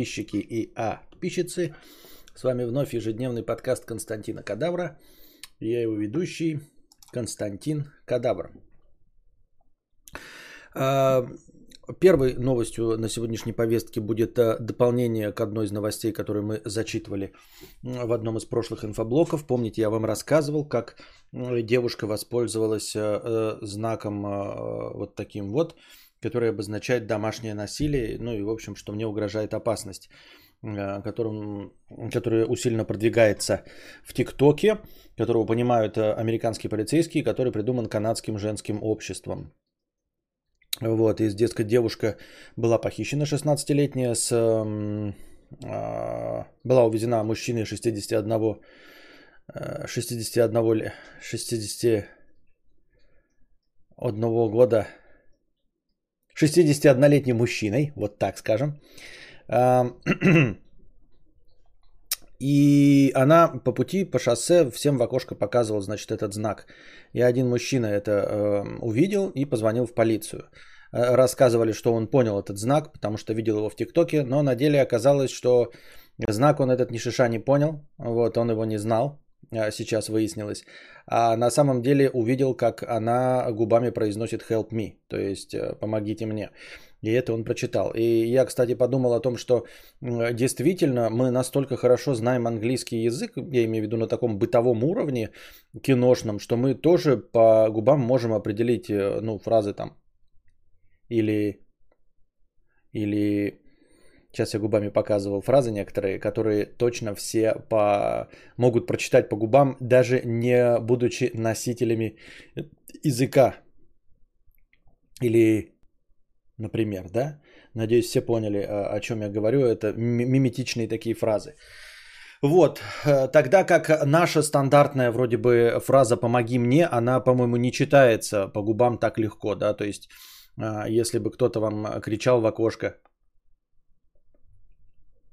подписчики и подписчицы. С вами вновь ежедневный подкаст Константина Кадавра. Я его ведущий Константин Кадавр. А, первой новостью на сегодняшней повестке будет э, дополнение к одной из новостей, которые мы зачитывали в одном из прошлых инфоблоков. Помните, я вам рассказывал, как девушка воспользовалась э, э, знаком вот таким вот, который обозначает домашнее насилие, ну и, в общем, что мне угрожает опасность, которым, которая усиленно продвигается в ТикТоке, которого понимают американские полицейские, который придуман канадским женским обществом. Вот, и, дескать, девушка была похищена 16-летняя, с, э, была увезена мужчиной 61, 61, 61 года, 61-летним мужчиной, вот так скажем. И она по пути, по шоссе всем в окошко показывала, значит, этот знак. И один мужчина это э, увидел и позвонил в полицию. Э, рассказывали, что он понял этот знак, потому что видел его в ТикТоке, но на деле оказалось, что знак он этот ни шиша не понял, вот, он его не знал, сейчас выяснилось. А на самом деле увидел, как она губами произносит help me, то есть э, помогите мне. И это он прочитал. И я, кстати, подумал о том, что действительно мы настолько хорошо знаем английский язык, я имею в виду на таком бытовом уровне киношном, что мы тоже по губам можем определить ну, фразы там или, или сейчас я губами показывал фразы некоторые, которые точно все по, могут прочитать по губам, даже не будучи носителями языка. Или, например, да? Надеюсь, все поняли, о чем я говорю. Это миметичные такие фразы. Вот, э, тогда как наша стандартная вроде бы фраза «помоги мне», она, по-моему, не читается по губам так легко, да, то есть а, если бы кто-то вам кричал в окошко.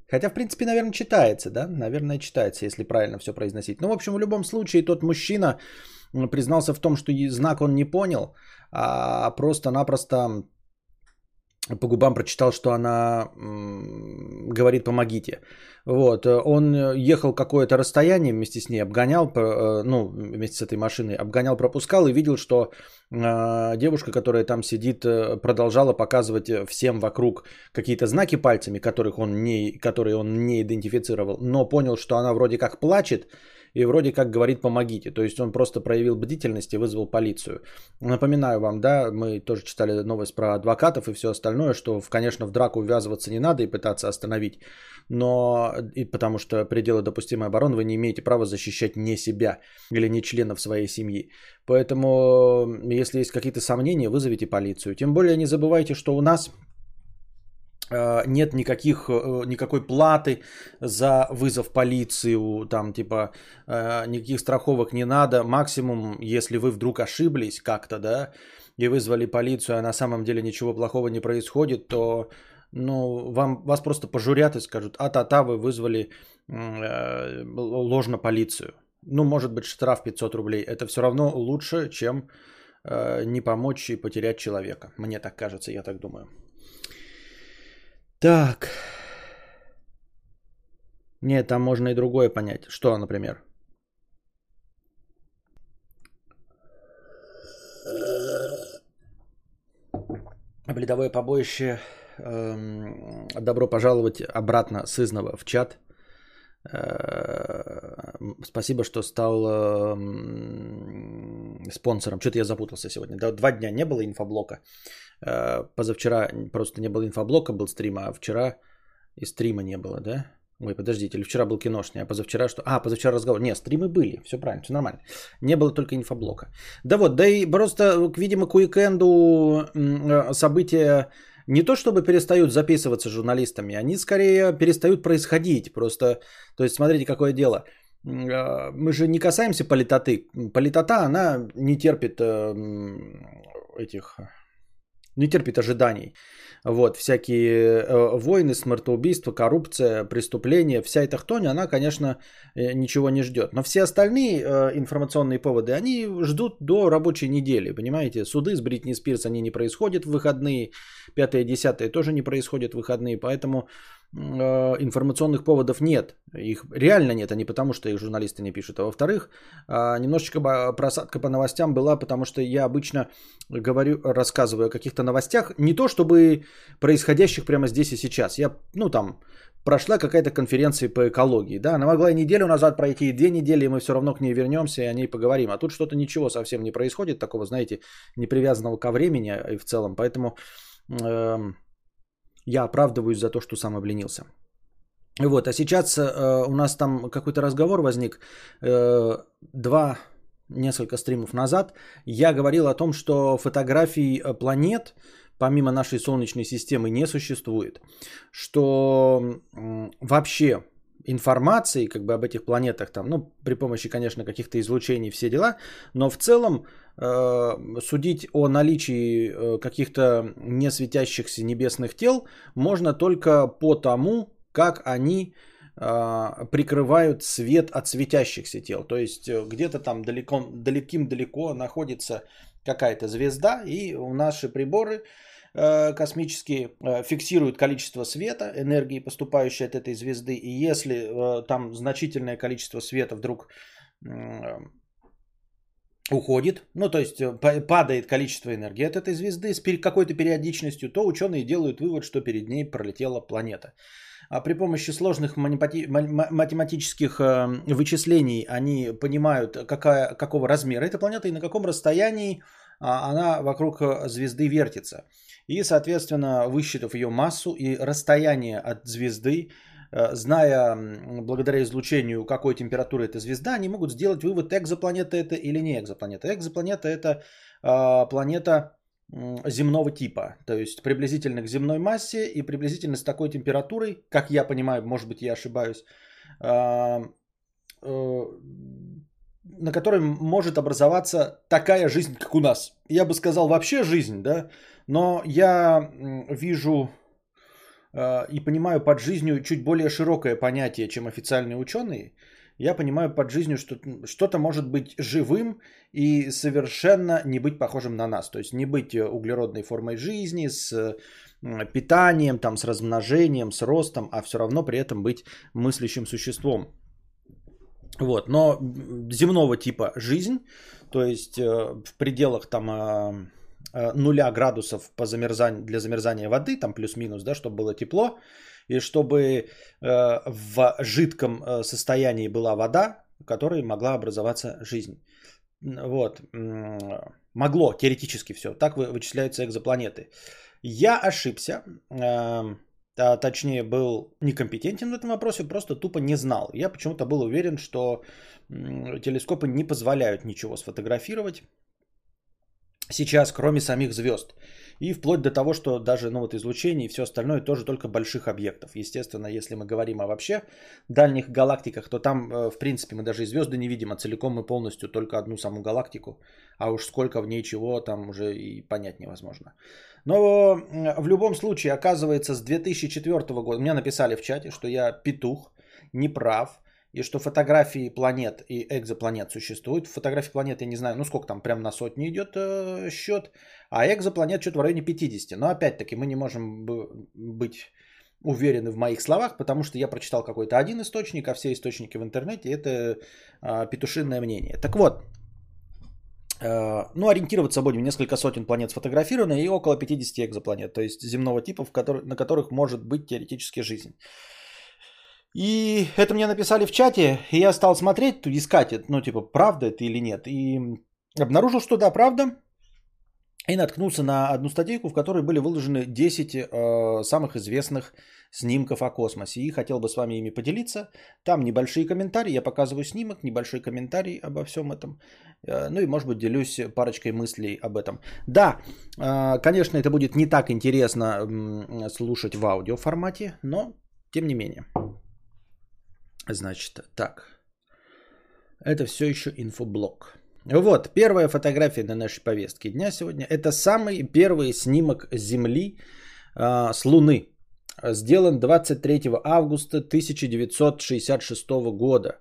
Хотя, в принципе, наверное, читается, да? Наверное, читается, если правильно все произносить. Ну, в общем, в любом случае, тот мужчина признался в том, что знак он не понял, а просто-напросто по губам прочитал, что она говорит «помогите». Вот, он ехал какое-то расстояние вместе с ней, обгонял, э, ну, вместе с этой машиной, обгонял, пропускал и видел, что э, девушка, которая там сидит, э, продолжала показывать всем вокруг какие-то знаки пальцами, которых он не, которые он не идентифицировал, но понял, что она вроде как плачет, и вроде как говорит помогите. То есть он просто проявил бдительность и вызвал полицию. Напоминаю вам, да, мы тоже читали новость про адвокатов и все остальное, что, конечно, в драку ввязываться не надо и пытаться остановить, но и потому что пределы допустимой обороны вы не имеете права защищать не себя или не членов своей семьи. Поэтому, если есть какие-то сомнения, вызовите полицию. Тем более не забывайте, что у нас нет никаких, э, никакой платы за вызов полицию, там типа э, никаких страховок не надо. Максимум, если вы вдруг ошиблись как-то, да, и вызвали полицию, а на самом деле ничего плохого не происходит, то ну, вам, вас просто пожурят и скажут, а-та-та, вы вызвали э, ложно полицию. Ну, может быть, штраф 500 рублей. Это все равно лучше, чем э, не помочь и потерять человека. Мне так кажется, я так думаю. Так. Нет, там можно и другое понять. Что, например? Бледовое побоище. Эм, добро пожаловать обратно с Изнова в чат. Э, спасибо, что стал эм, спонсором. Что-то я запутался сегодня. Два дня не было инфоблока. Э, позавчера просто не было инфоблока, был стрим, а вчера и стрима не было, да? Ой, подождите, или вчера был киношный, а позавчера что? А, позавчера разговор. Нет, стримы были, все правильно, все нормально. Не было только инфоблока. Да вот, да и просто, видимо, к уикенду э, события не то чтобы перестают записываться журналистами, они скорее перестают происходить. Просто, то есть, смотрите, какое дело. Э, мы же не касаемся политоты. Политота, она не терпит этих не терпит ожиданий. Вот, всякие э, войны, смертоубийства, коррупция, преступления, вся эта хтонь, она, конечно, э, ничего не ждет. Но все остальные э, информационные поводы, они ждут до рабочей недели, понимаете? Суды с Бритни Спирс, они не происходят в выходные, пятое, десятое тоже не происходят в выходные, поэтому информационных поводов нет. Их реально нет, а не потому, что их журналисты не пишут. А во-вторых, а, немножечко просадка по новостям была, потому что я обычно говорю, рассказываю о каких-то новостях, не то чтобы происходящих прямо здесь и сейчас. Я, ну там, прошла какая-то конференция по экологии. Да, она могла и неделю назад пройти, и две недели, и мы все равно к ней вернемся и о ней поговорим. А тут что-то ничего совсем не происходит, такого, знаете, не привязанного ко времени и в целом. Поэтому э, я оправдываюсь за то, что сам обленился. Вот, а сейчас э, у нас там какой-то разговор возник. Э, два, несколько стримов назад я говорил о том, что фотографий э, планет помимо нашей Солнечной системы не существует. Что вообще информации как бы об этих планетах там, ну, при помощи, конечно, каких-то излучений, все дела, но в целом э, судить о наличии э, каких-то не светящихся небесных тел можно только по тому, как они э, прикрывают свет от светящихся тел. То есть э, где-то там далеко, далеким-далеко находится какая-то звезда, и наши приборы космические э, фиксируют количество света, энергии, поступающей от этой звезды. И если э, там значительное количество света вдруг уходит, ну то есть падает количество энергии от этой звезды с какой-то периодичностью, то ученые делают вывод, что перед ней пролетела планета. А при помощи сложных математических вычислений они понимают, какая, какого размера эта планета и на каком расстоянии она вокруг звезды вертится. И, соответственно, высчитав ее массу и расстояние от звезды, э, зная благодаря излучению, какой температуры эта звезда, они могут сделать вывод, экзопланета это или не экзопланета. Экзопланета это э, планета земного типа, то есть приблизительно к земной массе и приблизительно с такой температурой, как я понимаю, может быть я ошибаюсь, э, на которой может образоваться такая жизнь, как у нас. Я бы сказал вообще жизнь, да, но я вижу э, и понимаю под жизнью чуть более широкое понятие, чем официальные ученые. Я понимаю под жизнью, что что-то может быть живым и совершенно не быть похожим на нас. То есть не быть э, углеродной формой жизни, с питанием, там, с размножением, с ростом, а все равно при этом быть мыслящим существом. Вот, но земного типа жизнь, то есть э, в пределах там Э, нуля градусов по замерзанию, для замерзания воды, там плюс-минус, да, чтобы было тепло, и чтобы э, в жидком э, состоянии была вода, в которой могла образоваться жизнь. Вот. Могло, теоретически все. Так вычисляются экзопланеты. Я ошибся, а точнее был некомпетентен в этом вопросе, просто тупо не знал. Я почему-то был уверен, что телескопы не позволяют ничего сфотографировать сейчас, кроме самих звезд. И вплоть до того, что даже ну, вот излучение и все остальное тоже только больших объектов. Естественно, если мы говорим о вообще дальних галактиках, то там, э, в принципе, мы даже и звезды не видим, а целиком и полностью только одну саму галактику. А уж сколько в ней чего, там уже и понять невозможно. Но в любом случае, оказывается, с 2004 года, мне написали в чате, что я петух, неправ, и что фотографии планет и экзопланет существуют. Фотографии планет я не знаю, ну сколько там, прям на сотни идет э, счет, а экзопланет что-то в районе 50. Но опять-таки мы не можем быть уверены в моих словах, потому что я прочитал какой-то один источник, а все источники в интернете это э, петушинное мнение. Так вот, э, ну ориентироваться будем, несколько сотен планет сфотографировано и около 50 экзопланет, то есть земного типа, в который, на которых может быть теоретически жизнь. И это мне написали в чате, и я стал смотреть, искать, ну, типа, правда это или нет. И обнаружил, что да, правда. И наткнулся на одну статейку, в которой были выложены 10 э, самых известных снимков о космосе. И хотел бы с вами ими поделиться. Там небольшие комментарии, я показываю снимок, небольшой комментарий обо всем этом. Э, ну и, может быть, делюсь парочкой мыслей об этом. Да, э, конечно, это будет не так интересно э, слушать в аудиоформате, но тем не менее. Значит, так. Это все еще инфоблок. Вот, первая фотография на нашей повестке дня сегодня. Это самый первый снимок Земли э, с Луны. Сделан 23 августа 1966 года.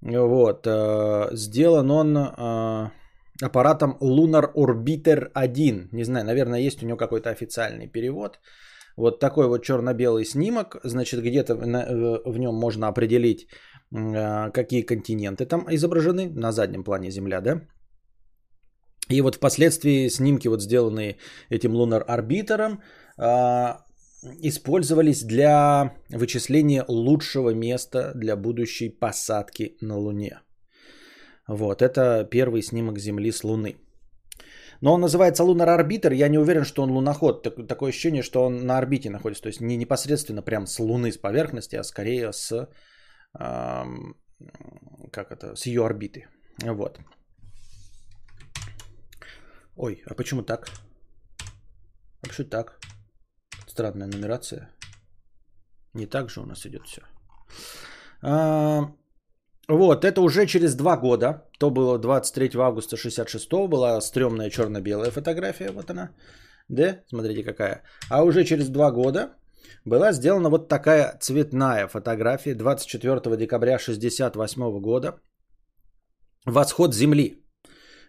Вот, э, сделан он э, аппаратом Lunar Orbiter 1. Не знаю, наверное, есть у него какой-то официальный перевод. Вот такой вот черно-белый снимок. Значит, где-то в нем можно определить, какие континенты там изображены. На заднем плане Земля, да? И вот впоследствии снимки, вот сделанные этим лунар арбитром, а, использовались для вычисления лучшего места для будущей посадки на Луне. Вот, это первый снимок Земли с Луны. Но он называется лунар арбитр. Я не уверен, что он луноход. такое ощущение, что он на орбите находится. То есть не непосредственно прям с Луны, с поверхности, а скорее с, эм, как это, с ее орбиты. Вот. Ой, а почему так? А почему так? Странная нумерация. Не так же у нас идет все. А, вот, это уже через два года. То было 23 августа 66 была стрёмная черно-белая фотография. Вот она. Да, смотрите какая. А уже через два года была сделана вот такая цветная фотография 24 декабря 68 года. Восход Земли.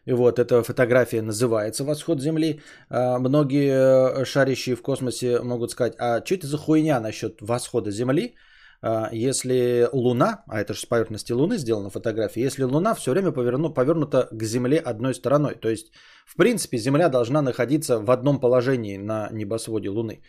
И вот эта фотография называется «Восход Земли». А, многие э, шарящие в космосе могут сказать, а что это за хуйня насчет восхода Земли? А, если Луна, а это же с поверхности Луны сделана фотография, если Луна все время поверну, повернута к Земле одной стороной, то есть, в принципе, Земля должна находиться в одном положении на небосводе Луны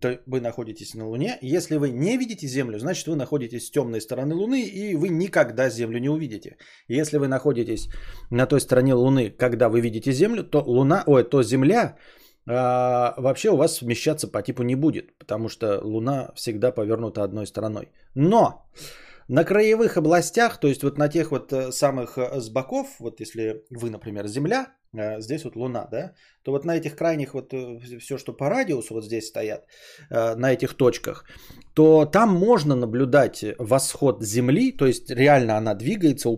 то вы находитесь на Луне. Если вы не видите Землю, значит вы находитесь с темной стороны Луны, и вы никогда Землю не увидите. Если вы находитесь на той стороне Луны, когда вы видите Землю, то Луна, ой, то Земля а, вообще у вас смещаться по типу не будет, потому что Луна всегда повернута одной стороной. Но на краевых областях, то есть вот на тех вот э, самых э, с боков, вот если вы, например, Земля, э, здесь вот Луна, да, то вот на этих крайних вот все, что по радиусу вот здесь стоят, на этих точках, то там можно наблюдать восход Земли, то есть реально она двигается,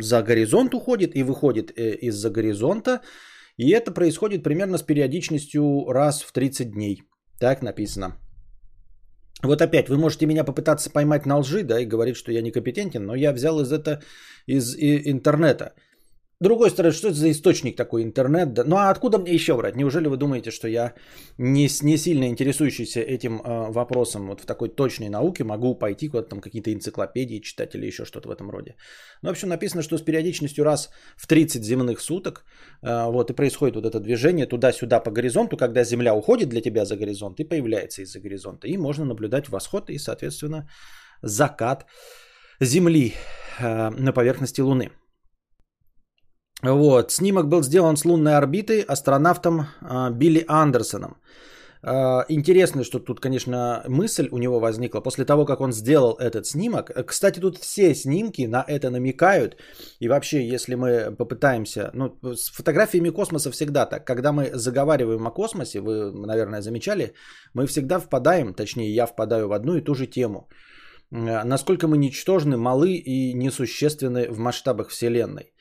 за горизонт уходит и выходит из-за горизонта, и это происходит примерно с периодичностью раз в 30 дней. Так написано. Вот опять, вы можете меня попытаться поймать на лжи, да, и говорить, что я некомпетентен, но я взял из это из, интернета. Другой стороны, что это за источник такой интернет? Да? Ну а откуда мне еще брать? Неужели вы думаете, что я не, не сильно интересующийся этим э, вопросом вот в такой точной науке могу пойти куда-то там какие-то энциклопедии читать или еще что-то в этом роде? Ну, в общем, написано, что с периодичностью раз в 30 земных суток э, вот и происходит вот это движение туда-сюда по горизонту, когда Земля уходит для тебя за горизонт и появляется из-за горизонта. И можно наблюдать восход и, соответственно, закат Земли э, на поверхности Луны. Вот. Снимок был сделан с лунной орбиты астронавтом э, Билли Андерсоном. Э, интересно, что тут, конечно, мысль у него возникла после того, как он сделал этот снимок. Кстати, тут все снимки на это намекают. И вообще, если мы попытаемся... Ну, с фотографиями космоса всегда так. Когда мы заговариваем о космосе, вы, наверное, замечали, мы всегда впадаем, точнее, я впадаю в одну и ту же тему. Насколько мы ничтожны, малы и несущественны в масштабах Вселенной.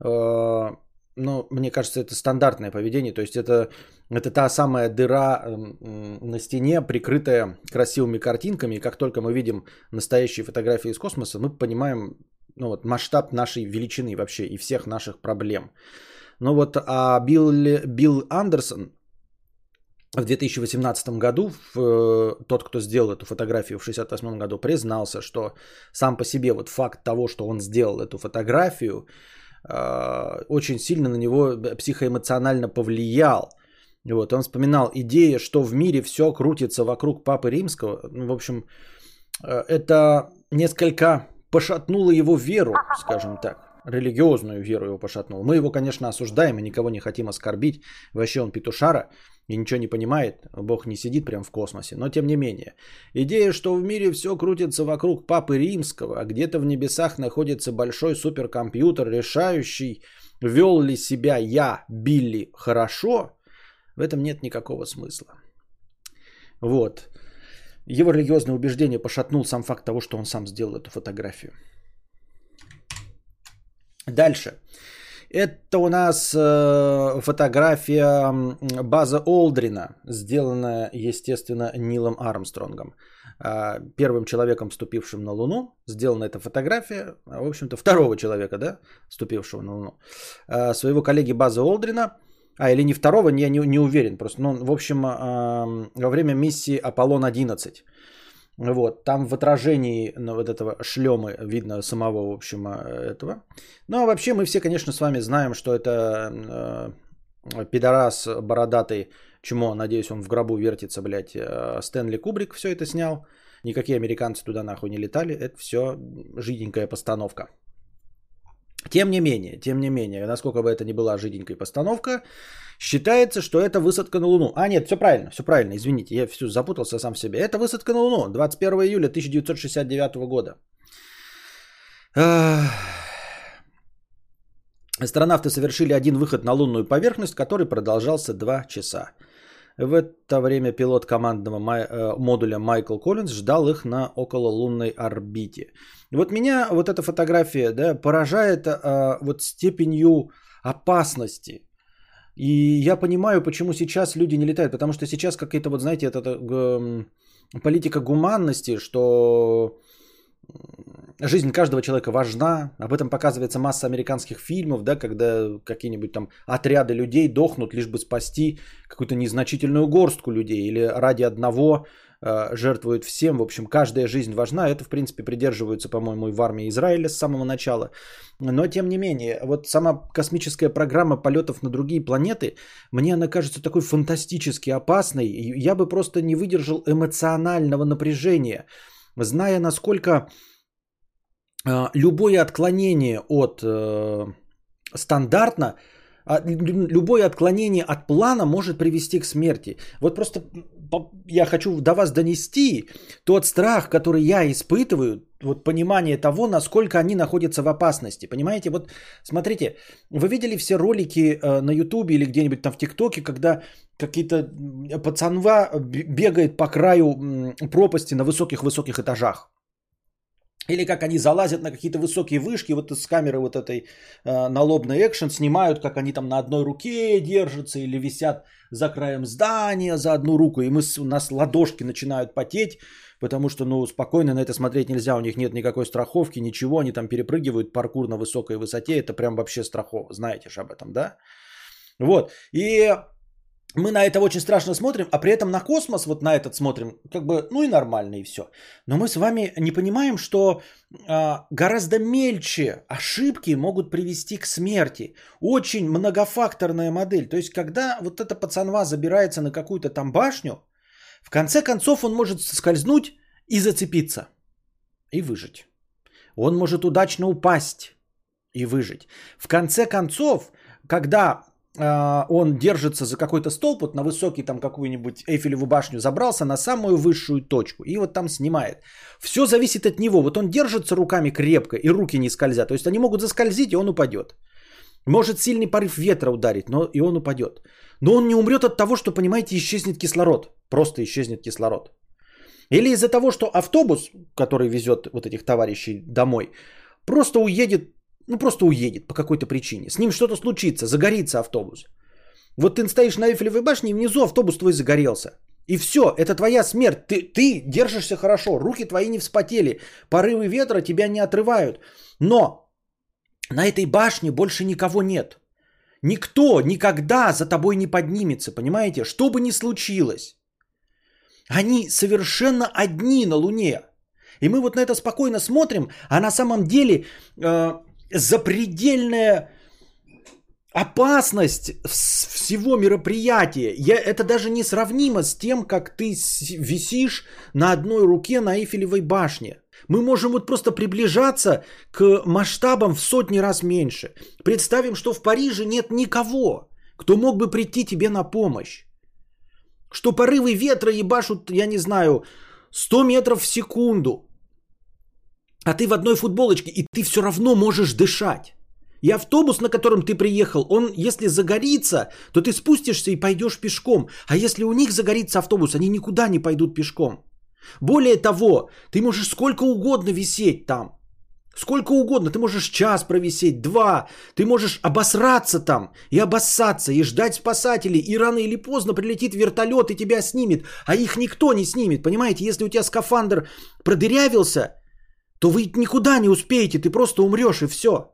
Э, ну, мне кажется, это стандартное поведение. То есть это, это та самая дыра на стене, прикрытая красивыми картинками. И как только мы видим настоящие фотографии из космоса, мы понимаем ну, вот, масштаб нашей величины вообще и всех наших проблем. Ну вот, а Билл, Билл Андерсон в 2018 году, в, э, тот, кто сделал эту фотографию в 1968 году, признался, что сам по себе вот факт того, что он сделал эту фотографию, очень сильно на него психоэмоционально повлиял. Вот, он вспоминал идея, что в мире все крутится вокруг Папы Римского. Ну, в общем, э, это несколько пошатнуло его веру, скажем так. Религиозную веру его пошатнуло. Мы его, конечно, осуждаем и никого не хотим оскорбить. Вообще он петушара и ничего не понимает, Бог не сидит прям в космосе, но тем не менее. Идея, что в мире все крутится вокруг Папы Римского, а где-то в небесах находится большой суперкомпьютер, решающий, вел ли себя я, Билли, хорошо, в этом нет никакого смысла. Вот. Его религиозное убеждение пошатнул сам факт того, что он сам сделал эту фотографию. Дальше. Это у нас э, фотография база Олдрина, сделанная, естественно, Нилом Армстронгом. Э, первым человеком, ступившим на Луну, сделана эта фотография, в общем-то, второго человека, да, ступившего на Луну. Э, своего коллеги базы Олдрина А, или не второго, я не, не уверен. Просто, ну, в общем, во время миссии Аполлон-11. Вот, там в отражении ну, вот этого шлемы видно самого, в общем, этого. Ну, а вообще мы все, конечно, с вами знаем, что это э, пидорас бородатый чмо, надеюсь, он в гробу вертится, блядь, э, Стэнли Кубрик все это снял. Никакие американцы туда нахуй не летали. Это все жиденькая постановка. Тем не менее, тем не менее, насколько бы это ни была жиденькая постановка, считается, что это высадка на Луну. А, нет, все правильно, все правильно, извините, я все запутался сам в себе. Это высадка на Луну, 21 июля 1969 года. Астронавты совершили один выход на лунную поверхность, который продолжался 2 часа. В это время пилот командного э, модуля Майкл Коллинз ждал их на окололунной орбите. вот меня вот эта фотография да, поражает а, вот степенью опасности. И я понимаю, почему сейчас люди не летают. Потому что сейчас какая-то, вот знаете, это, это политика гуманности, что жизнь каждого человека важна. Об этом показывается масса американских фильмов, да, когда какие-нибудь там отряды людей дохнут, лишь бы спасти какую-то незначительную горстку людей. Или ради одного э, жертвуют всем. В общем, каждая жизнь важна. Это, в принципе, придерживаются, по-моему, и в армии Израиля с самого начала. Но, тем не менее, вот сама космическая программа полетов на другие планеты, мне она кажется такой фантастически опасной. Я бы просто не выдержал эмоционального напряжения – зная, насколько а, любое отклонение от э, стандартно, а, любое отклонение от плана может привести к смерти. Вот просто я хочу до вас донести тот страх, который я испытываю, вот понимание того, насколько они находятся в опасности. Понимаете, вот смотрите, вы видели все ролики э, на Ютубе или где-нибудь там в ТикТоке, когда какие-то пацанва бегает по краю пропасти на высоких-высоких этажах. Или как они залазят на какие-то высокие вышки, вот с камеры вот этой э, налобной экшен снимают, как они там на одной руке держатся или висят за краем здания за одну руку, и мы, у нас ладошки начинают потеть, потому что, ну, спокойно на это смотреть нельзя, у них нет никакой страховки, ничего, они там перепрыгивают паркур на высокой высоте, это прям вообще страхово, знаете же об этом, да? Вот, и мы на это очень страшно смотрим, а при этом на космос вот на этот смотрим, как бы, ну и нормально, и все. Но мы с вами не понимаем, что а, гораздо мельче ошибки могут привести к смерти. Очень многофакторная модель. То есть, когда вот эта пацанва забирается на какую-то там башню, в конце концов он может скользнуть и зацепиться. И выжить. Он может удачно упасть и выжить. В конце концов, когда он держится за какой-то столб, вот на высокий там какую-нибудь Эйфелеву башню забрался, на самую высшую точку и вот там снимает. Все зависит от него. Вот он держится руками крепко и руки не скользят. То есть они могут заскользить и он упадет. Может сильный порыв ветра ударить, но и он упадет. Но он не умрет от того, что, понимаете, исчезнет кислород. Просто исчезнет кислород. Или из-за того, что автобус, который везет вот этих товарищей домой, просто уедет ну просто уедет по какой-то причине. С ним что-то случится, загорится автобус. Вот ты стоишь на Эйфелевой башне, и внизу автобус твой загорелся. И все, это твоя смерть. Ты, ты держишься хорошо, руки твои не вспотели, порывы ветра тебя не отрывают. Но на этой башне больше никого нет. Никто никогда за тобой не поднимется, понимаете? Что бы ни случилось. Они совершенно одни на Луне. И мы вот на это спокойно смотрим, а на самом деле э, запредельная опасность всего мероприятия. Я, это даже не сравнимо с тем, как ты висишь на одной руке на Эйфелевой башне. Мы можем вот просто приближаться к масштабам в сотни раз меньше. Представим, что в Париже нет никого, кто мог бы прийти тебе на помощь. Что порывы ветра ебашут, я не знаю, 100 метров в секунду а ты в одной футболочке, и ты все равно можешь дышать. И автобус, на котором ты приехал, он, если загорится, то ты спустишься и пойдешь пешком. А если у них загорится автобус, они никуда не пойдут пешком. Более того, ты можешь сколько угодно висеть там. Сколько угодно. Ты можешь час провисеть, два. Ты можешь обосраться там и обоссаться, и ждать спасателей. И рано или поздно прилетит вертолет и тебя снимет. А их никто не снимет. Понимаете, если у тебя скафандр продырявился, то вы никуда не успеете, ты просто умрешь и все.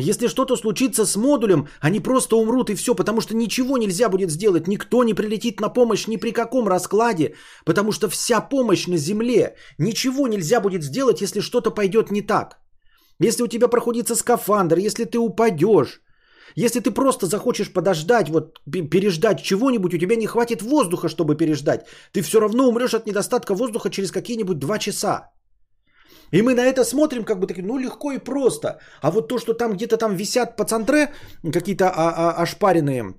Если что-то случится с модулем, они просто умрут и все, потому что ничего нельзя будет сделать. Никто не прилетит на помощь ни при каком раскладе, потому что вся помощь на Земле. Ничего нельзя будет сделать, если что-то пойдет не так. Если у тебя проходится скафандр, если ты упадешь, если ты просто захочешь подождать, вот переждать чего-нибудь, у тебя не хватит воздуха, чтобы переждать. Ты все равно умрешь от недостатка воздуха через какие-нибудь два часа. И мы на это смотрим, как бы такие, ну легко и просто. А вот то, что там где-то там висят пацантре, какие-то а, а, ошпаренные,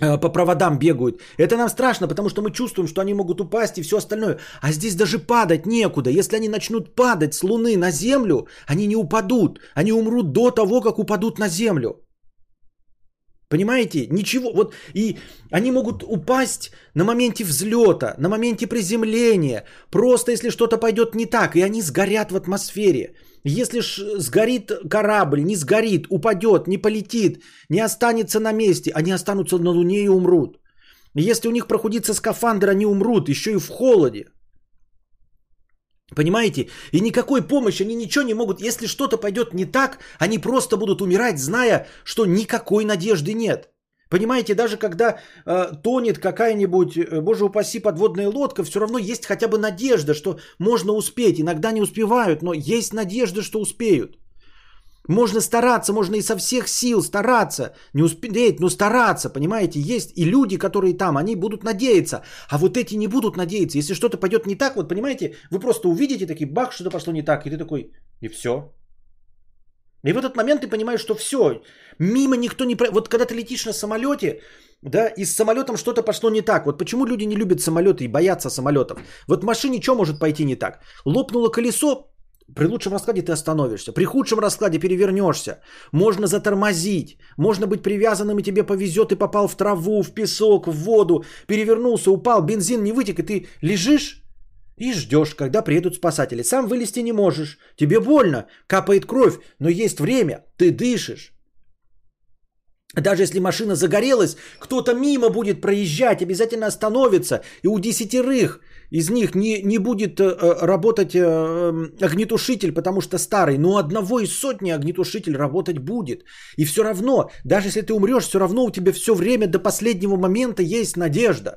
э, по проводам бегают. Это нам страшно, потому что мы чувствуем, что они могут упасть и все остальное. А здесь даже падать некуда. Если они начнут падать с Луны на Землю, они не упадут. Они умрут до того, как упадут на Землю. Понимаете? Ничего. Вот и они могут упасть на моменте взлета, на моменте приземления. Просто если что-то пойдет не так, и они сгорят в атмосфере. Если ж сгорит корабль, не сгорит, упадет, не полетит, не останется на месте, они останутся на Луне и умрут. Если у них прохудится скафандр, они умрут, еще и в холоде. Понимаете? И никакой помощи, они ничего не могут. Если что-то пойдет не так, они просто будут умирать, зная, что никакой надежды нет. Понимаете, даже когда э, тонет какая-нибудь, э, боже упаси, подводная лодка, все равно есть хотя бы надежда, что можно успеть. Иногда не успевают, но есть надежда, что успеют. Можно стараться, можно и со всех сил стараться, не успеть, но стараться, понимаете, есть и люди, которые там, они будут надеяться, а вот эти не будут надеяться. Если что-то пойдет не так, вот понимаете, вы просто увидите такие, бах, что-то пошло не так, и ты такой, и все. И в этот момент ты понимаешь, что все, мимо никто не... Вот когда ты летишь на самолете, да, и с самолетом что-то пошло не так. Вот почему люди не любят самолеты и боятся самолетов? Вот в машине что может пойти не так? Лопнуло колесо, при лучшем раскладе ты остановишься. При худшем раскладе перевернешься. Можно затормозить. Можно быть привязанным, и тебе повезет, и попал в траву, в песок, в воду. Перевернулся, упал, бензин не вытек, и ты лежишь и ждешь, когда приедут спасатели. Сам вылезти не можешь. Тебе больно, капает кровь, но есть время. Ты дышишь. Даже если машина загорелась, кто-то мимо будет проезжать, обязательно остановится. И у десятерых из них не, не будет э, э работать э, огнетушитель, потому что старый. Но одного из сотни огнетушитель работать будет. И все равно, даже если ты умрешь, все равно у тебя все время до последнего момента есть надежда.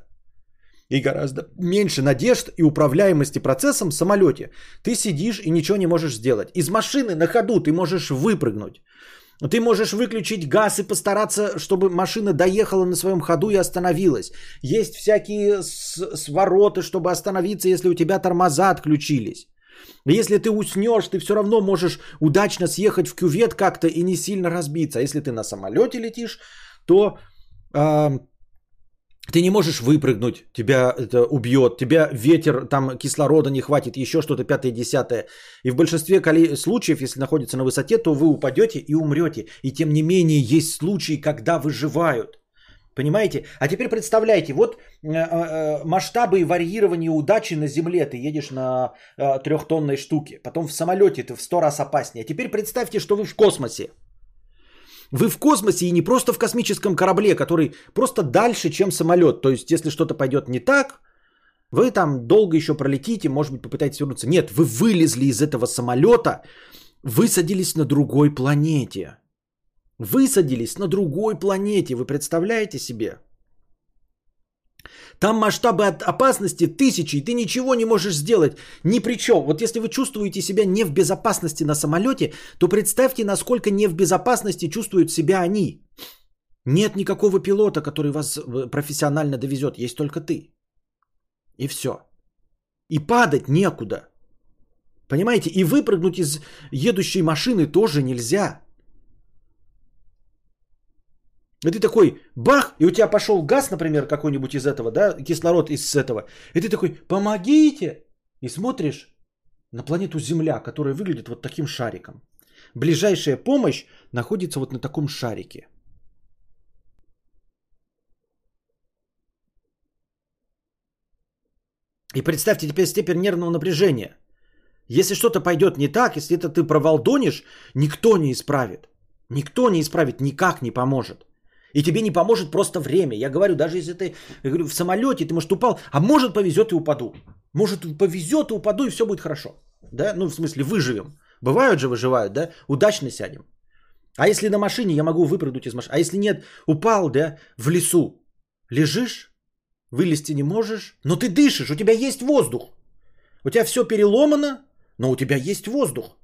И гораздо меньше надежд и управляемости процессом в самолете. Ты сидишь и ничего не можешь сделать. Из машины на ходу ты можешь выпрыгнуть. Ты можешь выключить газ и постараться, чтобы машина доехала на своем ходу и остановилась. Есть всякие свороты, чтобы остановиться, если у тебя тормоза отключились. Если ты уснешь, ты все равно можешь удачно съехать в кювет как-то и не сильно разбиться. А если ты на самолете летишь, то э, ты не можешь выпрыгнуть, тебя это убьет, тебя ветер, там кислорода не хватит, еще что-то пятое, десятое. И в большинстве случаев, если находится на высоте, то вы упадете и умрете. И тем не менее есть случаи, когда выживают. Понимаете? А теперь представляете, вот э, э, масштабы и варьирование удачи на Земле. Ты едешь на э, трехтонной штуке, потом в самолете ты в сто раз опаснее. А теперь представьте, что вы в космосе. Вы в космосе и не просто в космическом корабле, который просто дальше, чем самолет. То есть, если что-то пойдет не так, вы там долго еще пролетите, может быть, попытаетесь вернуться. Нет, вы вылезли из этого самолета, высадились на другой планете. Высадились на другой планете. Вы представляете себе? Там масштабы от опасности тысячи, и ты ничего не можешь сделать. Ни при чем. Вот если вы чувствуете себя не в безопасности на самолете, то представьте, насколько не в безопасности чувствуют себя они. Нет никакого пилота, который вас э, профессионально довезет. Есть только ты. И все. И падать некуда. Понимаете? И выпрыгнуть из едущей машины тоже нельзя. И ты такой, бах, и у тебя пошел газ, например, какой-нибудь из этого, да, кислород из этого. И ты такой, помогите. И смотришь на планету Земля, которая выглядит вот таким шариком. Ближайшая помощь находится вот на таком шарике. И представьте теперь степень нервного напряжения. Если что-то пойдет не так, если это ты провалдонишь, никто не исправит. Никто не исправит, никак не поможет. И тебе не поможет просто время. Я говорю, даже если ты я говорю, в самолете, ты, может, упал, а может, повезет и упаду. Может, повезет и упаду, и все будет хорошо. Да? Ну, в смысле, выживем. Бывают же выживают, да? Удачно сядем. А если на машине, я могу выпрыгнуть из машины. А если нет, упал, да, в лесу, лежишь, вылезти не можешь, но ты дышишь, у тебя есть воздух. У тебя все переломано, но у тебя есть воздух.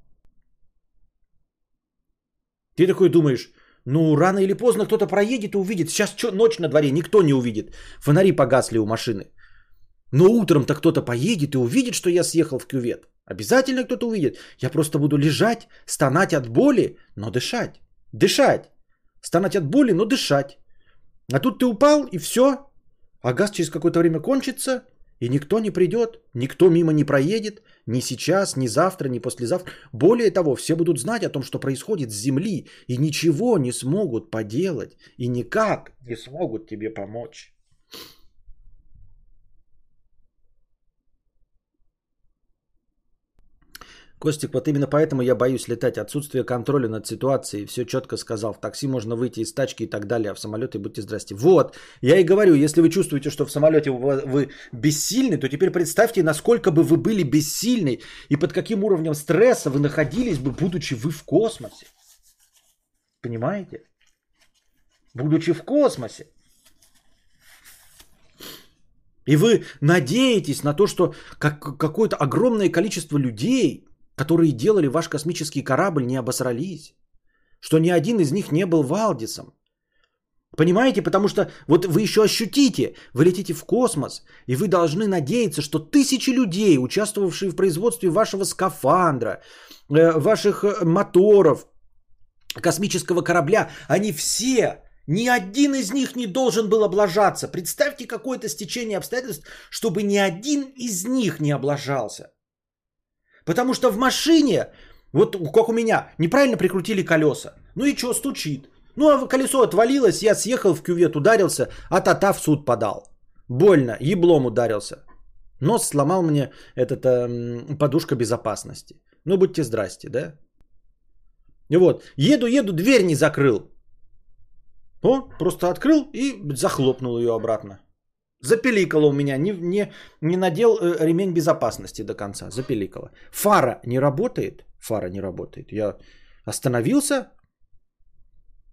Ты такой думаешь, ну рано или поздно кто-то проедет и увидит. Сейчас что, ночь на дворе, никто не увидит. Фонари погасли у машины. Но утром-то кто-то поедет и увидит, что я съехал в кювет. Обязательно кто-то увидит. Я просто буду лежать, стонать от боли, но дышать. Дышать. Стонать от боли, но дышать. А тут ты упал и все. А газ через какое-то время кончится, и никто не придет, никто мимо не проедет, ни сейчас, ни завтра, ни послезавтра. Более того, все будут знать о том, что происходит с Земли, и ничего не смогут поделать, и никак не смогут тебе помочь. Костик, вот именно поэтому я боюсь летать. Отсутствие контроля над ситуацией. Все четко сказал. В такси можно выйти из тачки и так далее, а в самолете будьте здрасте. Вот, я и говорю, если вы чувствуете, что в самолете вы, бессильны, то теперь представьте, насколько бы вы были бессильны и под каким уровнем стресса вы находились бы, будучи вы в космосе. Понимаете? Будучи в космосе. И вы надеетесь на то, что как, какое-то огромное количество людей которые делали ваш космический корабль, не обосрались. Что ни один из них не был Валдисом. Понимаете? Потому что вот вы еще ощутите, вы летите в космос, и вы должны надеяться, что тысячи людей, участвовавшие в производстве вашего скафандра, э, ваших э, моторов, космического корабля, они все, ни один из них не должен был облажаться. Представьте какое-то стечение обстоятельств, чтобы ни один из них не облажался. Потому что в машине, вот как у меня, неправильно прикрутили колеса. Ну и что, стучит. Ну а колесо отвалилось, я съехал в кювет, ударился, а тата в суд подал. Больно, еблом ударился. Нос сломал мне этот, э, подушка безопасности. Ну будьте здрасте, да? И вот, еду, еду, дверь не закрыл. О, просто открыл и захлопнул ее обратно. Запеликало у меня, не, не, не надел э, ремень безопасности до конца, запеликало. Фара не работает, фара не работает. Я остановился,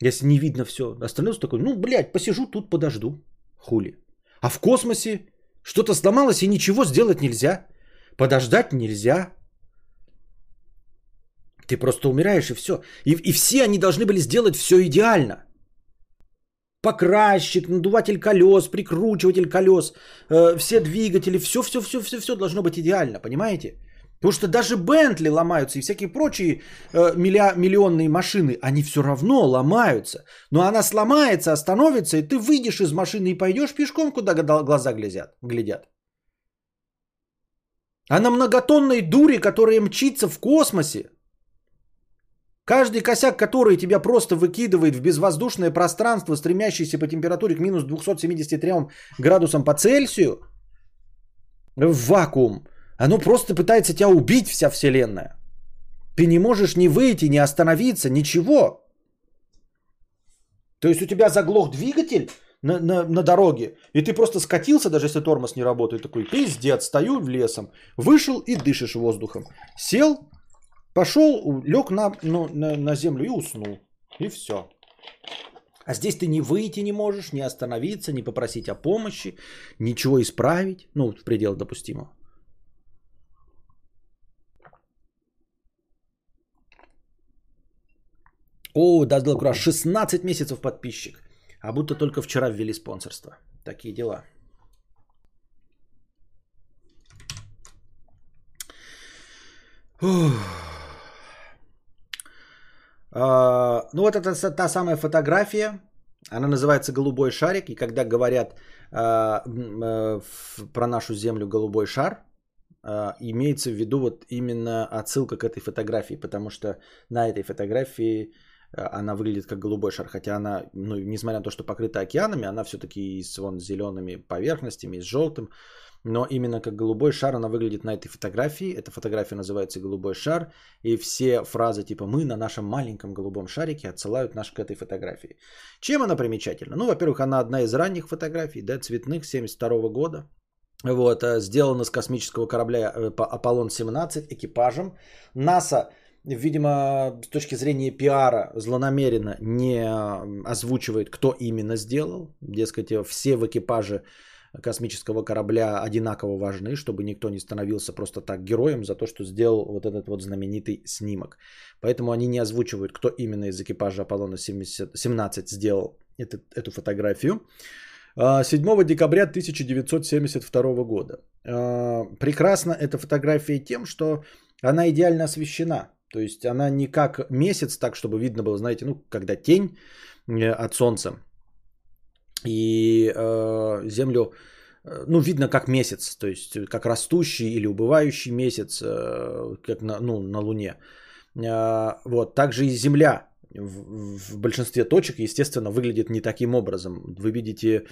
если не видно все, остановился такой, ну, блядь, посижу тут, подожду, хули. А в космосе что-то сломалось и ничего сделать нельзя, подождать нельзя. Ты просто умираешь и все. И, и все они должны были сделать все идеально – покрасчик, надуватель колес, прикручиватель колес, э, все двигатели, все, все, все, все, все должно быть идеально, понимаете? Потому что даже Бентли ломаются и всякие прочие э, милли- миллионные машины, они все равно ломаются. Но она сломается, остановится, и ты выйдешь из машины и пойдешь пешком, куда глаза глядят. глядят. А на многотонной дуре, которая мчится в космосе, Каждый косяк, который тебя просто выкидывает в безвоздушное пространство, стремящееся по температуре к минус 273 градусам по Цельсию, в вакуум, оно просто пытается тебя убить, вся Вселенная. Ты не можешь ни выйти, ни остановиться, ничего. То есть у тебя заглох двигатель на, на, на дороге, и ты просто скатился, даже если тормоз не работает, такой, пиздец, стою в лесом, вышел и дышишь воздухом. Сел, Пошел, лег на, ну, на, на землю и уснул. И все. А здесь ты не выйти не можешь, не остановиться, не попросить о помощи, ничего исправить. Ну, в пределах допустимого. О, Даздал Кураж, 16 месяцев подписчик. А будто только вчера ввели спонсорство. Такие дела. Ух. А, ну вот это та самая фотография, она называется «Голубой шарик», и когда говорят а, а, про нашу Землю «голубой шар», имеется в виду вот именно отсылка к этой фотографии, потому что на этой фотографии она выглядит как голубой шар, хотя она, ну, несмотря на то, что покрыта океанами, она все-таки с вон зелеными поверхностями, с желтым, но именно как голубой шар она выглядит на этой фотографии. Эта фотография называется «Голубой шар», и все фразы типа «мы на нашем маленьком голубом шарике» отсылают нас к этой фотографии. Чем она примечательна? Ну, во-первых, она одна из ранних фотографий, да, цветных, 72 года. Вот, э, сделана с космического корабля э, Аполлон-17 экипажем. НАСА видимо, с точки зрения пиара злонамеренно не озвучивает, кто именно сделал. Дескать, все в экипаже космического корабля одинаково важны, чтобы никто не становился просто так героем за то, что сделал вот этот вот знаменитый снимок. Поэтому они не озвучивают, кто именно из экипажа Аполлона 70, 17 сделал этот, эту фотографию. 7 а, декабря 1972 года. А, прекрасна эта фотография тем, что она идеально освещена. То есть она не как месяц, так чтобы видно было, знаете, ну, когда тень э, от солнца. И э, землю, э, ну, видно как месяц, то есть как растущий или убывающий месяц, э, как на, ну, на Луне. Э, вот, также и Земля в, в большинстве точек, естественно, выглядит не таким образом. Вы видите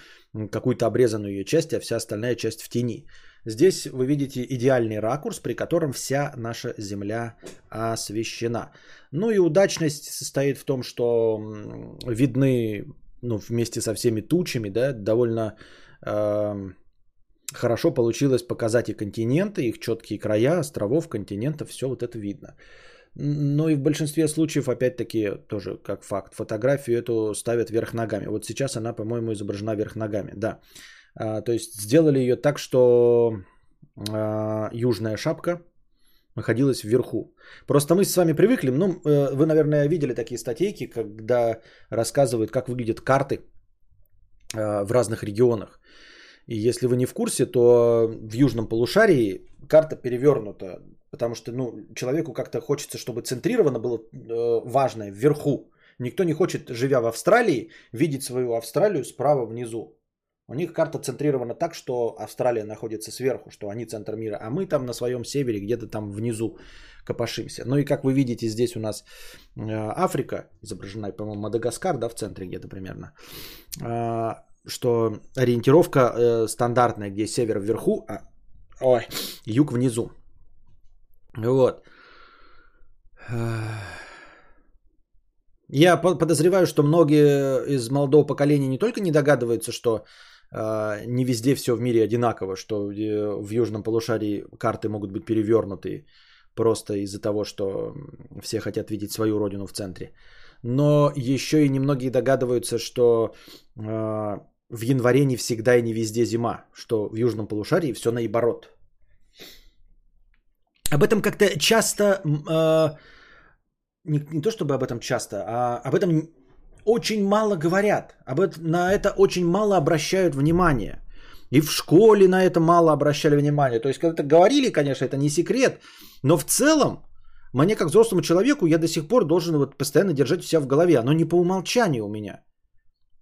какую-то обрезанную ее часть, а вся остальная часть в тени. Здесь вы видите идеальный ракурс, при котором вся наша Земля освещена. Ну и удачность состоит в том, что видны ну, вместе со всеми тучами, да, довольно э, хорошо получилось показать и континенты, их четкие края, островов, континентов, все вот это видно. Но и в большинстве случаев, опять-таки, тоже как факт, фотографию эту ставят вверх ногами. Вот сейчас она, по-моему, изображена вверх ногами, да. А, то есть сделали ее так, что а, южная шапка находилась вверху. Просто мы с вами привыкли, ну, э, вы, наверное, видели такие статейки, когда рассказывают, как выглядят карты а, в разных регионах. И если вы не в курсе, то в южном полушарии карта перевернута, потому что ну, человеку как-то хочется, чтобы центрировано было э, важное вверху. Никто не хочет, живя в Австралии, видеть свою Австралию справа внизу. У них карта центрирована так, что Австралия находится сверху, что они центр мира, а мы там на своем севере, где-то там внизу копошимся. Ну и как вы видите, здесь у нас э, Африка, изображена, по-моему, Мадагаскар, да, в центре где-то примерно. А, что ориентировка э, стандартная, где север вверху, а ой, юг внизу. Вот. Я подозреваю, что многие из молодого поколения не только не догадываются, что не везде все в мире одинаково, что э, в южном полушарии карты могут быть перевернуты просто из-за того, что все хотят видеть свою родину в центре. Но еще и немногие догадываются, что э, в январе не всегда и не везде зима, что в южном полушарии все наоборот. Об этом как-то часто, э, не, не то чтобы об этом часто, а об этом очень мало говорят. Об это, на это очень мало обращают внимание. И в школе на это мало обращали внимание. То есть, когда-то говорили, конечно, это не секрет, но в целом, мне как взрослому человеку, я до сих пор должен вот постоянно держать себя в голове. Оно не по умолчанию у меня.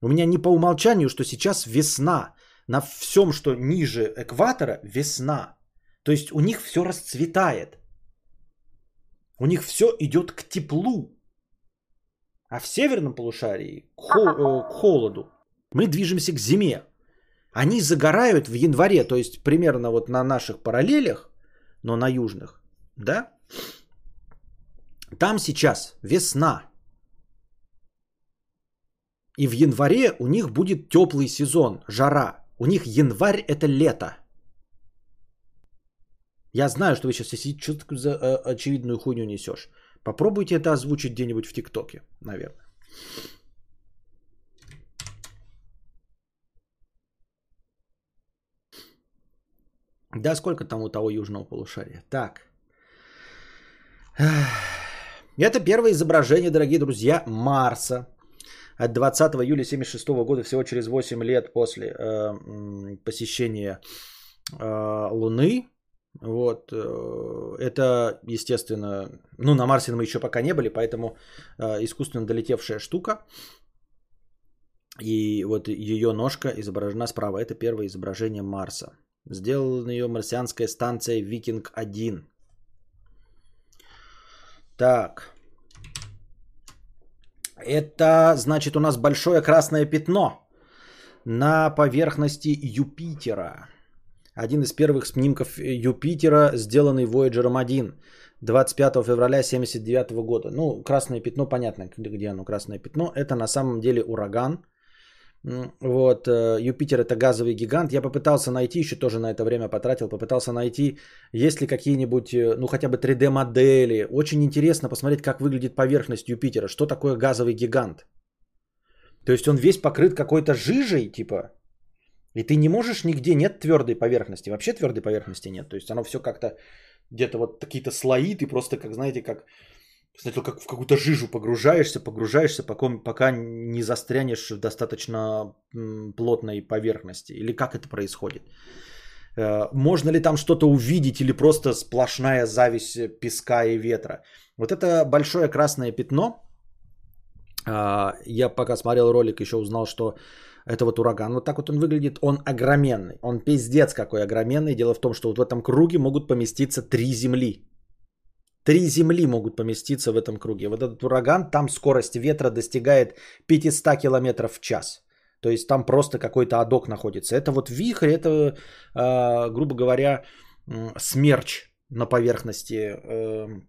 У меня не по умолчанию, что сейчас весна. На всем, что ниже экватора, весна. То есть у них все расцветает. У них все идет к теплу. А в северном полушарии к, хо- э, к холоду. Мы движемся к зиме. Они загорают в январе, то есть примерно вот на наших параллелях, но на южных, да? Там сейчас весна. И в январе у них будет теплый сезон, жара. У них январь это лето. Я знаю, что вы сейчас сидите, что такое за э, очевидную хуйню несешь. Попробуйте это озвучить где-нибудь в ТикТоке, наверное. Да, сколько там у того южного полушария? Так. Это первое изображение, дорогие друзья, Марса. От 20 июля 1976 года, всего через 8 лет после э, посещения э, Луны. Вот, э, это, естественно, ну, на Марсе мы еще пока не были, поэтому э, искусственно долетевшая штука. И вот ее ножка изображена справа. Это первое изображение Марса. Сделала ее марсианская станция Викинг-1. Так. Это значит у нас большое красное пятно на поверхности Юпитера. Один из первых снимков Юпитера, сделанный Voyager 1 25 февраля 1979 года. Ну, красное пятно, понятно, где оно красное пятно. Это на самом деле ураган, Вот, э, Юпитер это газовый гигант. Я попытался найти, еще тоже на это время потратил, попытался найти, есть ли какие-нибудь, э, ну хотя бы 3D модели. Очень интересно посмотреть, как выглядит поверхность Юпитера. Что такое газовый гигант? То есть он весь покрыт какой-то жижей, типа, и ты не можешь нигде, нет твердой поверхности. Вообще твердой поверхности нет. То есть оно все как-то где-то вот какие-то слои, ты просто, как знаете, как Сначала как в какую-то жижу погружаешься, погружаешься, пока, пока не застрянешь в достаточно плотной поверхности. Или как это происходит? Э, можно ли там что-то увидеть или просто сплошная зависть песка и ветра? Вот это большое красное пятно. А, я пока смотрел ролик, еще узнал, что это вот ураган. Вот так вот он выглядит. Он огроменный. Он пиздец какой огроменный. Дело в том, что вот в этом круге могут поместиться три земли. Три земли могут поместиться в этом круге. Вот этот ураган, там скорость ветра достигает 500 км в час. То есть там просто какой-то адок находится. Это вот вихрь, это, э, грубо говоря, смерч на поверхности э,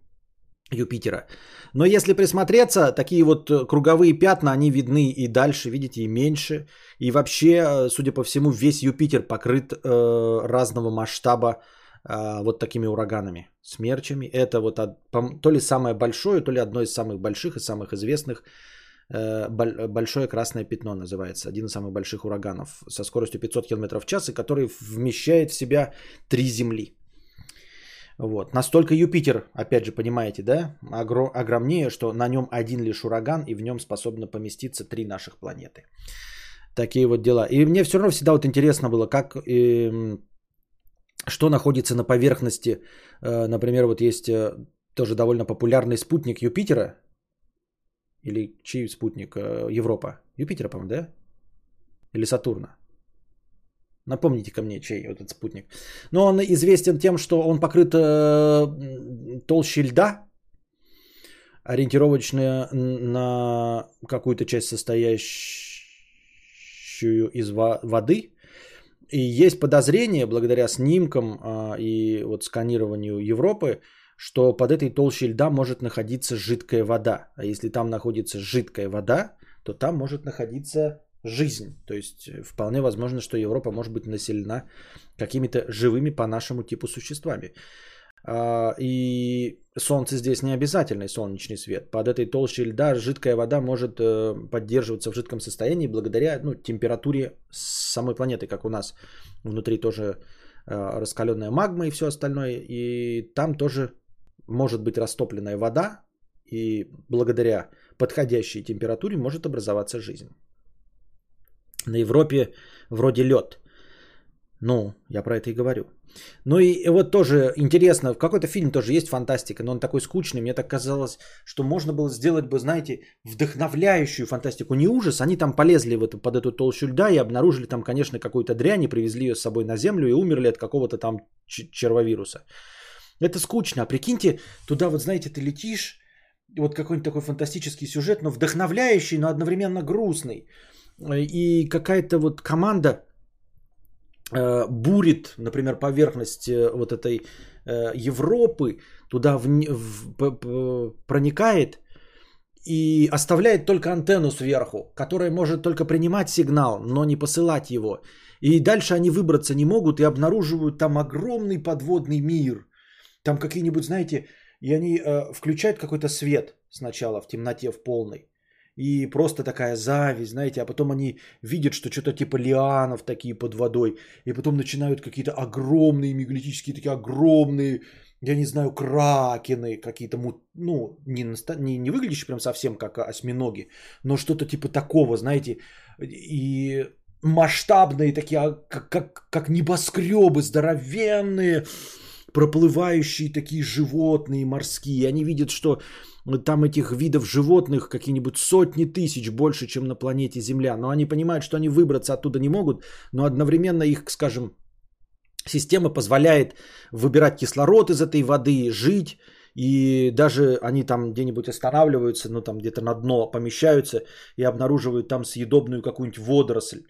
Юпитера. Но если присмотреться, такие вот круговые пятна, они видны и дальше, видите, и меньше. И вообще, судя по всему, весь Юпитер покрыт э, разного масштаба а, вот такими ураганами, смерчами. Это вот то ли самое большое, то ли одно из самых больших и самых известных. Э, большое красное пятно называется. Один из самых больших ураганов со скоростью 500 км в час, и который вмещает в себя три Земли. Вот. Настолько Юпитер, опять же, понимаете, да, огр- огромнее, что на нем один лишь ураган, и в нем способно поместиться три наших планеты. Такие вот дела. И мне все равно всегда вот интересно было, как э, что находится на поверхности. Э, например, вот есть э, тоже довольно популярный спутник Юпитера. Или чей спутник? Э, Европа. Юпитера, по-моему, да? Или Сатурна? Напомните ко мне, чей этот спутник. Но он известен тем, что он покрыт толщей льда, ориентировочно на какую-то часть состоящую из воды, и есть подозрение, благодаря снимкам а, и вот сканированию Европы, что под этой толщей льда может находиться жидкая вода. А если там находится жидкая вода, то там может находиться жизнь. То есть э, вполне возможно, что Европа может быть населена какими-то живыми по нашему типу существами. А, и солнце здесь не обязательный солнечный свет. Под этой толщей льда жидкая вода может э, поддерживаться в жидком состоянии благодаря ну, температуре самой планеты, как у нас внутри тоже э, раскаленная магма и все остальное. И там тоже может быть растопленная вода, и благодаря подходящей температуре может образоваться жизнь. На Европе вроде лед. Ну, я про это и говорю. Ну и вот тоже интересно, в какой-то фильм тоже есть фантастика, но он такой скучный. Мне так казалось, что можно было сделать бы, знаете, вдохновляющую фантастику. Не ужас, они там полезли в это, под эту толщу льда и обнаружили там, конечно, какую-то дрянь, и привезли ее с собой на Землю и умерли от какого-то там червовируса. Это скучно. А прикиньте, туда вот, знаете, ты летишь, вот какой-нибудь такой фантастический сюжет, но вдохновляющий, но одновременно грустный. И какая-то вот команда Э, бурит, например, поверхность э, вот этой э, Европы, туда в, в, проникает и оставляет только антенну сверху, которая может только принимать сигнал, но не посылать его. И дальше они выбраться не могут и обнаруживают там огромный подводный мир. Там какие-нибудь, знаете, и они э, включают какой-то свет сначала в темноте в полной и просто такая зависть, знаете, а потом они видят, что что-то типа лианов такие под водой, и потом начинают какие-то огромные мегалитические, такие огромные, я не знаю, кракены какие-то, ну, не, не, не выглядящие прям совсем как осьминоги, но что-то типа такого, знаете, и масштабные такие, а, как, как, как небоскребы здоровенные, проплывающие такие животные морские. Они видят, что там этих видов животных какие-нибудь сотни тысяч больше, чем на планете Земля. Но они понимают, что они выбраться оттуда не могут, но одновременно их, скажем, система позволяет выбирать кислород из этой воды, жить. И даже они там где-нибудь останавливаются, ну там где-то на дно помещаются и обнаруживают там съедобную какую-нибудь водоросль.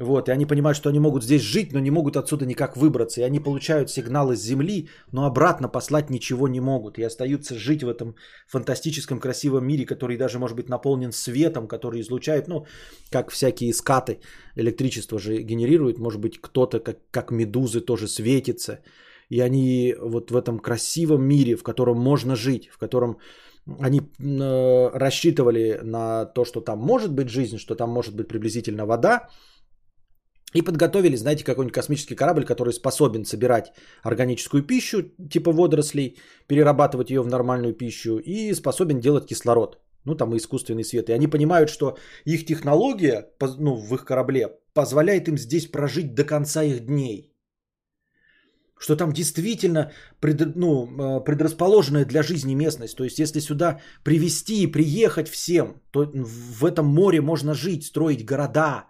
Вот, и они понимают, что они могут здесь жить, но не могут отсюда никак выбраться. И они получают сигналы с Земли, но обратно послать ничего не могут. И остаются жить в этом фантастическом красивом мире, который даже может быть наполнен светом, который излучает, ну, как всякие скаты электричество же генерирует. Может быть, кто-то, как, как медузы, тоже светится. И они вот в этом красивом мире, в котором можно жить, в котором они э, рассчитывали на то, что там может быть жизнь, что там может быть приблизительно вода, и подготовили, знаете, какой-нибудь космический корабль, который способен собирать органическую пищу, типа водорослей, перерабатывать ее в нормальную пищу и способен делать кислород. Ну, там и искусственный свет. И они понимают, что их технология, ну, в их корабле, позволяет им здесь прожить до конца их дней. Что там действительно пред, ну, э, предрасположенная для жизни местность. То есть, если сюда привести и приехать всем, то в этом море можно жить, строить города,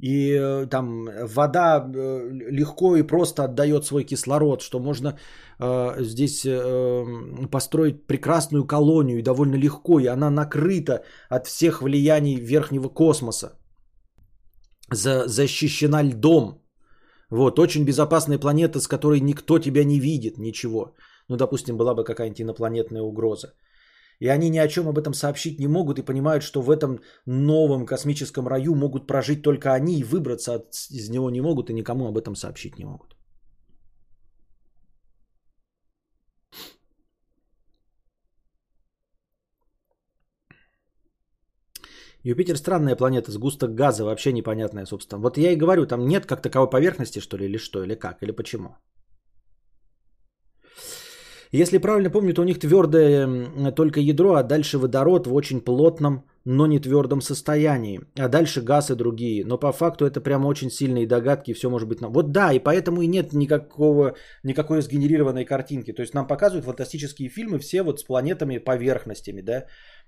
и э, там вода э, легко и просто отдает свой кислород, что можно э, здесь э, построить прекрасную колонию и довольно легко, и она накрыта от всех влияний верхнего космоса, За, защищена льдом. Вот, очень безопасная планета, с которой никто тебя не видит, ничего. Ну, допустим, была бы какая-нибудь инопланетная угроза. И они ни о чем об этом сообщить не могут и понимают, что в этом новом космическом раю могут прожить только они и выбраться от, из него не могут и никому об этом сообщить не могут. Юпитер странная планета, с густок газа, вообще непонятная, собственно. Вот я и говорю, там нет как таковой поверхности, что ли, или что, или как, или почему. Если правильно помню, то у них твердое только ядро, а дальше водород в очень плотном, но не твердом состоянии. А дальше газ и другие. Но по факту это прямо очень сильные догадки, все может быть... Вот да, и поэтому и нет никакого, никакой сгенерированной картинки. То есть нам показывают фантастические фильмы все вот с планетами, поверхностями, да.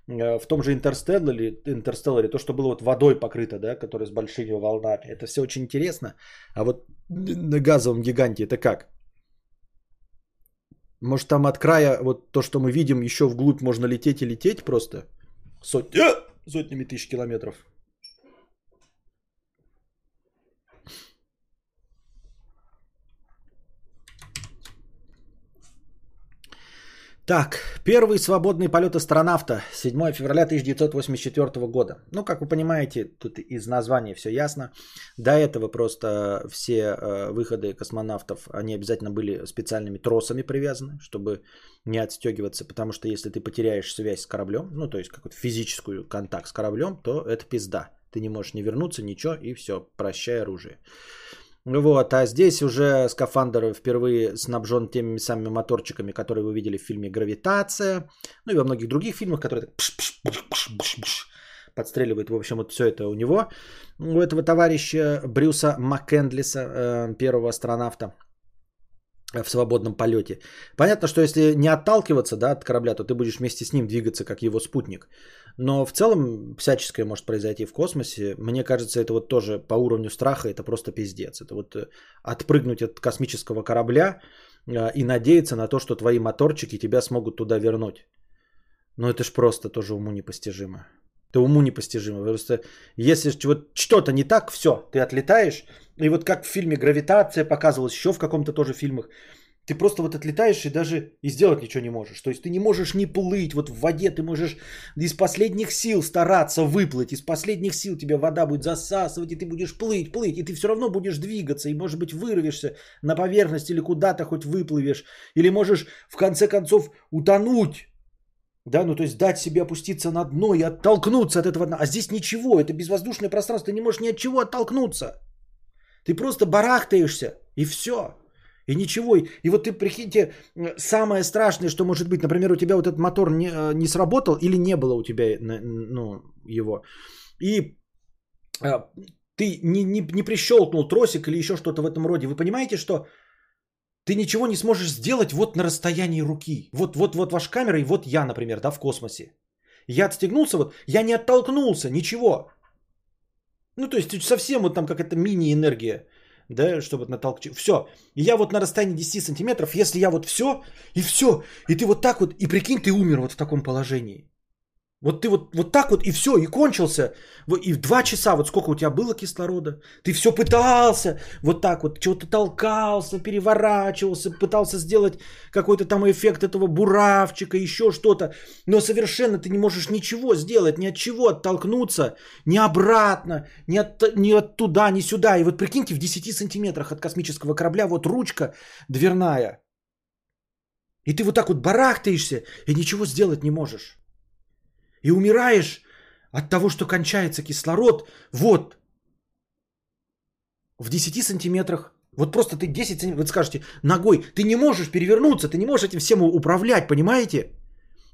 Э, в том же Интерстелларе, Интерстелларе то, что было вот водой покрыто, да, которое с большими волнами. Это все очень интересно. А вот на газовом гиганте это как? Может там от края, вот то, что мы видим, еще вглубь можно лететь и лететь просто сотни, сотнями тысяч километров. Так, первый свободный полет астронавта, 7 февраля 1984 года. Ну, как вы понимаете, тут из названия все ясно. До этого просто все э, выходы космонавтов, они обязательно были специальными тросами привязаны, чтобы не отстегиваться, потому что если ты потеряешь связь с кораблем, ну, то есть какой-то физическую контакт с кораблем, то это пизда. Ты не можешь не вернуться, ничего, и все, прощай оружие. Вот, а здесь уже скафандр впервые снабжен теми самыми моторчиками, которые вы видели в фильме «Гравитация», ну и во многих других фильмах, которые так подстреливают. В общем, вот все это у него, у этого товарища Брюса Маккендлиса, э, первого астронавта в свободном полете. Понятно, что если не отталкиваться да, от корабля, то ты будешь вместе с ним двигаться, как его спутник. Но в целом всяческое может произойти в космосе. Мне кажется, это вот тоже по уровню страха, это просто пиздец. Это вот э, отпрыгнуть от космического корабля э, и надеяться на то, что твои моторчики тебя смогут туда вернуть. Но это ж просто тоже уму непостижимо. Это уму непостижимо. Просто если что-то не так, все, ты отлетаешь. И вот как в фильме «Гравитация» показывалось, еще в каком-то тоже фильмах, ты просто вот отлетаешь и даже и сделать ничего не можешь. То есть ты не можешь не плыть вот в воде, ты можешь из последних сил стараться выплыть, из последних сил тебя вода будет засасывать, и ты будешь плыть, плыть, и ты все равно будешь двигаться, и может быть вырвешься на поверхность или куда-то хоть выплывешь, или можешь в конце концов утонуть, да, ну то есть дать себе опуститься на дно и оттолкнуться от этого дна. А здесь ничего, это безвоздушное пространство, ты не можешь ни от чего оттолкнуться. Ты просто барахтаешься, и все. И ничего. И вот ты прикиньте, самое страшное, что может быть, например, у тебя вот этот мотор не, э, не сработал или не было у тебя ну, его. И а, ты не, не, не прищелкнул тросик или еще что-то в этом роде. Вы понимаете, что ты ничего не сможешь сделать вот на расстоянии руки. Вот, вот, вот ваш камера и вот я, например, да, в космосе. Я отстегнулся, вот, я не оттолкнулся, ничего. Ну, то есть совсем вот там какая-то мини-энергия да, чтобы натолкнуть. Все. И я вот на расстоянии 10 сантиметров, если я вот все, и все, и ты вот так вот, и прикинь, ты умер вот в таком положении. Вот ты вот, вот так вот и все, и кончился. И в два часа, вот сколько у тебя было кислорода, ты все пытался, вот так вот, чего-то толкался, переворачивался, пытался сделать какой-то там эффект этого буравчика, еще что-то. Но совершенно ты не можешь ничего сделать, ни от чего оттолкнуться, ни обратно, ни от, ни от туда, ни сюда. И вот прикиньте, в 10 сантиметрах от космического корабля вот ручка дверная. И ты вот так вот барахтаешься и ничего сделать не можешь и умираешь от того, что кончается кислород, вот, в 10 сантиметрах. Вот просто ты 10 сантиметров, вот скажете, ногой, ты не можешь перевернуться, ты не можешь этим всем управлять, понимаете?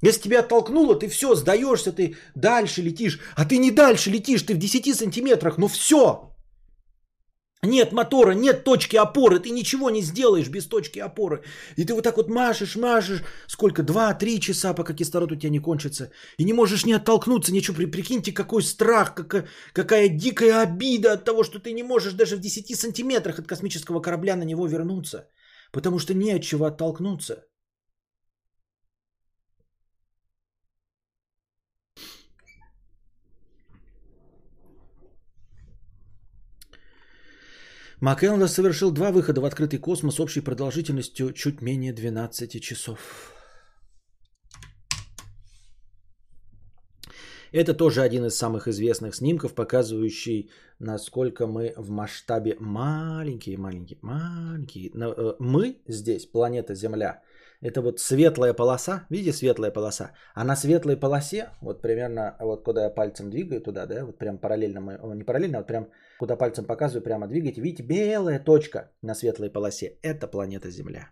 Если тебя оттолкнуло, ты все, сдаешься, ты дальше летишь. А ты не дальше летишь, ты в 10 сантиметрах, ну все. Нет мотора, нет точки опоры, ты ничего не сделаешь без точки опоры. И ты вот так вот машешь, машешь, сколько, два-три часа, пока кислород у тебя не кончится. И не можешь не оттолкнуться, ничего, при, прикиньте, какой страх, какая, какая дикая обида от того, что ты не можешь даже в 10 сантиметрах от космического корабля на него вернуться. Потому что не от чего оттолкнуться. Маккеллендер совершил два выхода в открытый космос общей продолжительностью чуть менее 12 часов. Это тоже один из самых известных снимков, показывающий, насколько мы в масштабе маленькие, маленькие, маленькие. Э, мы здесь, планета Земля, это вот светлая полоса, видите, светлая полоса. А на светлой полосе, вот примерно, вот куда я пальцем двигаю туда, да, вот прям параллельно, мы, не параллельно, а вот прям куда пальцем показываю, прямо двигайте, видите, белая точка на светлой полосе. Это планета Земля.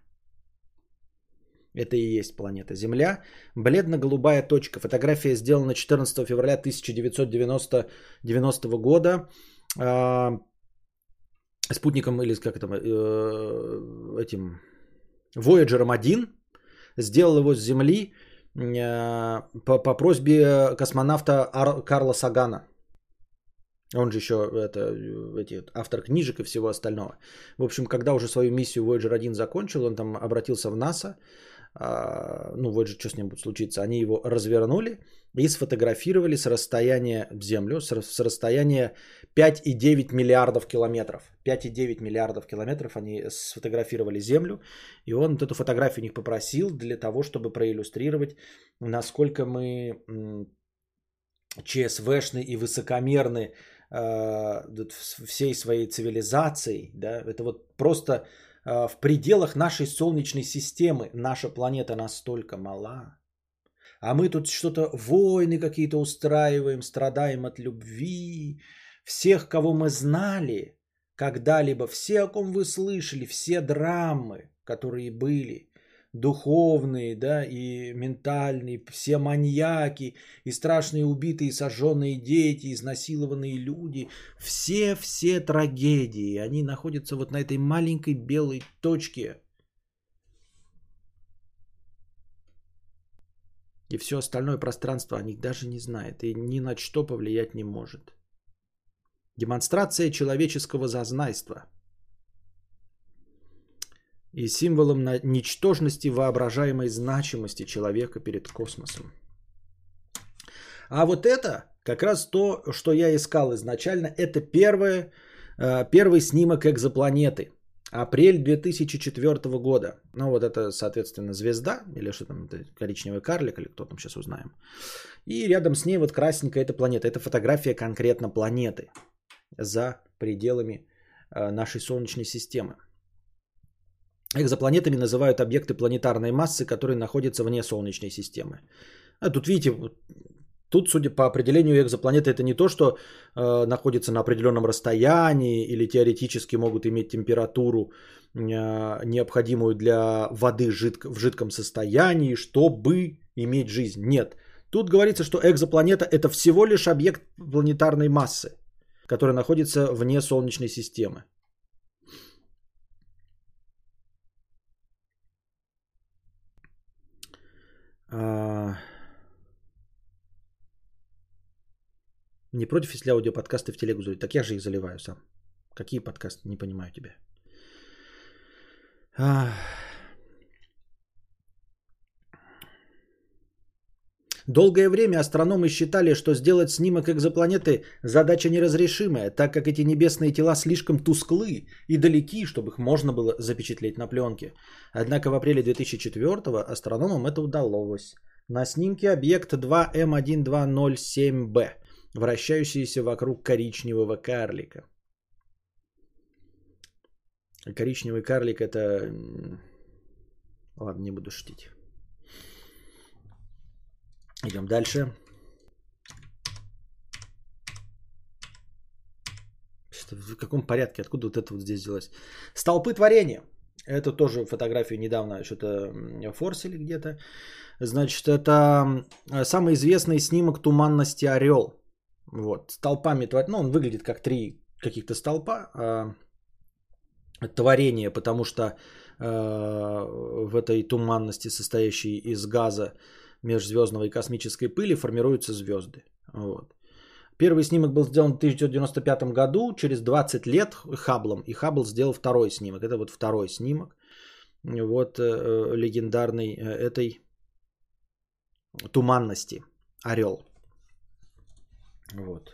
Это и есть планета Земля. Бледно-голубая точка. Фотография сделана 14 февраля 1990 90 года. Э, спутником или как это, э, этим Voyager 1 сделал его с Земли э, по, по просьбе космонавта Ар- Карла Сагана. Он же еще это, эти, автор книжек и всего остального. В общем, когда уже свою миссию Voyager 1 закончил, он там обратился в НАСА. А, ну, Voyager, что с ним будет случиться? Они его развернули и сфотографировали с расстояния в Землю, с, расстояния 5,9 миллиардов километров. 5,9 миллиардов километров они сфотографировали Землю, и он вот эту фотографию у них попросил для того, чтобы проиллюстрировать, насколько мы ЧСВшны и высокомерны э, всей своей цивилизацией. Да? Это вот просто в пределах нашей Солнечной системы наша планета настолько мала, а мы тут что-то, войны какие-то устраиваем, страдаем от любви. Всех, кого мы знали когда-либо, все, о ком вы слышали, все драмы, которые были, духовные, да, и ментальные, все маньяки, и страшные убитые, сожженные дети, изнасилованные люди, все-все трагедии, они находятся вот на этой маленькой белой точке – И все остальное пространство о них даже не знает и ни на что повлиять не может. Демонстрация человеческого зазнайства и символом на ничтожности воображаемой значимости человека перед космосом. А вот это как раз то, что я искал изначально, это первое, э, первый снимок экзопланеты – Апрель 2004 года. Ну вот это, соответственно, звезда, или что там, это коричневый карлик, или кто там сейчас узнаем. И рядом с ней вот красненькая эта планета. Это фотография конкретно планеты за пределами э, нашей Солнечной системы. Экзопланетами называют объекты планетарной массы, которые находятся вне Солнечной системы. А тут видите, Тут, судя по определению экзопланеты, это не то, что э, находится на определенном расстоянии или теоретически могут иметь температуру, э, необходимую для воды жидк- в жидком состоянии, чтобы иметь жизнь. Нет. Тут говорится, что экзопланета это всего лишь объект планетарной массы, который находится вне Солнечной системы. А... Не против, если аудиоподкасты в телегу заливать? Так я же их заливаю сам. Какие подкасты? Не понимаю тебя. Долгое время астрономы считали, что сделать снимок экзопланеты задача неразрешимая, так как эти небесные тела слишком тусклы и далеки, чтобы их можно было запечатлеть на пленке. Однако в апреле 2004 астрономам это удалось. На снимке объект 2М1207Б, вращающийся вокруг коричневого карлика. Коричневый карлик это... Ладно, не буду шутить. Идем дальше. В каком порядке? Откуда вот это вот здесь взялось? Столпы творения. Это тоже фотографию недавно что-то форсили где-то. Значит, это самый известный снимок туманности Орел. Вот, столпами, ну, он выглядит как три каких-то столпа а, творения, потому что э, в этой туманности, состоящей из газа, межзвездного и космической пыли формируются звезды. Вот. Первый снимок был сделан в 1995 году, через 20 лет Хабблом, и Хаббл сделал второй снимок. Это вот второй снимок, вот э, э легендарной э, этой туманности, орел. Вот.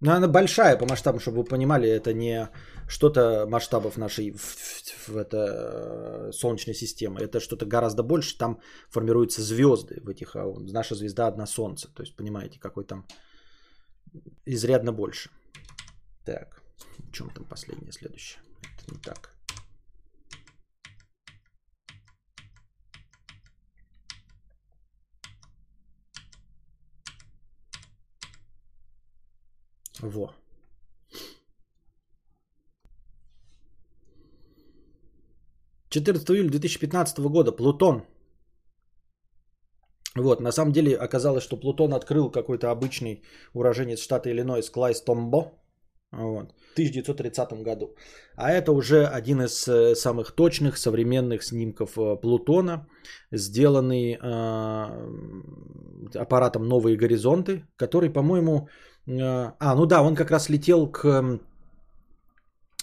Но она большая по масштабам, чтобы вы понимали, это не что-то масштабов нашей в, в, в это, э, Солнечной системы. Это что-то гораздо больше. Там формируются звезды в этих. А наша звезда одна Солнце. То есть, понимаете, какой там изрядно больше. Так, в чем там последнее, следующее? Это не так. Во. 14 июля 2015 года Плутон. Вот, на самом деле оказалось, что Плутон открыл какой-то обычный уроженец штата Иллинойс Клайс Томбо вот, в 1930 году. А это уже один из э, самых точных современных снимков э, Плутона, сделанный э, аппаратом «Новые горизонты», который, по-моему... Э, а, ну да, он как раз летел к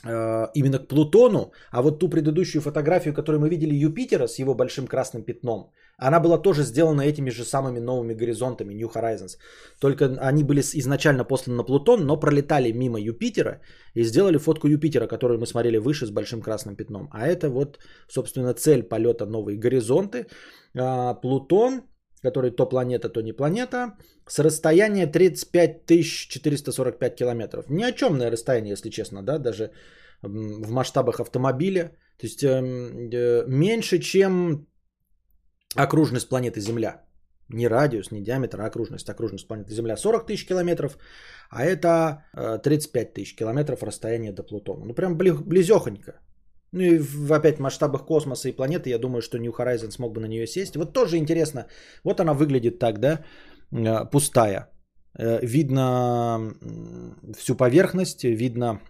именно к Плутону, а вот ту предыдущую фотографию, которую мы видели Юпитера с его большим красным пятном, она была тоже сделана этими же самыми новыми горизонтами New Horizons. Только они были изначально посланы на Плутон, но пролетали мимо Юпитера и сделали фотку Юпитера, которую мы смотрели выше с большим красным пятном. А это вот, собственно, цель полета новые горизонты. А, Плутон, который то планета, то не планета, с расстояния 35 445 километров. Ни о чемное расстояние, если честно, да, даже в масштабах автомобиля. То есть эм, э, меньше, чем окружность планеты Земля. Не радиус, не диаметр, а окружность. Окружность планеты Земля 40 тысяч километров, а это 35 э, тысяч километров расстояние до Плутона. Ну прям близехонько. Ну и в опять масштабах космоса и планеты, я думаю, что New Horizons смог бы на нее сесть. Вот тоже интересно. Вот она выглядит так, да, э, пустая. Видно всю поверхность, видно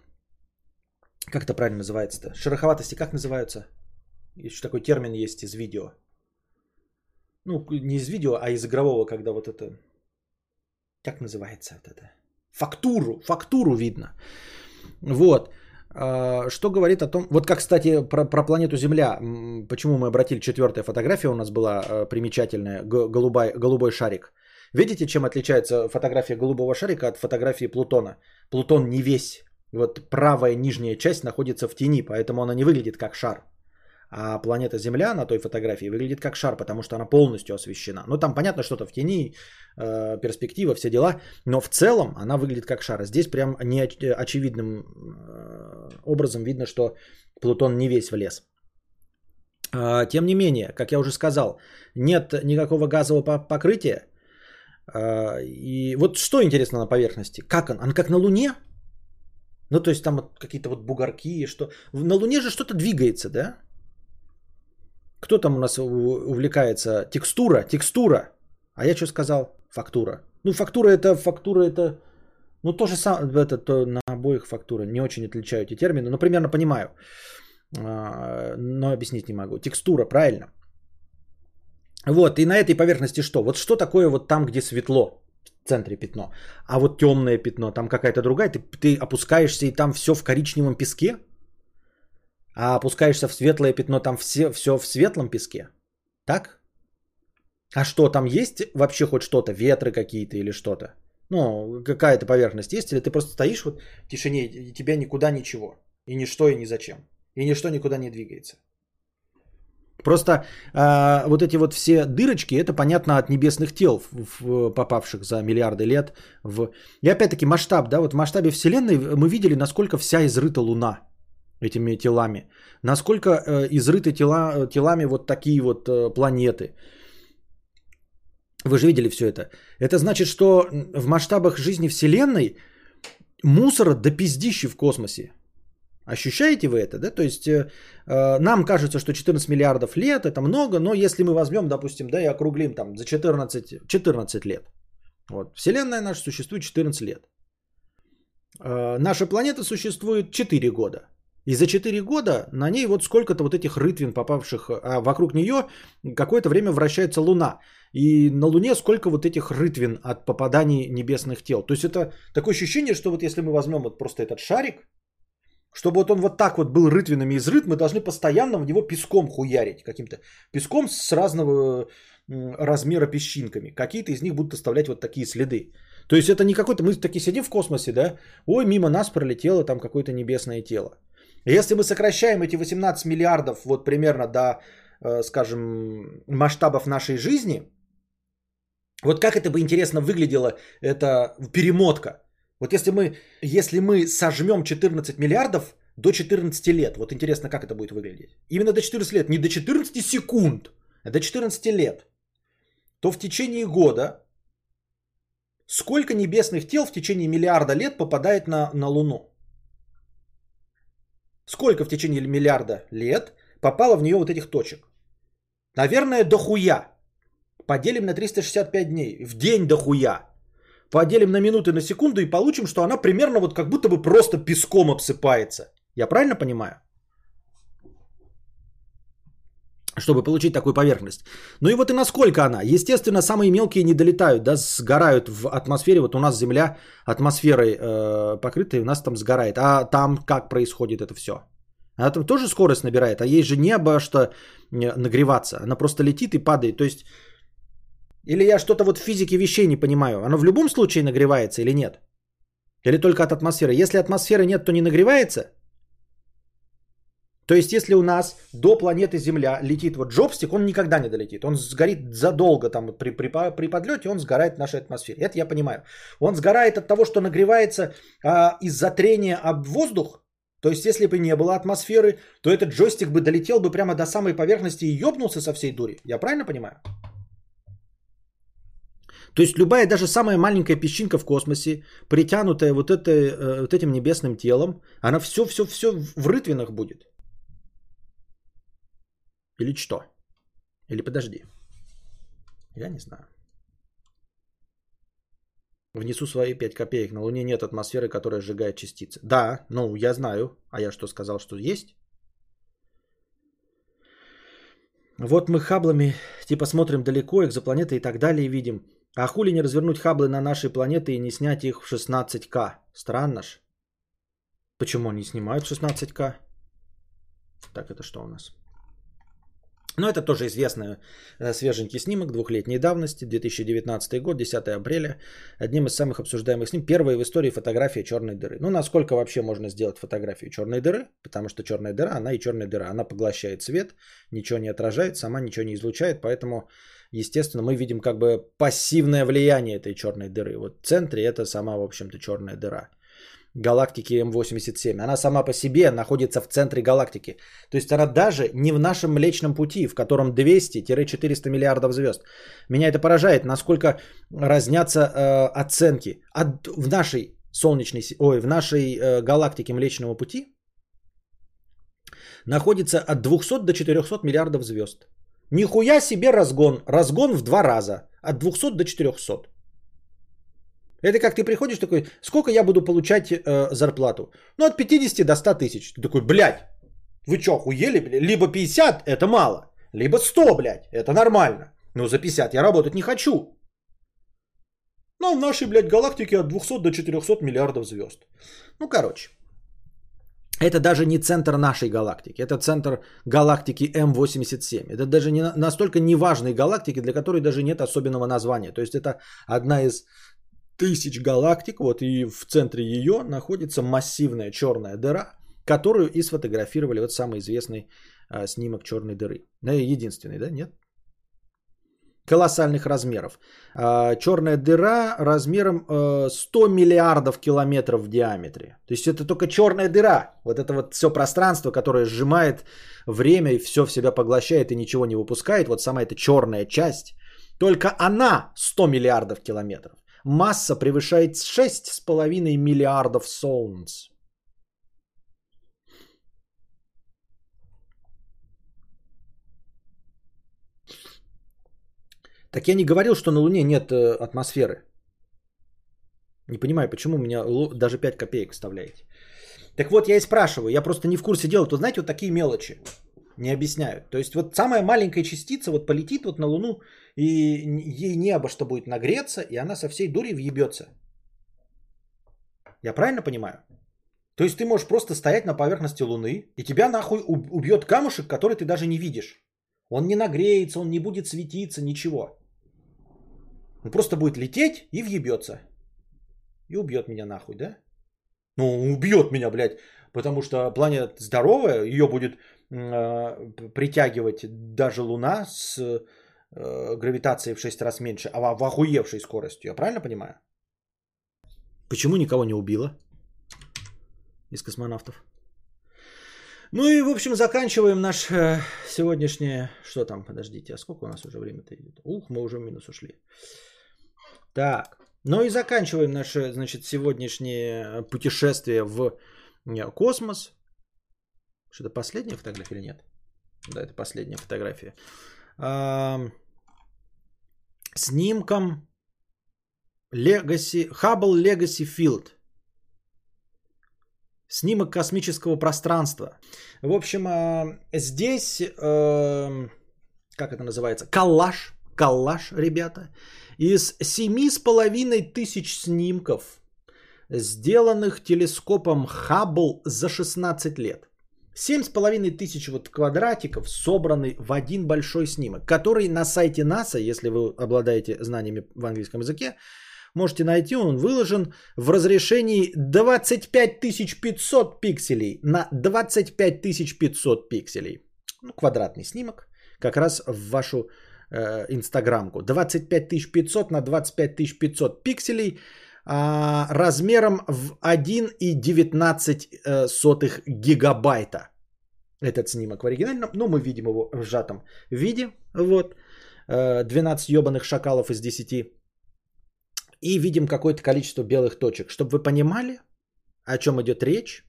как это правильно называется-то? Шероховатости как называются? Еще такой термин есть из видео. Ну, не из видео, а из игрового, когда вот это... Как называется вот это? Фактуру, фактуру видно. Вот. А, что говорит о том... Вот как, кстати, про, про планету Земля. Почему мы обратили четвертая фотография у нас была а, примечательная. Голубой, голубой шарик. Видите, чем отличается фотография голубого шарика от фотографии Плутона? Плутон не весь вот правая нижняя часть находится в тени, поэтому она не выглядит как шар. А планета Земля на той фотографии выглядит как шар, потому что она полностью освещена. Ну там понятно, что-то в тени, э, перспектива, все дела, но в целом она выглядит как шар. Здесь прям не очевидным э, образом видно, что Плутон не весь в лес. Э, тем не менее, как я уже сказал, нет никакого газового покрытия. Э, и вот что интересно на поверхности? Как он? Он как на Луне? Ну, то есть там какие-то вот бугорки, что... На Луне же что-то двигается, да? Кто там у нас увлекается? Текстура, текстура. А я что сказал? Фактура. Ну, фактура это, фактура это... Ну, то же самое, это то на обоих фактура. Не очень отличаю эти термины, но примерно понимаю. А, но объяснить не могу. Текстура, правильно. Вот, и на этой поверхности что? Вот что такое вот там, где светло? центре пятно. А вот темное пятно, там какая-то другая, ты, ты опускаешься и там все в коричневом песке, а опускаешься в светлое пятно, там все, все в светлом песке. Так? А что, там есть вообще хоть что-то? Ветры какие-то или что-то? Ну, какая-то поверхность есть? Или ты просто стоишь вот в тишине, и тебя никуда ничего? И ничто, и ни зачем. И ничто никуда не двигается. Просто э, вот эти вот все дырочки, это понятно от небесных тел, в, в, попавших за миллиарды лет. В... И опять-таки масштаб, да, вот в масштабе Вселенной мы видели, насколько вся изрыта Луна этими телами. Насколько э, изрыты тела, телами вот такие вот э, планеты. Вы же видели все это. Это значит, что в масштабах жизни Вселенной мусора до пиздищи в космосе. Ощущаете вы это, да? То есть э, э нам кажется, что 14 миллиардов лет это много, но если мы возьмем, допустим, да, и округлим там за 14, 14 лет. Вот. Вселенная наша существует 14 лет. Э, наша планета существует 4 года. И за 4 года на ней вот сколько-то вот этих рытвин, попавших, а вокруг нее какое-то время вращается Луна. И на Луне сколько вот этих рытвин от попаданий небесных тел. То есть это такое ощущение, что вот если мы возьмем вот просто этот шарик, чтобы вот он вот так вот был рытвинами изрыт, мы должны постоянно в него песком хуярить каким-то. Песком с разного размера песчинками. Какие-то из них будут оставлять вот такие следы. То есть это не какой-то, мы такие сидим в космосе, да, ой, мимо нас пролетело там какое-то небесное тело. Если мы сокращаем эти 18 миллиардов вот примерно до, э, скажем, масштабов нашей жизни, вот как это бы интересно выглядело, это перемотка. Вот если мы, если мы сожмем 14 миллиардов до 14 лет, вот интересно, как это будет выглядеть. Именно до 14 лет, не до 14 секунд, а до 14 лет. То в течение года сколько небесных тел в течение миллиарда лет попадает на, на Луну? Сколько в течение миллиарда лет попало в нее вот этих точек? Наверное, дохуя. Поделим на 365 дней. В день дохуя. Поделим на минуты, на секунду и получим, что она примерно вот как будто бы просто песком обсыпается. Я правильно понимаю? Чтобы получить такую поверхность. Ну и вот и насколько она. Естественно, самые мелкие не долетают, да, сгорают в атмосфере. Вот у нас Земля атмосферой э, покрыта, и у нас там сгорает. А там как происходит это все? Она там тоже скорость набирает, а ей же не обо что э, нагреваться. Она просто летит и падает. То есть, или я что-то вот в физике вещей не понимаю. Оно в любом случае нагревается или нет? Или только от атмосферы? Если атмосферы нет, то не нагревается – то есть, если у нас до планеты Земля летит вот джобстик, он никогда не долетит. Он сгорит задолго там при, при, при подлете, он сгорает в нашей атмосфере. Это я понимаю. Он сгорает от того, что нагревается а, из-за трения об воздух. То есть, если бы не было атмосферы, то этот джойстик бы долетел бы прямо до самой поверхности и ёбнулся со всей дури. Я правильно понимаю? То есть любая, даже самая маленькая песчинка в космосе, притянутая вот, это, э, вот этим небесным телом, она все-все-все в рытвинах будет. Или что? Или подожди. Я не знаю. Внесу свои 5 копеек. На Луне нет атмосферы, которая сжигает частицы. Да, ну я знаю. А я что сказал, что есть? Вот мы хаблами типа смотрим далеко, экзопланеты и так далее видим. А хули не развернуть хаблы на нашей планеты и не снять их в 16К? Странно ж. Почему они снимают в 16К? Так, это что у нас? Но это тоже известный э, свеженький снимок двухлетней давности, 2019 год, 10 апреля. Одним из самых обсуждаемых снимков. Первая в истории фотография черной дыры. Ну, насколько вообще можно сделать фотографию черной дыры? Потому что черная дыра, она и черная дыра. Она поглощает свет, ничего не отражает, сама ничего не излучает. Поэтому, естественно, мы видим как бы пассивное влияние этой черной дыры. Вот в центре это сама, в общем-то, черная дыра галактики М87. Она сама по себе находится в центре галактики. То есть она даже не в нашем Млечном Пути, в котором 200-400 миллиардов звезд. Меня это поражает, насколько разнятся э, оценки. От, в нашей солнечной, ой, в нашей э, галактике Млечного Пути находится от 200 до 400 миллиардов звезд. Нихуя себе разгон. Разгон в два раза. От 200 до 400. Это как ты приходишь такой, сколько я буду получать э, зарплату? Ну, от 50 до 100 тысяч. Ты такой, блядь, вы что, охуели, блядь? Либо 50, это мало. Либо 100, блядь, это нормально. Но за 50 я работать не хочу. Но в нашей, блядь, галактике от 200 до 400 миллиардов звезд. Ну, короче. Это даже не центр нашей галактики, это центр галактики М87. Это даже не настолько неважной галактики, для которой даже нет особенного названия. То есть это одна из тысяч галактик, вот и в центре ее находится массивная черная дыра, которую и сфотографировали вот самый известный а, снимок черной дыры. Да, единственный, да, нет? колоссальных размеров. А, черная дыра размером 100 э, миллиардов километров в диаметре. То есть это только черная дыра. Вот это вот все пространство, которое сжимает время и все в себя поглощает и ничего не выпускает. Вот сама эта черная часть. Только она 100 миллиардов километров. Масса превышает 6,5 миллиардов солнц. Так я не говорил, что на Луне нет э, атмосферы. Не понимаю, почему у меня даже 5 копеек вставляете. Так вот, я и спрашиваю, я просто не в курсе дела. То знаете, вот такие мелочи не объясняют. То есть вот самая маленькая частица вот полетит вот на Луну, и ей не обо что будет нагреться, и она со всей дури въебется. Я правильно понимаю? То есть ты можешь просто стоять на поверхности Луны, и тебя нахуй убьет камушек, который ты даже не видишь. Он не нагреется, он не будет светиться, ничего. Он просто будет лететь и въебется. И убьет меня нахуй, да? Ну, убьет меня, блядь. Потому что планета здоровая, ее будет э, притягивать даже Луна с э, гравитацией в 6 раз меньше, а в охуевшей скоростью. Я правильно понимаю? Почему никого не убило из космонавтов? Ну и, в общем, заканчиваем наш э, сегодняшнее... Что там, подождите, а сколько у нас уже время-то идет? Ух, мы уже в минус ушли. Так, ну и заканчиваем наше, значит, сегодняшнее путешествие в э, космос. Что это последняя фотография или нет? Да, это последняя фотография. А, снимком Legacy, Hubble Legacy Field – Снимок космического пространства. В общем, здесь, как это называется, коллаж, коллаж, ребята, из семи с половиной тысяч снимков, сделанных телескопом Хаббл за 16 лет. Семь с половиной тысяч вот квадратиков собраны в один большой снимок, который на сайте НАСА, если вы обладаете знаниями в английском языке, Можете найти, он выложен в разрешении 25 500 пикселей на 25 500 пикселей. Ну, квадратный снимок, как раз в вашу э, инстаграмку. 25 500 на 25 500 пикселей а, размером в 1,19 э, гигабайта. Этот снимок в оригинальном, но мы видим его в сжатом виде. Вот. 12 э, ебаных шакалов из 10 и видим какое-то количество белых точек. Чтобы вы понимали, о чем идет речь,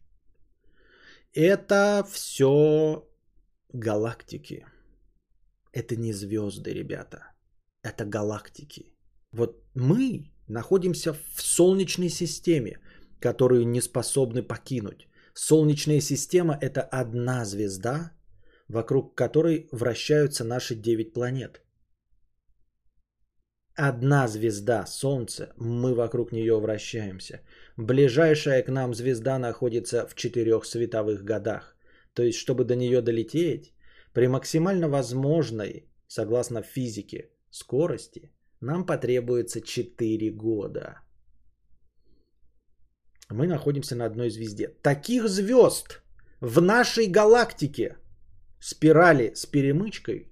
это все галактики. Это не звезды, ребята. Это галактики. Вот мы находимся в Солнечной системе, которую не способны покинуть. Солнечная система – это одна звезда, вокруг которой вращаются наши девять планет – одна звезда, Солнце, мы вокруг нее вращаемся. Ближайшая к нам звезда находится в четырех световых годах. То есть, чтобы до нее долететь, при максимально возможной, согласно физике, скорости, нам потребуется 4 года. Мы находимся на одной звезде. Таких звезд в нашей галактике спирали с перемычкой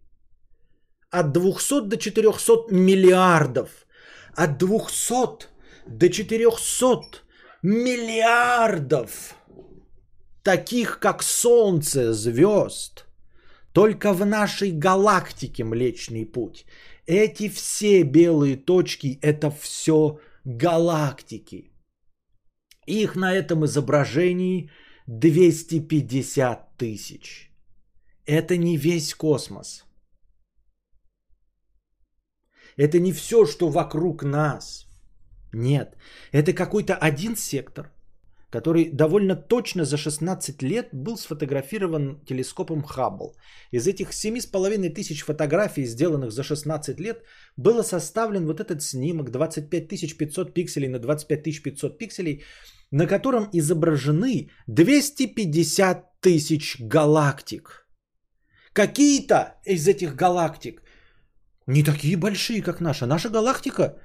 от 200 до 400 миллиардов. От 200 до 400 миллиардов. Таких, как Солнце, звезд. Только в нашей галактике Млечный Путь. Эти все белые точки – это все галактики. Их на этом изображении 250 тысяч. Это не весь космос – это не все, что вокруг нас. Нет. Это какой-то один сектор, который довольно точно за 16 лет был сфотографирован телескопом Хаббл. Из этих 7,5 тысяч фотографий, сделанных за 16 лет, было составлен вот этот снимок 25 500 пикселей на 25 500 пикселей, на котором изображены 250 тысяч галактик. Какие-то из этих галактик не такие большие, как наша. Наша галактика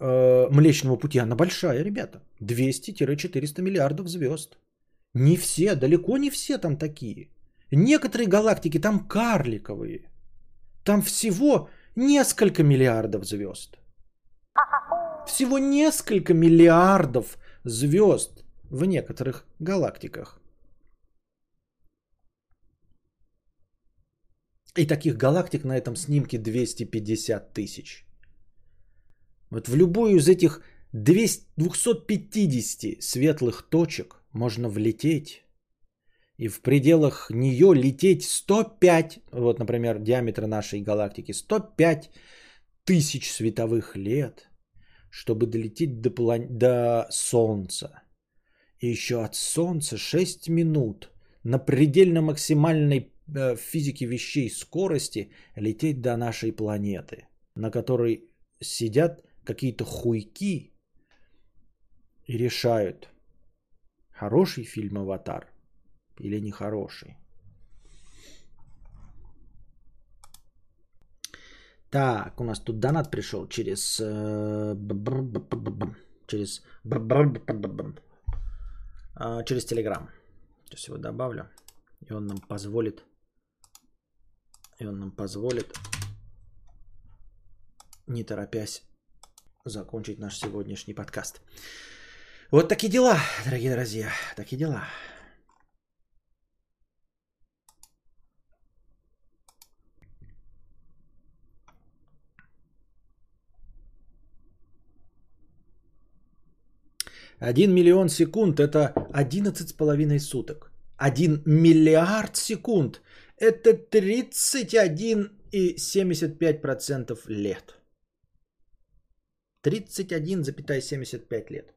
э, Млечного Пути, она большая, ребята. 200-400 миллиардов звезд. Не все, далеко не все там такие. Некоторые галактики там карликовые. Там всего несколько миллиардов звезд. Всего несколько миллиардов звезд в некоторых галактиках. И таких галактик на этом снимке 250 тысяч. Вот в любую из этих 250 светлых точек можно влететь. И в пределах нее лететь 105, вот, например, диаметр нашей галактики, 105 тысяч световых лет, чтобы долететь до, план... до Солнца. И еще от Солнца 6 минут на предельно максимальной э, физике вещей скорости лететь до нашей планеты, на которой сидят какие-то хуйки и решают, хороший фильм «Аватар» или нехороший. Так, у нас тут донат пришел через... Через... Через Телеграм. Сейчас его добавлю. И он нам позволит... И он нам позволит, не торопясь, закончить наш сегодняшний подкаст. Вот такие дела, дорогие друзья. Такие дела. Один миллион секунд – это 11 с половиной суток. Один миллиард секунд – это 31,75% лет. 31,75 лет.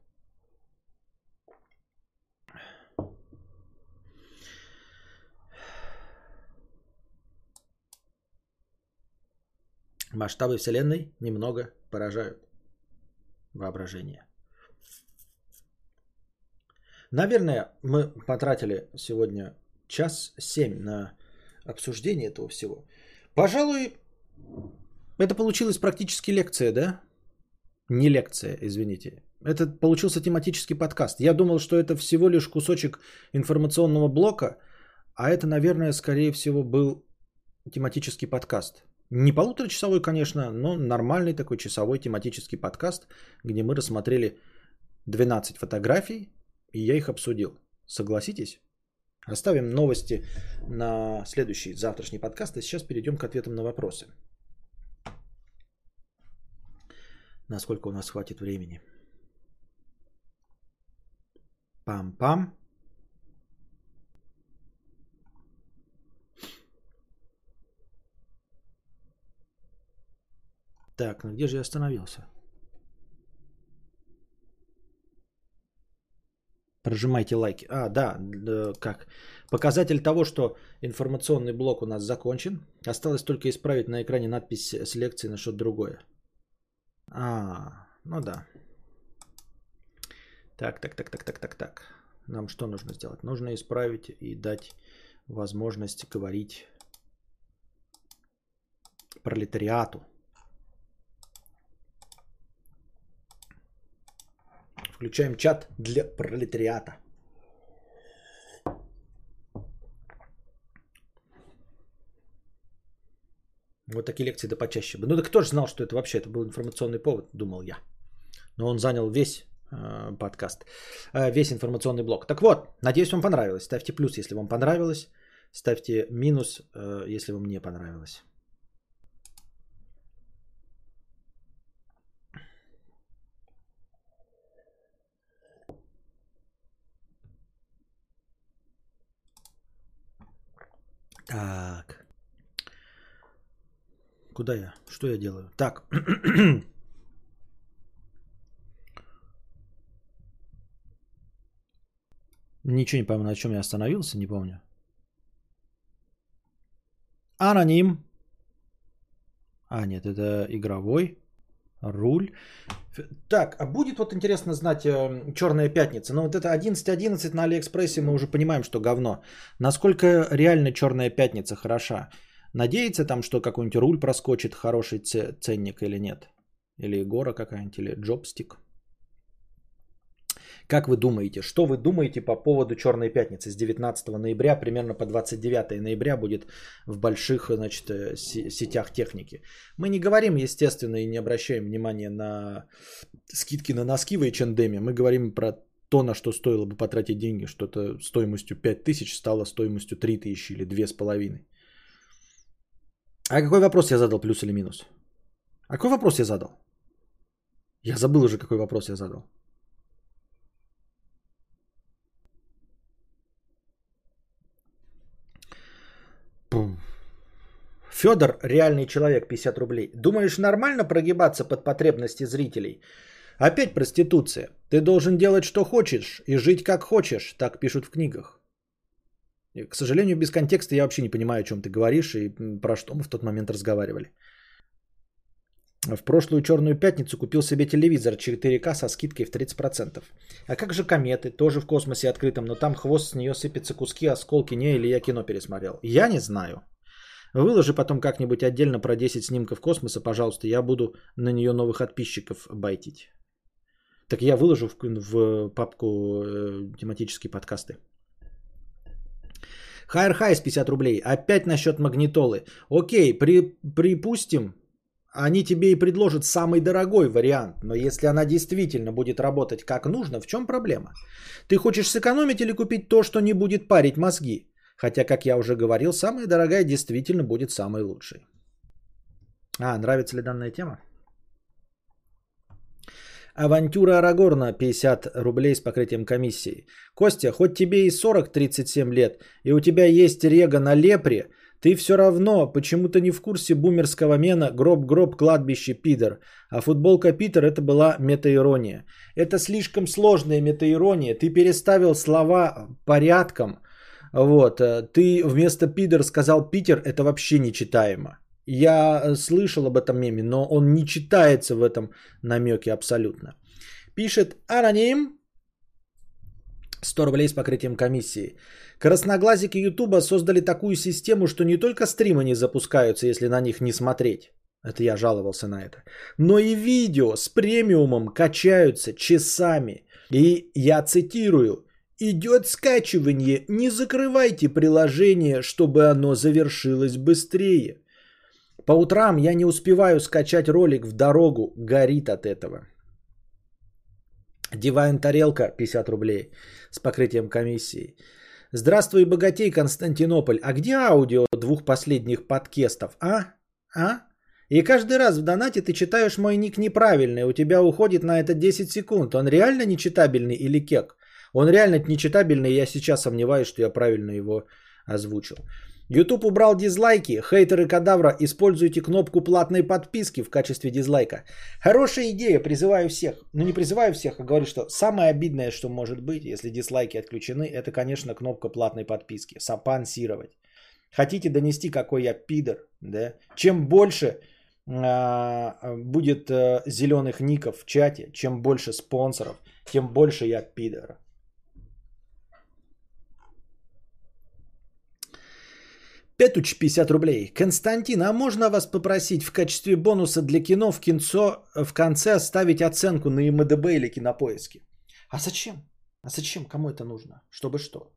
Масштабы Вселенной немного поражают воображение. Наверное, мы потратили сегодня час семь на обсуждение этого всего. Пожалуй, это получилась практически лекция, да? Не лекция, извините. Это получился тематический подкаст. Я думал, что это всего лишь кусочек информационного блока, а это, наверное, скорее всего был тематический подкаст. Не полуторачасовой, конечно, но нормальный такой часовой тематический подкаст, где мы рассмотрели 12 фотографий, и я их обсудил. Согласитесь? Оставим новости на следующий завтрашний подкаст, а сейчас перейдем к ответам на вопросы. Насколько у нас хватит времени. Пам-пам. Так, ну где же я остановился? Прожимайте лайки. А, да, да, как? Показатель того, что информационный блок у нас закончен. Осталось только исправить на экране надпись с лекции на что-то другое. А, ну да. Так, так, так, так, так, так, так. Нам что нужно сделать? Нужно исправить и дать возможность говорить пролетариату. Включаем чат для пролетариата. Вот такие лекции да почаще бы. Ну так кто же знал, что это вообще это был информационный повод, думал я. Но он занял весь э, подкаст, э, весь информационный блок. Так вот, надеюсь, вам понравилось. Ставьте плюс, если вам понравилось. Ставьте минус, э, если вам не понравилось. Так. Куда я? Что я делаю? Так. Ничего не помню, на чем я остановился, не помню. Аноним. А, нет, это игровой. Руль. Так, а будет вот интересно знать э, Черная пятница. Ну вот это 11.11 на Алиэкспрессе мы уже понимаем, что говно. Насколько реально Черная пятница хороша? Надеется там, что какой-нибудь руль проскочит, хороший ценник или нет? Или гора какая-нибудь, или джобстик? Как вы думаете, что вы думаете по поводу Черной пятницы с 19 ноября, примерно по 29 ноября будет в больших значит, э, сетях техники? Мы не говорим, естественно, и не обращаем внимания на скидки на носки в H&M. Мы говорим про то, на что стоило бы потратить деньги, что-то стоимостью 5000 стало стоимостью 3000 или 2500. А какой вопрос я задал, плюс или минус? А какой вопрос я задал? Я забыл уже, какой вопрос я задал. Федор, реальный человек, 50 рублей. Думаешь, нормально прогибаться под потребности зрителей? Опять проституция. Ты должен делать, что хочешь, и жить, как хочешь. Так пишут в книгах. К сожалению, без контекста я вообще не понимаю, о чем ты говоришь и про что мы в тот момент разговаривали. В прошлую черную пятницу купил себе телевизор 4К со скидкой в 30%. А как же кометы? Тоже в космосе открытом, но там хвост с нее сыпятся куски, осколки. Не, или я кино пересмотрел. Я не знаю. Выложи потом как-нибудь отдельно про 10 снимков космоса, пожалуйста. Я буду на нее новых подписчиков байтить. Так я выложу в, в папку э, тематические подкасты. Хайр Хайс 50 рублей. Опять насчет магнитолы. Окей, при, припустим, они тебе и предложат самый дорогой вариант, но если она действительно будет работать как нужно, в чем проблема? Ты хочешь сэкономить или купить то, что не будет парить мозги? Хотя, как я уже говорил, самая дорогая действительно будет самой лучшей. А, нравится ли данная тема? Авантюра Арагорна 50 рублей с покрытием комиссии. Костя, хоть тебе и 40-37 лет, и у тебя есть рега на лепре, ты все равно почему-то не в курсе бумерского мена «Гроб-гроб, кладбище, пидор». А футболка Питер это была метаирония. Это слишком сложная метаирония. Ты переставил слова порядком. Вот. Ты вместо пидор сказал Питер. Это вообще нечитаемо. Я слышал об этом меме, но он не читается в этом намеке абсолютно. Пишет аноним 100 рублей с покрытием комиссии. Красноглазики Ютуба создали такую систему, что не только стримы не запускаются, если на них не смотреть. Это я жаловался на это. Но и видео с премиумом качаются часами. И я цитирую. Идет скачивание, не закрывайте приложение, чтобы оно завершилось быстрее. По утрам я не успеваю скачать ролик в дорогу, горит от этого. Дивайн тарелка 50 рублей с покрытием комиссии. Здравствуй, богатей, Константинополь. А где аудио двух последних подкестов, а? А? И каждый раз в донате ты читаешь мой ник неправильный, у тебя уходит на это 10 секунд. Он реально нечитабельный или кек? Он реально нечитабельный, я сейчас сомневаюсь, что я правильно его озвучил. YouTube убрал дизлайки. Хейтеры кадавра, используйте кнопку платной подписки в качестве дизлайка. Хорошая идея, призываю всех. Ну не призываю всех, а говорю, что самое обидное, что может быть, если дизлайки отключены, это, конечно, кнопка платной подписки. Сапансировать. Хотите донести, какой я пидор, да? Чем больше а, будет а, зеленых ников в чате, чем больше спонсоров, тем больше я пидор. Петуч 50 рублей. Константин, а можно вас попросить в качестве бонуса для кино в кинцо в конце оставить оценку на МДБ или кинопоиске? А зачем? А зачем? Кому это нужно? Чтобы что?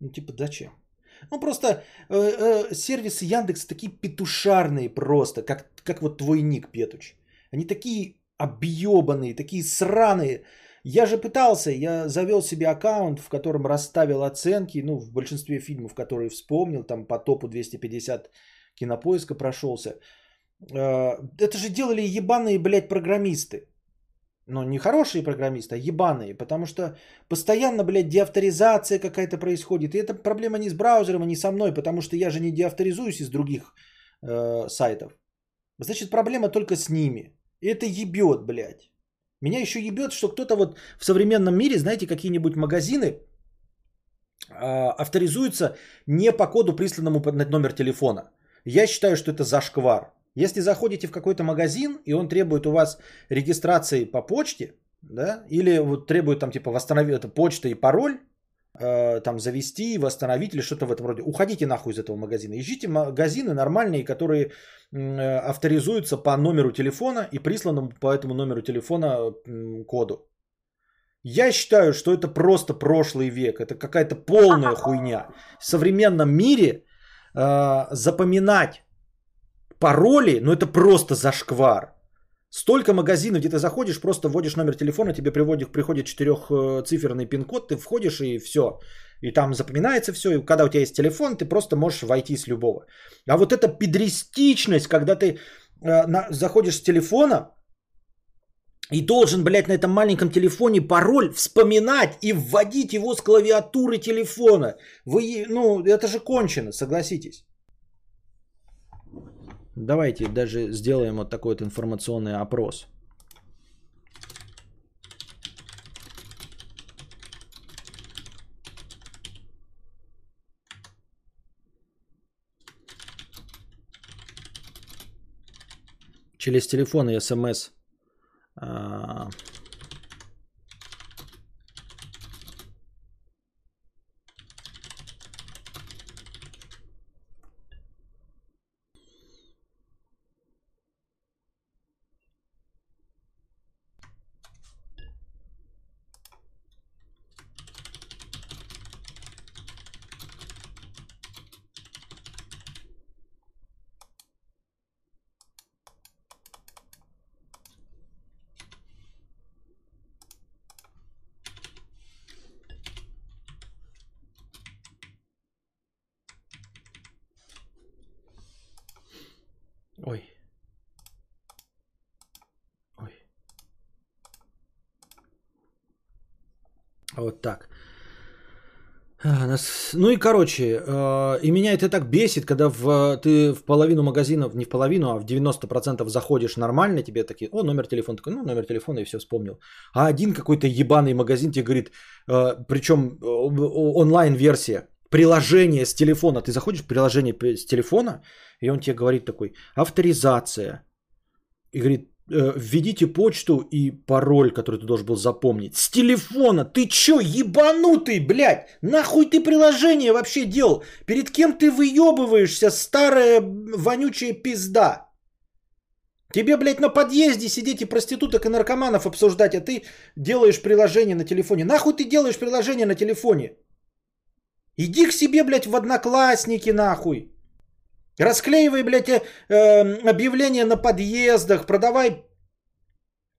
Ну типа зачем? Ну просто э, э, сервисы Яндекс такие петушарные просто, как, как вот твой ник, Петуч. Они такие объебанные, такие сраные. Я же пытался, я завел себе аккаунт, в котором расставил оценки, ну, в большинстве фильмов, которые вспомнил, там по топу 250 кинопоиска прошелся. Э, это же делали ебаные, блядь, программисты. Ну, не хорошие программисты, а ебаные, потому что постоянно, блядь, деавторизация какая-то происходит. И это проблема не с браузером, а не со мной, потому что я же не деавторизуюсь из других э, сайтов. Значит, проблема только с ними. И это ебет, блядь. Меня еще ебет, что кто-то вот в современном мире, знаете, какие-нибудь магазины э, авторизуются не по коду, присланному под номер телефона. Я считаю, что это зашквар. Если заходите в какой-то магазин, и он требует у вас регистрации по почте, да, или вот требует там типа восстановить это почта и пароль, э, там завести, восстановить или что-то в этом роде, уходите нахуй из этого магазина. Ищите магазины нормальные, которые э, авторизуются по номеру телефона и присланному по этому номеру телефона коду. Я считаю, что это просто прошлый век, это какая-то полная хуйня. В современном мире э, запоминать пароли, ну это просто зашквар. Столько магазинов, где ты заходишь, просто вводишь номер телефона, тебе приводит, приходит четырехциферный пин-код, ты входишь и все. И там запоминается все. И когда у тебя есть телефон, ты просто можешь войти с любого. А вот эта педристичность, когда ты э, на, заходишь с телефона и должен, блядь, на этом маленьком телефоне пароль вспоминать и вводить его с клавиатуры телефона. Вы, ну, это же кончено, согласитесь. Давайте даже сделаем вот такой вот информационный опрос. Через телефон и смс Ой. Ой. Вот так. Ну и короче, э, и меня это так бесит, когда в, ты в половину магазинов, не в половину, а в 90% заходишь нормально, тебе такие, о, номер телефона, такой, ну, номер телефона и все вспомнил. А один какой-то ебаный магазин тебе говорит, э, причем э, онлайн-версия, приложение с телефона, ты заходишь в приложение с телефона, и он тебе говорит такой, авторизация. И говорит, «Э, введите почту и пароль, который ты должен был запомнить. С телефона. Ты чё, ебанутый, блядь? Нахуй ты приложение вообще делал? Перед кем ты выебываешься, старая вонючая пизда? Тебе, блядь, на подъезде сидеть и проституток и наркоманов обсуждать, а ты делаешь приложение на телефоне. Нахуй ты делаешь приложение на телефоне? Иди к себе, блядь, в одноклассники, нахуй. Расклеивай, блядь, э, эм, объявления на подъездах, продавай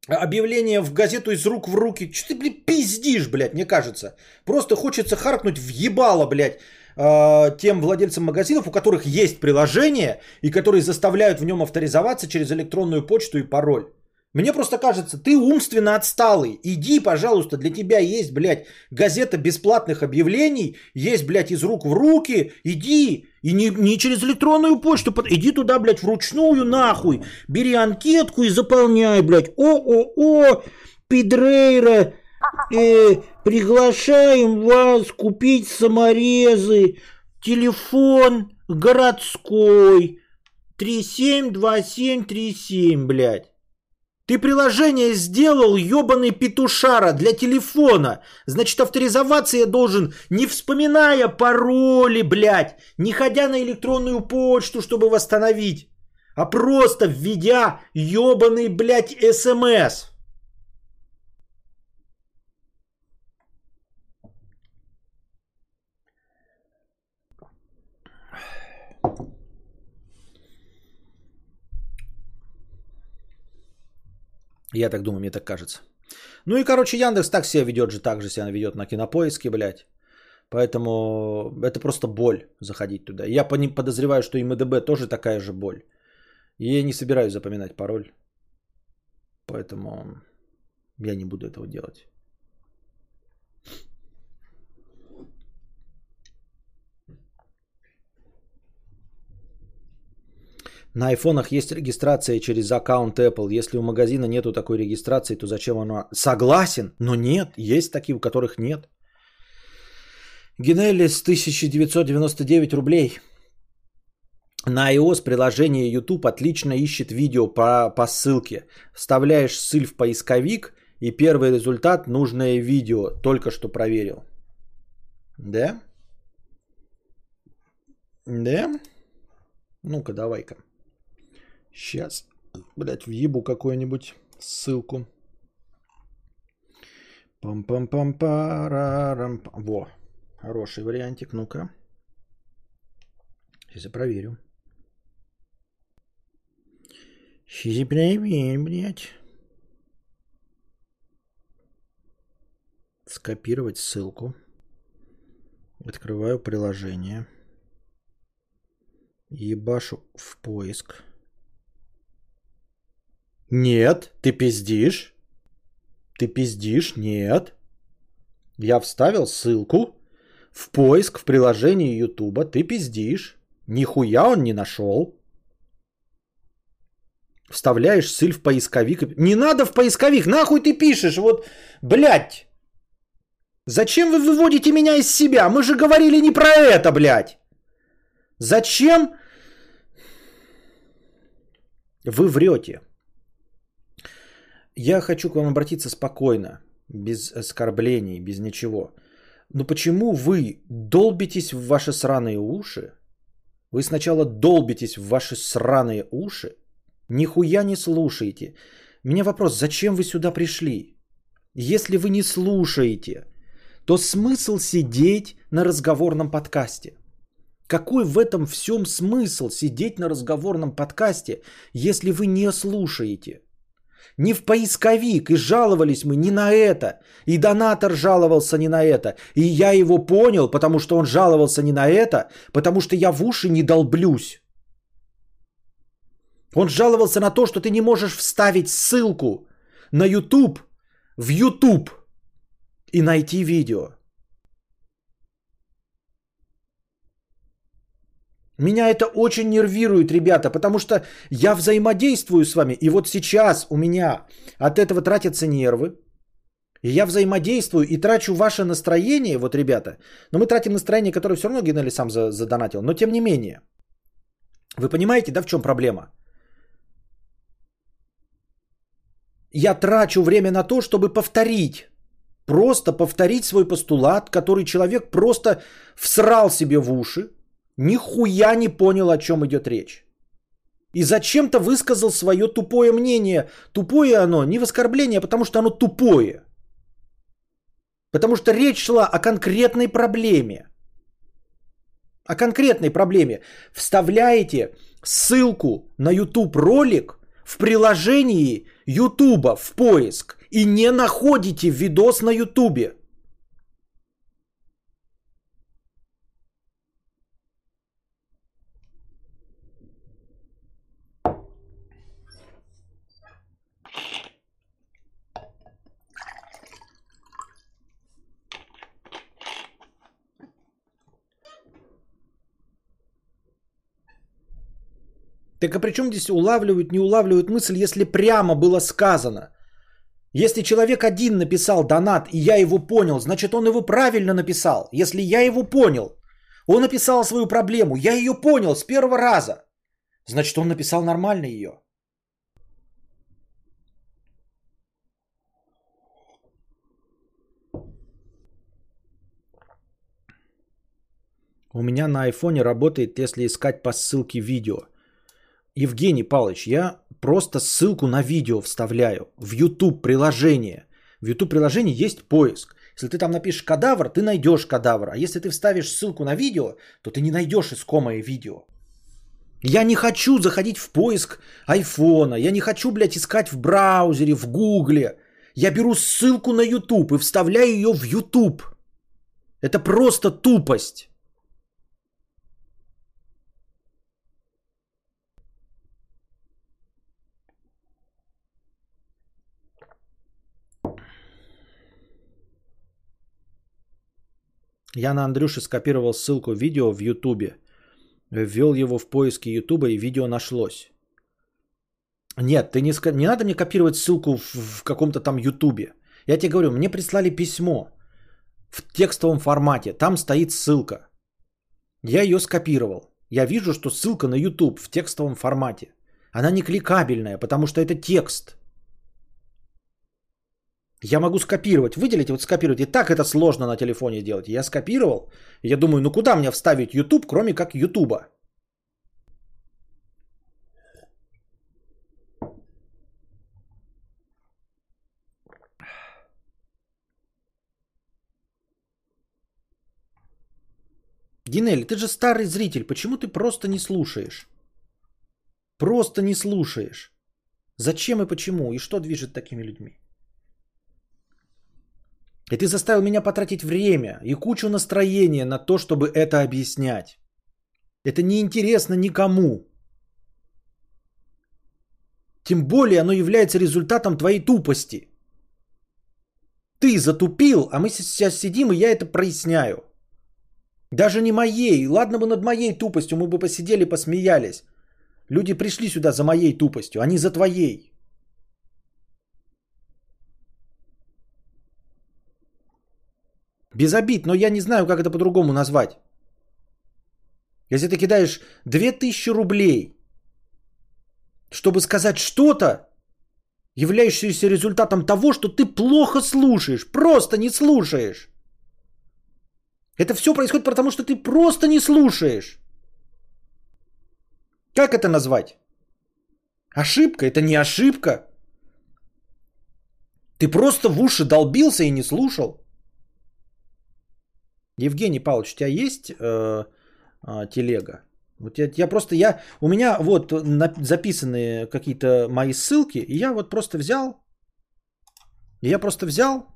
объявления в газету из рук в руки. Что ты, блядь, пиздишь, блядь, мне кажется. Просто хочется харкнуть в ебало, блядь, э, тем владельцам магазинов, у которых есть приложение и которые заставляют в нем авторизоваться через электронную почту и пароль. Мне просто кажется, ты умственно отсталый. Иди, пожалуйста, для тебя есть, блядь, газета бесплатных объявлений, есть, блядь, из рук в руки. Иди, и не, не через электронную почту, иди туда, блядь, вручную нахуй. Бери анкетку и заполняй, блядь. О-о-о, Педрейра, э, приглашаем вас купить саморезы. Телефон городской. 372737, блядь. Ты приложение сделал, ебаный петушара, для телефона. Значит, авторизоваться я должен, не вспоминая пароли, блядь, не ходя на электронную почту, чтобы восстановить, а просто введя ебаный, блядь, смс. Я так думаю, мне так кажется. Ну и, короче, Яндекс так себя ведет же, так же себя ведет на кинопоиске, блядь. Поэтому это просто боль заходить туда. Я подозреваю, что и МДБ тоже такая же боль. И я не собираюсь запоминать пароль. Поэтому я не буду этого делать. На айфонах есть регистрация через аккаунт Apple. Если у магазина нету такой регистрации, то зачем она? Согласен, но нет. Есть такие, у которых нет. Генелис 1999 рублей. На iOS приложение YouTube отлично ищет видео по, по ссылке. Вставляешь ссыль в поисковик, и первый результат – нужное видео. Только что проверил. Да? Да? Ну-ка, давай-ка. Сейчас, блядь, въебу какую-нибудь ссылку. Пам-пам-пам-парарам. Во, хороший вариантик, ну-ка. Сейчас я проверю. Сейчас я блядь. Скопировать ссылку. Открываю приложение. Ебашу в поиск. Нет, ты пиздишь? Ты пиздишь? Нет. Я вставил ссылку в поиск в приложении Ютуба. Ты пиздишь. Нихуя он не нашел. Вставляешь ссыль в поисковик. Не надо в поисковик. Нахуй ты пишешь? Вот, блядь. Зачем вы выводите меня из себя? Мы же говорили не про это, блядь. Зачем вы врете? Я хочу к вам обратиться спокойно, без оскорблений, без ничего. Но почему вы долбитесь в ваши сраные уши? Вы сначала долбитесь в ваши сраные уши, нихуя не слушаете. Меня вопрос, зачем вы сюда пришли? Если вы не слушаете, то смысл сидеть на разговорном подкасте? Какой в этом всем смысл сидеть на разговорном подкасте, если вы не слушаете? Не в поисковик, и жаловались мы не на это. И донатор жаловался не на это. И я его понял, потому что он жаловался не на это, потому что я в уши не долблюсь. Он жаловался на то, что ты не можешь вставить ссылку на YouTube в YouTube и найти видео. Меня это очень нервирует, ребята, потому что я взаимодействую с вами. И вот сейчас у меня от этого тратятся нервы. И я взаимодействую и трачу ваше настроение, вот, ребята. Но мы тратим настроение, которое все равно Геннадий сам задонатил. Но тем не менее. Вы понимаете, да, в чем проблема? Я трачу время на то, чтобы повторить. Просто повторить свой постулат, который человек просто всрал себе в уши нихуя не понял, о чем идет речь. И зачем-то высказал свое тупое мнение. Тупое оно не в оскорбление, а потому что оно тупое. Потому что речь шла о конкретной проблеме. О конкретной проблеме. Вставляете ссылку на YouTube ролик в приложении YouTube в поиск и не находите видос на YouTube. Так а при чем здесь улавливают, не улавливают мысль, если прямо было сказано? Если человек один написал донат, и я его понял, значит он его правильно написал. Если я его понял, он написал свою проблему, я ее понял с первого раза, значит он написал нормально ее. У меня на айфоне работает, если искать по ссылке видео – Евгений Павлович, я просто ссылку на видео вставляю в YouTube приложение. В YouTube приложении есть поиск. Если ты там напишешь кадавр, ты найдешь кадавр. А если ты вставишь ссылку на видео, то ты не найдешь искомое видео. Я не хочу заходить в поиск айфона. Я не хочу, блядь, искать в браузере, в гугле. Я беру ссылку на YouTube и вставляю ее в YouTube. Это просто тупость. Я на Андрюше скопировал ссылку видео в Ютубе. Ввел его в поиски Ютуба и видео нашлось. Нет, ты не, не надо мне копировать ссылку в, в каком-то там Ютубе. Я тебе говорю, мне прислали письмо в текстовом формате. Там стоит ссылка. Я ее скопировал. я вижу, что ссылка на YouTube в текстовом формате. Она не кликабельная, потому что это текст. Я могу скопировать, выделить, вот скопировать. И так это сложно на телефоне делать. Я скопировал. Я думаю, ну куда мне вставить YouTube, кроме как YouTube? Гинель, ты же старый зритель, почему ты просто не слушаешь? Просто не слушаешь. Зачем и почему? И что движет такими людьми? И ты заставил меня потратить время и кучу настроения на то, чтобы это объяснять. Это неинтересно никому. Тем более оно является результатом твоей тупости. Ты затупил, а мы сейчас сидим, и я это проясняю. Даже не моей. Ладно бы над моей тупостью мы бы посидели, посмеялись. Люди пришли сюда за моей тупостью, а не за твоей. Без обид, но я не знаю, как это по-другому назвать. Если ты кидаешь 2000 рублей, чтобы сказать что-то, являющееся результатом того, что ты плохо слушаешь, просто не слушаешь. Это все происходит потому, что ты просто не слушаешь. Как это назвать? Ошибка? Это не ошибка. Ты просто в уши долбился и не слушал. Евгений Павлович, у тебя есть э, э, телега? Вот я, я просто, я, у меня вот на, записаны какие-то мои ссылки, и я вот просто взял, я просто взял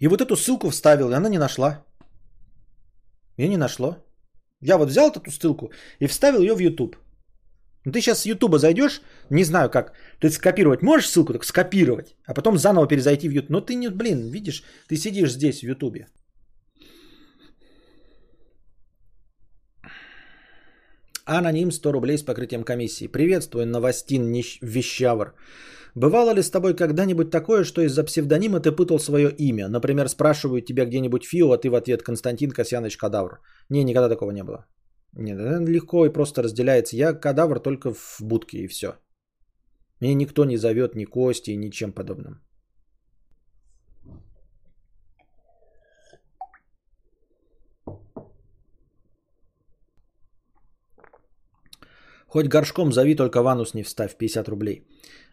И вот эту ссылку вставил, и она не нашла. И не нашло. Я вот взял эту ссылку и вставил ее в YouTube. Ну, ты сейчас с YouTube зайдешь, не знаю как, ты скопировать можешь ссылку, так скопировать, а потом заново перезайти в YouTube. Но ты не, блин, видишь, ты сидишь здесь в YouTube. Аноним 100 рублей с покрытием комиссии. Приветствую, Новостин Вещавр. Бывало ли с тобой когда-нибудь такое, что из-за псевдонима ты путал свое имя? Например, спрашивают тебя где-нибудь Фио, а ты в ответ Константин Касьяныч Кадавр. Не, никогда такого не было. Нет, легко и просто разделяется. Я кадавр только в будке и все. Меня никто не зовет ни Кости, ни чем подобным. Хоть горшком зови, только ванус не вставь, 50 рублей.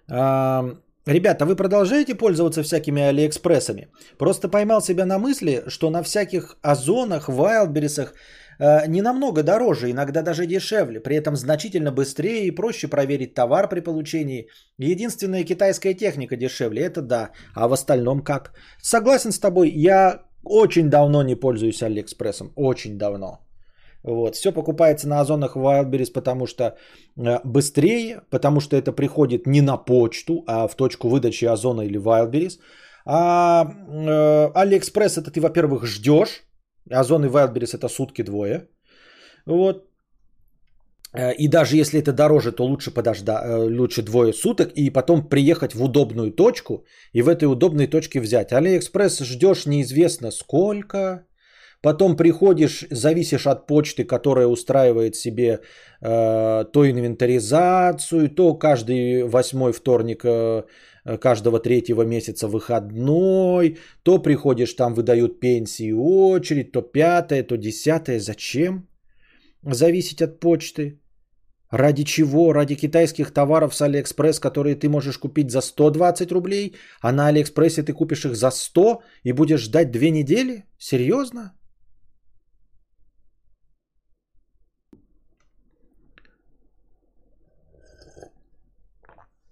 Ребята, вы продолжаете пользоваться всякими алиэкспрессами? Просто поймал себя на мысли, что на всяких озонах, вайлдберрисах не намного дороже, иногда даже дешевле, при этом значительно быстрее и проще проверить товар при получении. Единственная китайская техника дешевле, это да. А в остальном как? Согласен с тобой, я очень давно не пользуюсь Алиэкспрессом, очень давно. Вот. Все покупается на озонах Wildberries, потому что э, быстрее, потому что это приходит не на почту, а в точку выдачи озона или Wildberries. А э, AliExpress это ты, во-первых, ждешь. Озон и Wildberries это сутки двое. Вот. Э, и даже если это дороже, то лучше подождать, э, лучше двое суток и потом приехать в удобную точку и в этой удобной точке взять. AliExpress ждешь неизвестно сколько, Потом приходишь, зависишь от почты, которая устраивает себе э, то инвентаризацию, то каждый восьмой вторник э, каждого третьего месяца выходной, то приходишь, там выдают пенсии очередь, то пятое, то десятое. Зачем зависеть от почты? Ради чего? Ради китайских товаров с Алиэкспресс, которые ты можешь купить за 120 рублей, а на Алиэкспрессе ты купишь их за 100 и будешь ждать две недели? Серьезно?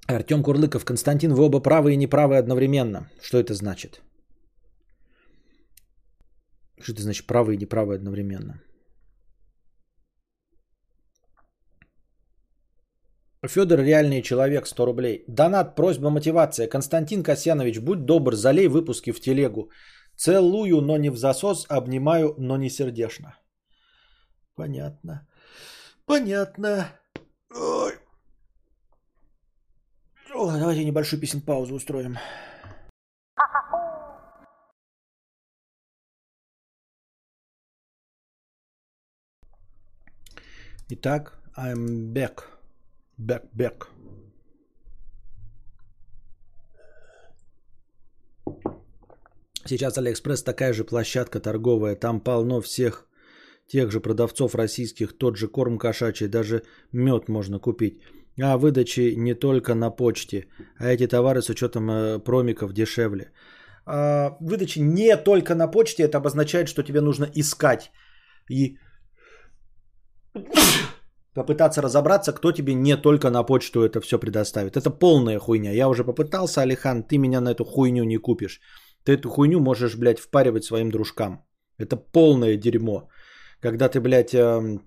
Артем Курлыков, Константин, вы оба правы и неправы одновременно. Что это значит? Что это значит правы и неправы одновременно? Федор реальный человек, 100 рублей. Донат, просьба, мотивация. Константин Касьянович, будь добр, залей выпуски в телегу. Целую, но не в засос, обнимаю, но не сердечно. Понятно. Понятно. Ой. А давайте небольшую песен паузу устроим. Итак, I'm back. Back, back. Сейчас Алиэкспресс такая же площадка торговая. Там полно всех тех же продавцов российских, тот же корм кошачий, даже мед можно купить. А выдачи не только на почте, а эти товары с учетом э, промиков дешевле. А, выдачи не только на почте, это обозначает, что тебе нужно искать и попытаться разобраться, кто тебе не только на почту это все предоставит. Это полная хуйня. Я уже попытался, Алихан, ты меня на эту хуйню не купишь. Ты эту хуйню можешь, блядь, впаривать своим дружкам. Это полное дерьмо. Когда ты, блядь, эм,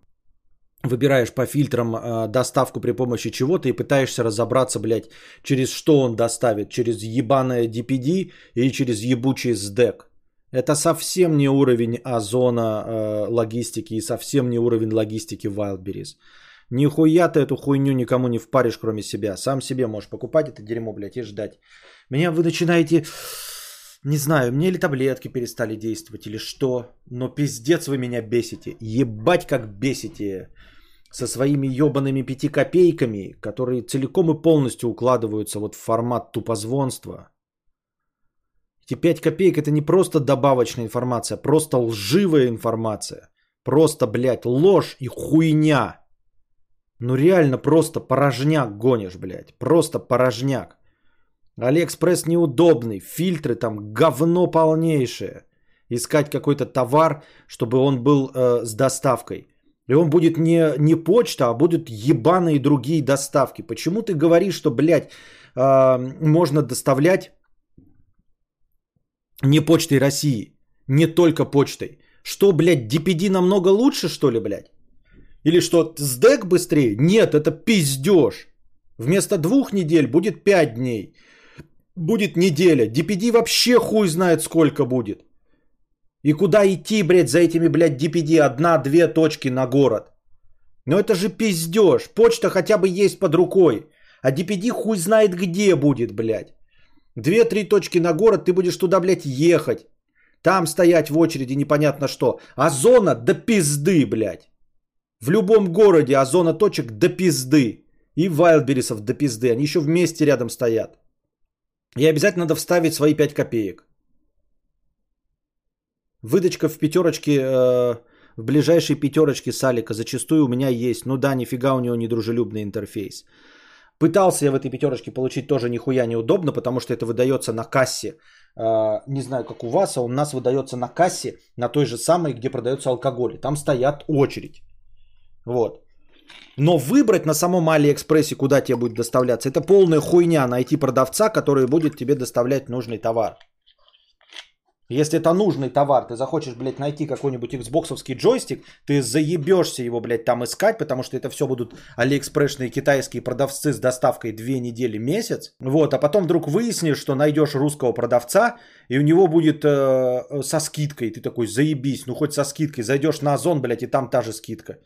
выбираешь по фильтрам э, доставку при помощи чего-то и пытаешься разобраться, блядь, через что он доставит. Через ебаное DPD или через ебучий SDEC. Это совсем не уровень озона э, логистики и совсем не уровень логистики Wildberries. Нихуя ты эту хуйню никому не впаришь, кроме себя. Сам себе можешь покупать это дерьмо, блядь, и ждать. Меня вы начинаете... Не знаю, мне ли таблетки перестали действовать или что, но пиздец вы меня бесите. Ебать как бесите со своими ебаными пяти копейками, которые целиком и полностью укладываются вот в формат тупозвонства. Эти пять копеек это не просто добавочная информация, а просто лживая информация. Просто, блядь, ложь и хуйня. Ну реально просто порожняк гонишь, блядь. Просто порожняк. Алиэкспресс неудобный, фильтры там говно полнейшее. Искать какой-то товар, чтобы он был э, с доставкой. И он будет не, не почта, а будут ебаные другие доставки. Почему ты говоришь, что, блядь, э, можно доставлять не почтой России, не только почтой? Что, блядь, DPD намного лучше, что ли, блядь? Или что, СДЭК быстрее? Нет, это пиздеж. Вместо двух недель будет пять дней будет неделя. DPD вообще хуй знает сколько будет. И куда идти, блядь, за этими, блядь, DPD? Одна-две точки на город. Но это же пиздеж. Почта хотя бы есть под рукой. А DPD хуй знает где будет, блядь. Две-три точки на город, ты будешь туда, блядь, ехать. Там стоять в очереди непонятно что. А зона до пизды, блядь. В любом городе а зона точек до пизды. И Вайлдберрисов до пизды. Они еще вместе рядом стоят. И обязательно надо вставить свои 5 копеек. Выдачка в пятерочке, э, в ближайшей пятерочке Салика зачастую у меня есть. Ну да, нифига у него недружелюбный интерфейс. Пытался я в этой пятерочке получить тоже нихуя неудобно, потому что это выдается на кассе. Э, не знаю, как у вас, а у нас выдается на кассе, на той же самой, где продается алкоголь. Там стоят очередь. Вот. Но выбрать на самом Алиэкспрессе, куда тебе будет доставляться, это полная хуйня найти продавца, который будет тебе доставлять нужный товар. Если это нужный товар, ты захочешь, блядь, найти какой-нибудь xboxовский джойстик, ты заебешься его, блядь, там искать, потому что это все будут алиэкспрессные китайские продавцы с доставкой две недели, месяц. Вот, а потом вдруг выяснишь, что найдешь русского продавца, и у него будет э, со скидкой. Ты такой, заебись, ну хоть со скидкой. Зайдешь на Озон, блядь, и там та же скидка.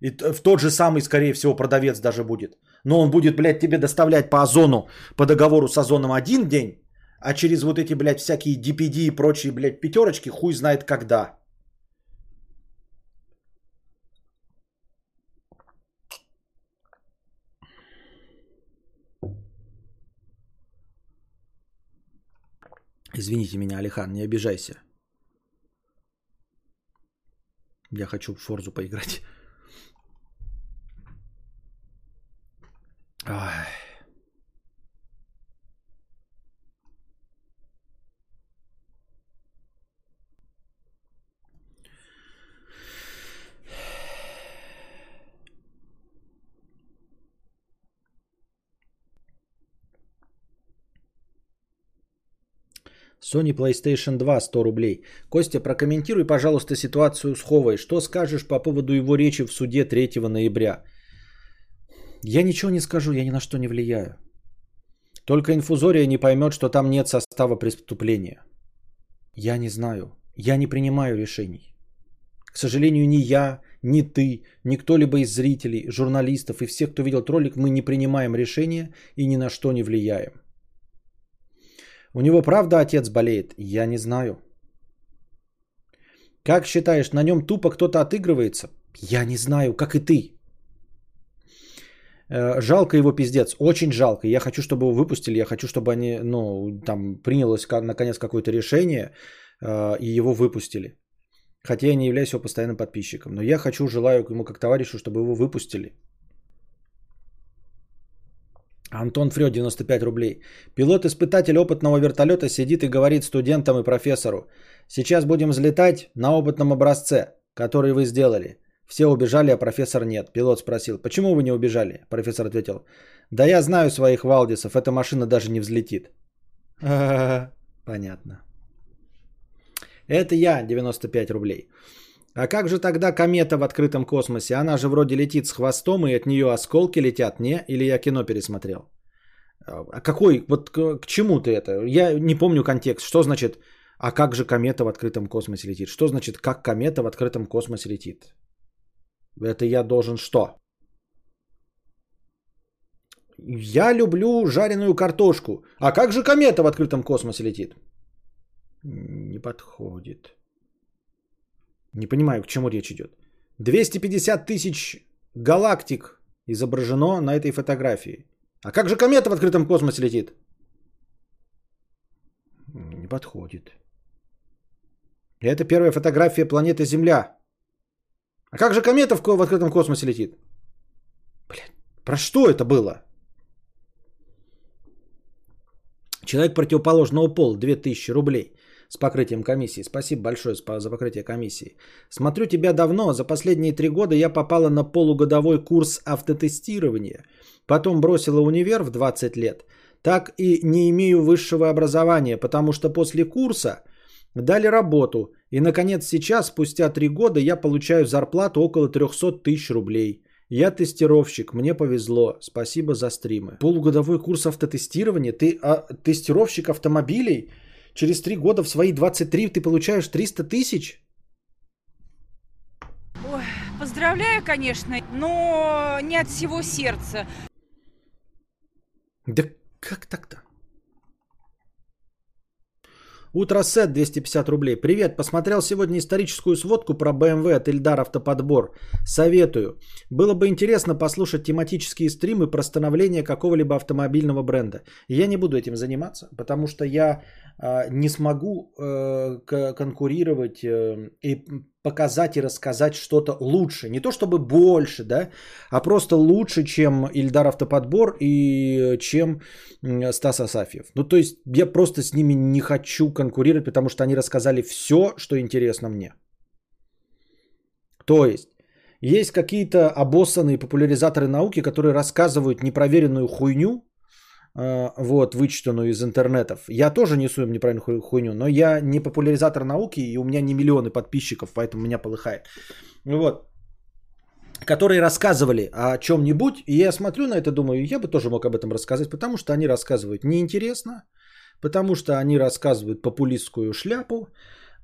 И в тот же самый, скорее всего, продавец даже будет. Но он будет, блядь, тебе доставлять по озону, по договору с озоном один день, а через вот эти, блядь, всякие DPD и прочие, блядь, пятерочки хуй знает когда. Извините меня, Алихан, не обижайся. Я хочу в Форзу поиграть. Ай. Sony PlayStation 2 100 рублей. Костя, прокомментируй, пожалуйста, ситуацию с Ховой. Что скажешь по поводу его речи в суде 3 ноября? Я ничего не скажу, я ни на что не влияю. Только инфузория не поймет, что там нет состава преступления. Я не знаю. Я не принимаю решений. К сожалению, ни я, ни ты, ни кто-либо из зрителей, журналистов и всех, кто видел ролик, мы не принимаем решения и ни на что не влияем. У него правда отец болеет? Я не знаю. Как считаешь, на нем тупо кто-то отыгрывается? Я не знаю, как и ты. Э, жалко его пиздец, очень жалко. Я хочу, чтобы его выпустили, я хочу, чтобы они, ну, там принялось наконец какое-то решение э, и его выпустили. Хотя я не являюсь его постоянным подписчиком. Но я хочу, желаю ему как товарищу, чтобы его выпустили. Антон Фрё, 95 рублей. Пилот-испытатель опытного вертолета сидит и говорит студентам и профессору. Сейчас будем взлетать на опытном образце, который вы сделали. Все убежали, а профессор нет. Пилот спросил, почему вы не убежали? Профессор ответил, да я знаю своих Валдисов, эта машина даже не взлетит. Понятно. Это я, 95 рублей. А как же тогда комета в открытом космосе? Она же вроде летит с хвостом, и от нее осколки летят, не? Или я кино пересмотрел? А какой, вот к, к чему ты это? Я не помню контекст. Что значит, а как же комета в открытом космосе летит? Что значит, как комета в открытом космосе летит? Это я должен что? Я люблю жареную картошку. А как же комета в открытом космосе летит? Не подходит. Не понимаю, к чему речь идет. 250 тысяч галактик изображено на этой фотографии. А как же комета в открытом космосе летит? Не подходит. Это первая фотография планеты Земля. А как же комета в, в открытом космосе летит? Блядь, про что это было? Человек противоположного пола, 2000 рублей с покрытием комиссии. Спасибо большое за покрытие комиссии. Смотрю тебя давно. За последние три года я попала на полугодовой курс автотестирования. Потом бросила универ в 20 лет. Так и не имею высшего образования, потому что после курса дали работу. И, наконец, сейчас, спустя три года, я получаю зарплату около 300 тысяч рублей. Я тестировщик, мне повезло. Спасибо за стримы. Полугодовой курс автотестирования? Ты а, тестировщик автомобилей? Через три года в свои 23 ты получаешь 300 тысяч? Ой, поздравляю, конечно, но не от всего сердца. Да как так-то? Утро сет 250 рублей. Привет, посмотрел сегодня историческую сводку про BMW от Ильдар Автоподбор. Советую. Было бы интересно послушать тематические стримы про становление какого-либо автомобильного бренда. Я не буду этим заниматься, потому что я э, не смогу э, конкурировать э, и показать и рассказать что-то лучше. Не то чтобы больше, да, а просто лучше, чем Ильдар Автоподбор и чем Стас Асафьев. Ну, то есть я просто с ними не хочу конкурировать, потому что они рассказали все, что интересно мне. То есть есть какие-то обоссанные популяризаторы науки, которые рассказывают непроверенную хуйню, вот, вычитанную из интернетов. Я тоже несу им неправильную хуйню, но я не популяризатор науки, и у меня не миллионы подписчиков, поэтому меня полыхает. Вот. Которые рассказывали о чем-нибудь, и я смотрю на это, думаю, я бы тоже мог об этом рассказать, потому что они рассказывают неинтересно, потому что они рассказывают популистскую шляпу,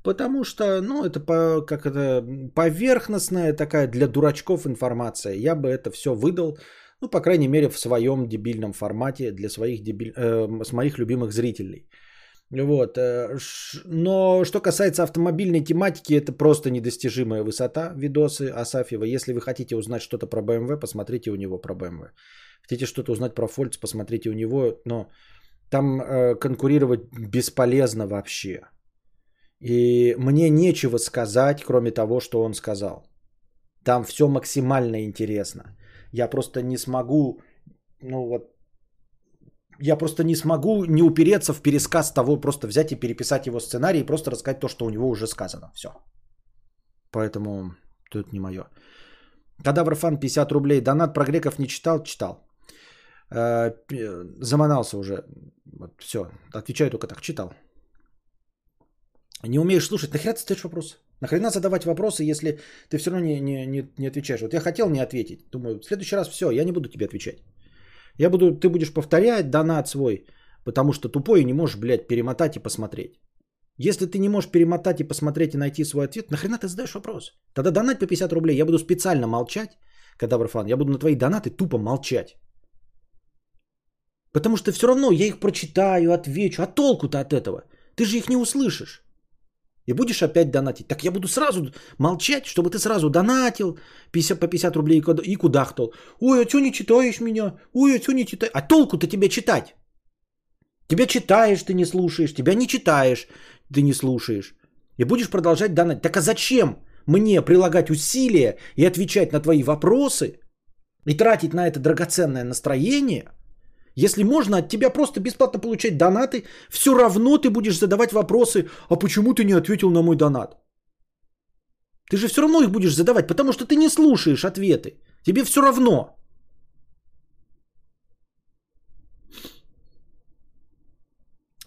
потому что, ну, это по, как это, поверхностная такая для дурачков информация. Я бы это все выдал, ну, по крайней мере, в своем дебильном формате для своих дебиль... э, с моих любимых зрителей. Вот. Э, но что касается автомобильной тематики, это просто недостижимая высота видосы Асафьева. Если вы хотите узнать что-то про BMW, посмотрите у него про BMW. Хотите что-то узнать про Фольц, посмотрите у него. Но там э, конкурировать бесполезно вообще. И мне нечего сказать, кроме того, что он сказал. Там все максимально интересно. Я просто не смогу, ну вот, я просто не смогу не упереться в пересказ того, просто взять и переписать его сценарий и просто рассказать то, что у него уже сказано. Все. Поэтому тут не мое. Кадавр фан 50 рублей. Донат про греков не читал? Читал. Э, заманался уже. Вот, все. Отвечаю только так. Читал. Не умеешь слушать. Нахера ты задаешь вопрос? Нахрена задавать вопросы, если ты все равно не, не, не, не отвечаешь? Вот я хотел не ответить. Думаю, в следующий раз все, я не буду тебе отвечать. Я буду, ты будешь повторять донат свой, потому что тупой и не можешь, блядь, перемотать и посмотреть. Если ты не можешь перемотать и посмотреть и найти свой ответ, нахрена ты задаешь вопрос? Тогда донать по 50 рублей. Я буду специально молчать, когда фан. Я буду на твои донаты тупо молчать. Потому что все равно я их прочитаю, отвечу. А толку-то от этого? Ты же их не услышишь. И будешь опять донатить. Так я буду сразу молчать, чтобы ты сразу донатил 50, по 50 рублей и кудахтал. Ой, а что не читаешь меня? Ой, а что не читаешь? А толку-то тебе читать? Тебя читаешь, ты не слушаешь. Тебя не читаешь, ты не слушаешь. И будешь продолжать донатить. Так а зачем мне прилагать усилия и отвечать на твои вопросы и тратить на это драгоценное настроение – если можно от тебя просто бесплатно получать донаты, все равно ты будешь задавать вопросы, а почему ты не ответил на мой донат? Ты же все равно их будешь задавать, потому что ты не слушаешь ответы. Тебе все равно.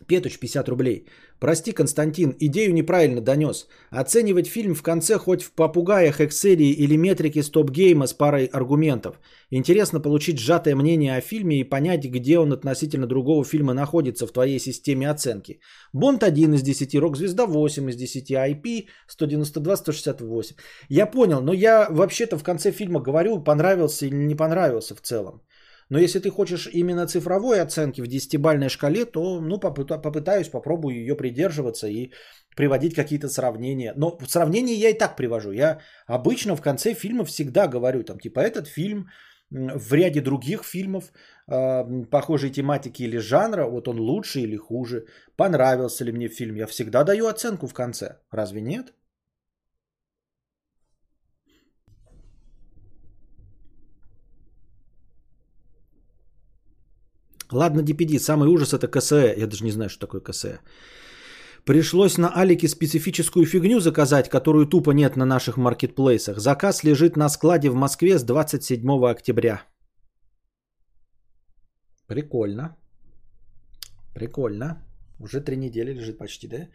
Петуч 50 рублей. Прости, Константин, идею неправильно донес. Оценивать фильм в конце хоть в попугаях, экселии или метрике стоп-гейма с парой аргументов. Интересно получить сжатое мнение о фильме и понять, где он относительно другого фильма находится в твоей системе оценки. Бонд 1 из 10, Рок-звезда 8 из 10, IP 192-168. Я понял, но я вообще-то в конце фильма говорю, понравился или не понравился в целом. Но если ты хочешь именно цифровой оценки в десятибальной шкале, то ну, попытаюсь, попробую ее придерживаться и приводить какие-то сравнения. Но сравнения я и так привожу. Я обычно в конце фильма всегда говорю, там, типа, этот фильм в ряде других фильмов э, похожей тематики или жанра, вот он лучше или хуже, понравился ли мне фильм, я всегда даю оценку в конце. Разве нет? Ладно, DPD, самый ужас это КСЭ. Я даже не знаю, что такое КСЭ. Пришлось на Алике специфическую фигню заказать, которую тупо нет на наших маркетплейсах. Заказ лежит на складе в Москве с 27 октября. Прикольно. Прикольно. Уже три недели лежит почти, да?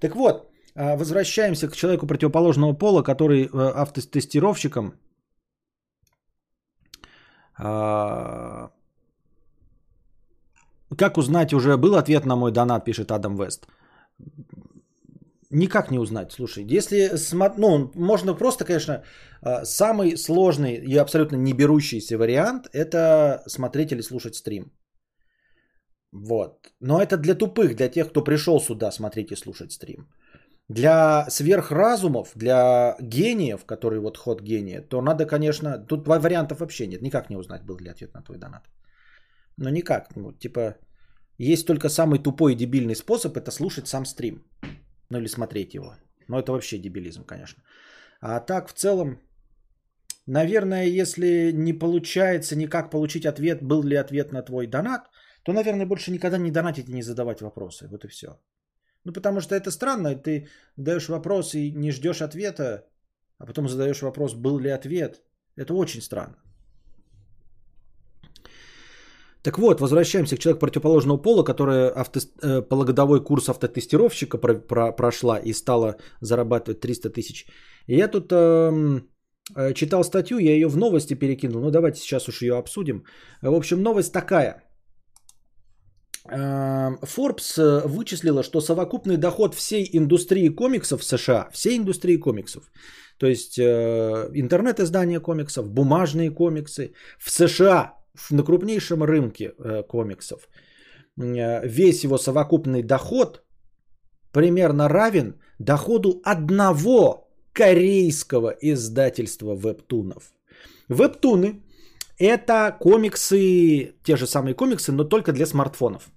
Так вот, а, возвращаемся к человеку противоположного пола, который э, автотестировщиком а, как узнать, уже был ответ на мой донат, пишет Адам Вест. Никак не узнать. Слушай, если ну, можно просто, конечно, а, самый сложный и абсолютно не берущийся вариант это смотреть или слушать стрим. Вот. Но это для тупых, для тех, кто пришел сюда смотреть и слушать стрим. Для сверхразумов, для гениев, которые вот ход гения, то надо, конечно, тут вариантов вообще нет. Никак не узнать, был ли ответ на твой донат. Но никак. Ну, типа, есть только самый тупой и дебильный способ, это слушать сам стрим. Ну или смотреть его. Но это вообще дебилизм, конечно. А так, в целом, наверное, если не получается никак получить ответ, был ли ответ на твой донат, то, наверное, больше никогда не донатить и не задавать вопросы. Вот и все. Ну, потому что это странно, ты даешь вопрос и не ждешь ответа, а потом задаешь вопрос, был ли ответ. Это очень странно. Так вот, возвращаемся к человеку противоположного пола, которая авто, э, полугодовой курс автотестировщика про, про, прошла и стала зарабатывать 300 тысяч. Я тут э, э, читал статью, я ее в новости перекинул. Ну давайте сейчас уж ее обсудим. В общем, новость такая. Э, Forbes э, вычислила, что совокупный доход всей индустрии комиксов в США, всей индустрии комиксов, то есть э, интернет-издания комиксов, бумажные комиксы в США на крупнейшем рынке э, комиксов э, весь его совокупный доход примерно равен доходу одного корейского издательства вебтунов. Вебтуны – это комиксы, те же самые комиксы, но только для смартфонов.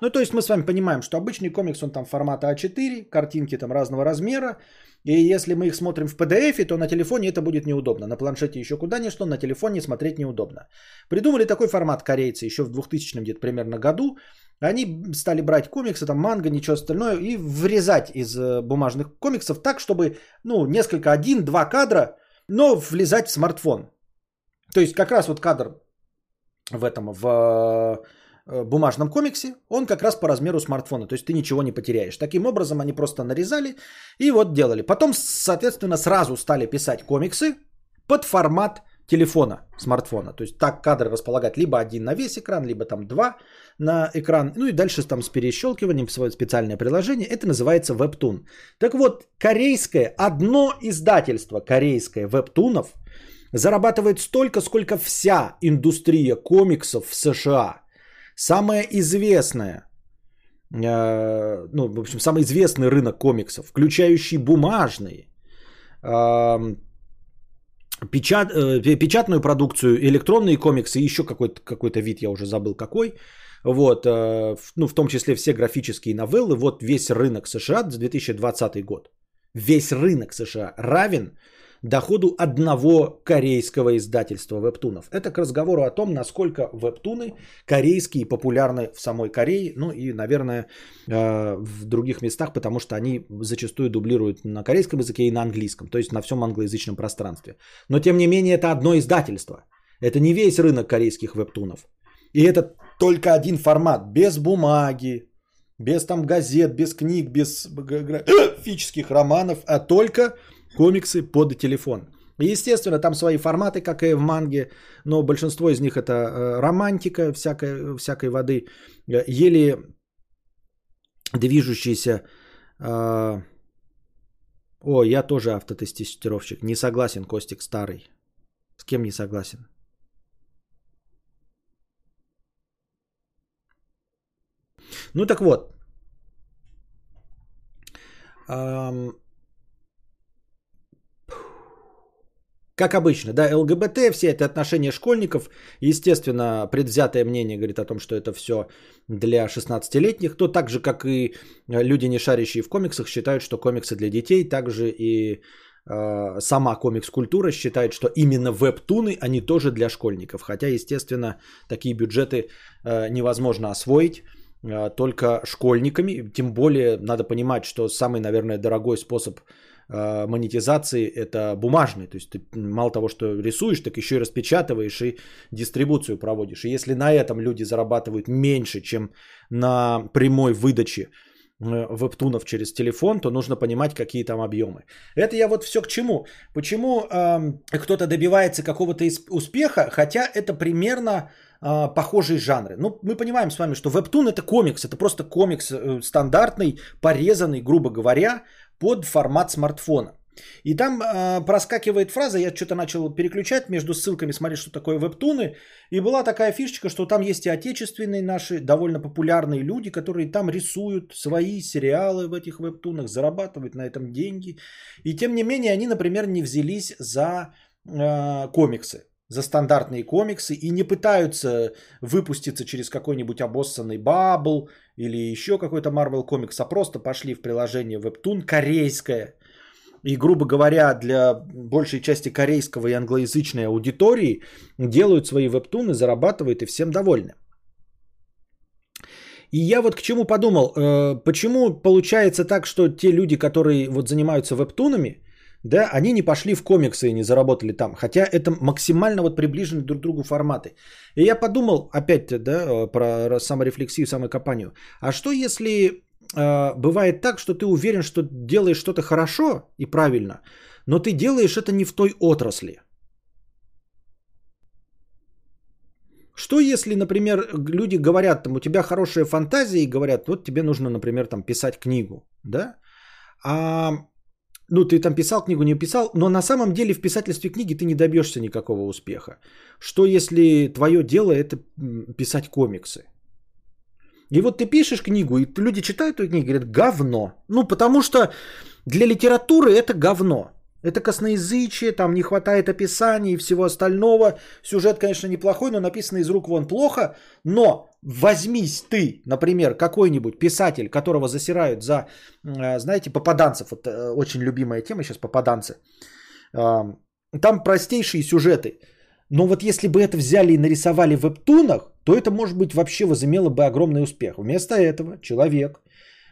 Ну, то есть мы с вами понимаем, что обычный комикс, он там формата А4, картинки там разного размера, и если мы их смотрим в PDF, то на телефоне это будет неудобно. На планшете еще куда ни что, на телефоне смотреть неудобно. Придумали такой формат корейцы еще в 2000 где-то примерно году. Они стали брать комиксы, там манго, ничего остальное, и врезать из э, бумажных комиксов так, чтобы, ну, несколько, один-два кадра, но влезать в смартфон. То есть как раз вот кадр в этом, в Э, бумажном комиксе, он как раз по размеру смартфона, то есть ты ничего не потеряешь. Таким образом они просто нарезали и вот делали. Потом, соответственно, сразу стали писать комиксы под формат телефона, смартфона. То есть так кадры располагать либо один на весь экран, либо там два на экран. Ну и дальше там с перещелкиванием в свое специальное приложение. Это называется вебтун. Так вот, корейское, одно издательство корейское вебтунов зарабатывает столько, сколько вся индустрия комиксов в США – Самая известная э, ну, в общем, самый известный рынок комиксов, включающий бумажные, э, печат, э, печатную продукцию, электронные комиксы еще какой-то, какой-то вид, я уже забыл какой. Вот, э, ну, в том числе все графические новеллы. Вот весь рынок США за 2020 год. Весь рынок США равен доходу одного корейского издательства вебтунов. Это к разговору о том, насколько вебтуны корейские популярны в самой Корее, ну и, наверное, э, в других местах, потому что они зачастую дублируют на корейском языке и на английском, то есть на всем англоязычном пространстве. Но, тем не менее, это одно издательство. Это не весь рынок корейских вебтунов. И это только один формат, без бумаги, без там газет, без книг, без графических романов, а только комиксы под телефон. Естественно, там свои форматы, как и в манге, но большинство из них это э, романтика всякой, всякой воды, э, еле движущиеся... Э, о, я тоже автотестировщик. Не согласен, Костик старый. С кем не согласен? Ну так вот. Как обычно, да, ЛГБТ, все это отношения школьников, естественно, предвзятое мнение говорит о том, что это все для 16-летних, то так же, как и люди, не шарящие в комиксах, считают, что комиксы для детей, также и э, сама комикс-культура считает, что именно веб-туны, они тоже для школьников, хотя, естественно, такие бюджеты э, невозможно освоить, э, только школьниками, тем более надо понимать, что самый, наверное, дорогой способ Э, монетизации это бумажный. То есть ты мало того, что рисуешь, так еще и распечатываешь и дистрибуцию проводишь. И если на этом люди зарабатывают меньше, чем на прямой выдаче э, вебтунов через телефон, то нужно понимать, какие там объемы. Это я вот все к чему. Почему э, кто-то добивается какого-то успеха, хотя это примерно э, похожие жанры. Ну, мы понимаем с вами, что вебтун это комикс, это просто комикс э, стандартный, порезанный, грубо говоря, под формат смартфона. И там э, проскакивает фраза, я что-то начал переключать между ссылками, смотреть, что такое вебтуны. И была такая фишечка, что там есть и отечественные наши довольно популярные люди, которые там рисуют свои сериалы в этих вебтунах, зарабатывают на этом деньги. И тем не менее, они, например, не взялись за э, комиксы за стандартные комиксы и не пытаются выпуститься через какой-нибудь обоссанный бабл или еще какой-то Marvel комикс, а просто пошли в приложение Webtoon корейское. И, грубо говоря, для большей части корейского и англоязычной аудитории делают свои вебтуны, зарабатывают и всем довольны. И я вот к чему подумал, э, почему получается так, что те люди, которые вот занимаются вебтунами, да, они не пошли в комиксы и не заработали там, хотя это максимально вот приближены друг к другу форматы. И я подумал, опять, да, про саморефлексию, самокопанию. А что если э, бывает так, что ты уверен, что делаешь что-то хорошо и правильно, но ты делаешь это не в той отрасли? Что если, например, люди говорят, там, у тебя хорошая фантазия и говорят, вот тебе нужно, например, там, писать книгу, да? А ну, ты там писал книгу, не писал, но на самом деле в писательстве книги ты не добьешься никакого успеха. Что если твое дело это писать комиксы? И вот ты пишешь книгу, и люди читают эту книгу и говорят, говно. Ну, потому что для литературы это говно. Это косноязычие, там не хватает описаний и всего остального. Сюжет, конечно, неплохой, но написано из рук вон плохо. Но возьмись ты, например, какой-нибудь писатель, которого засирают за, э, знаете, попаданцев. Вот э, очень любимая тема сейчас попаданцы. Там простейшие сюжеты. Но вот если бы это взяли и нарисовали в вебтунах, то это, может быть, вообще возымело бы огромный успех. Вместо этого человек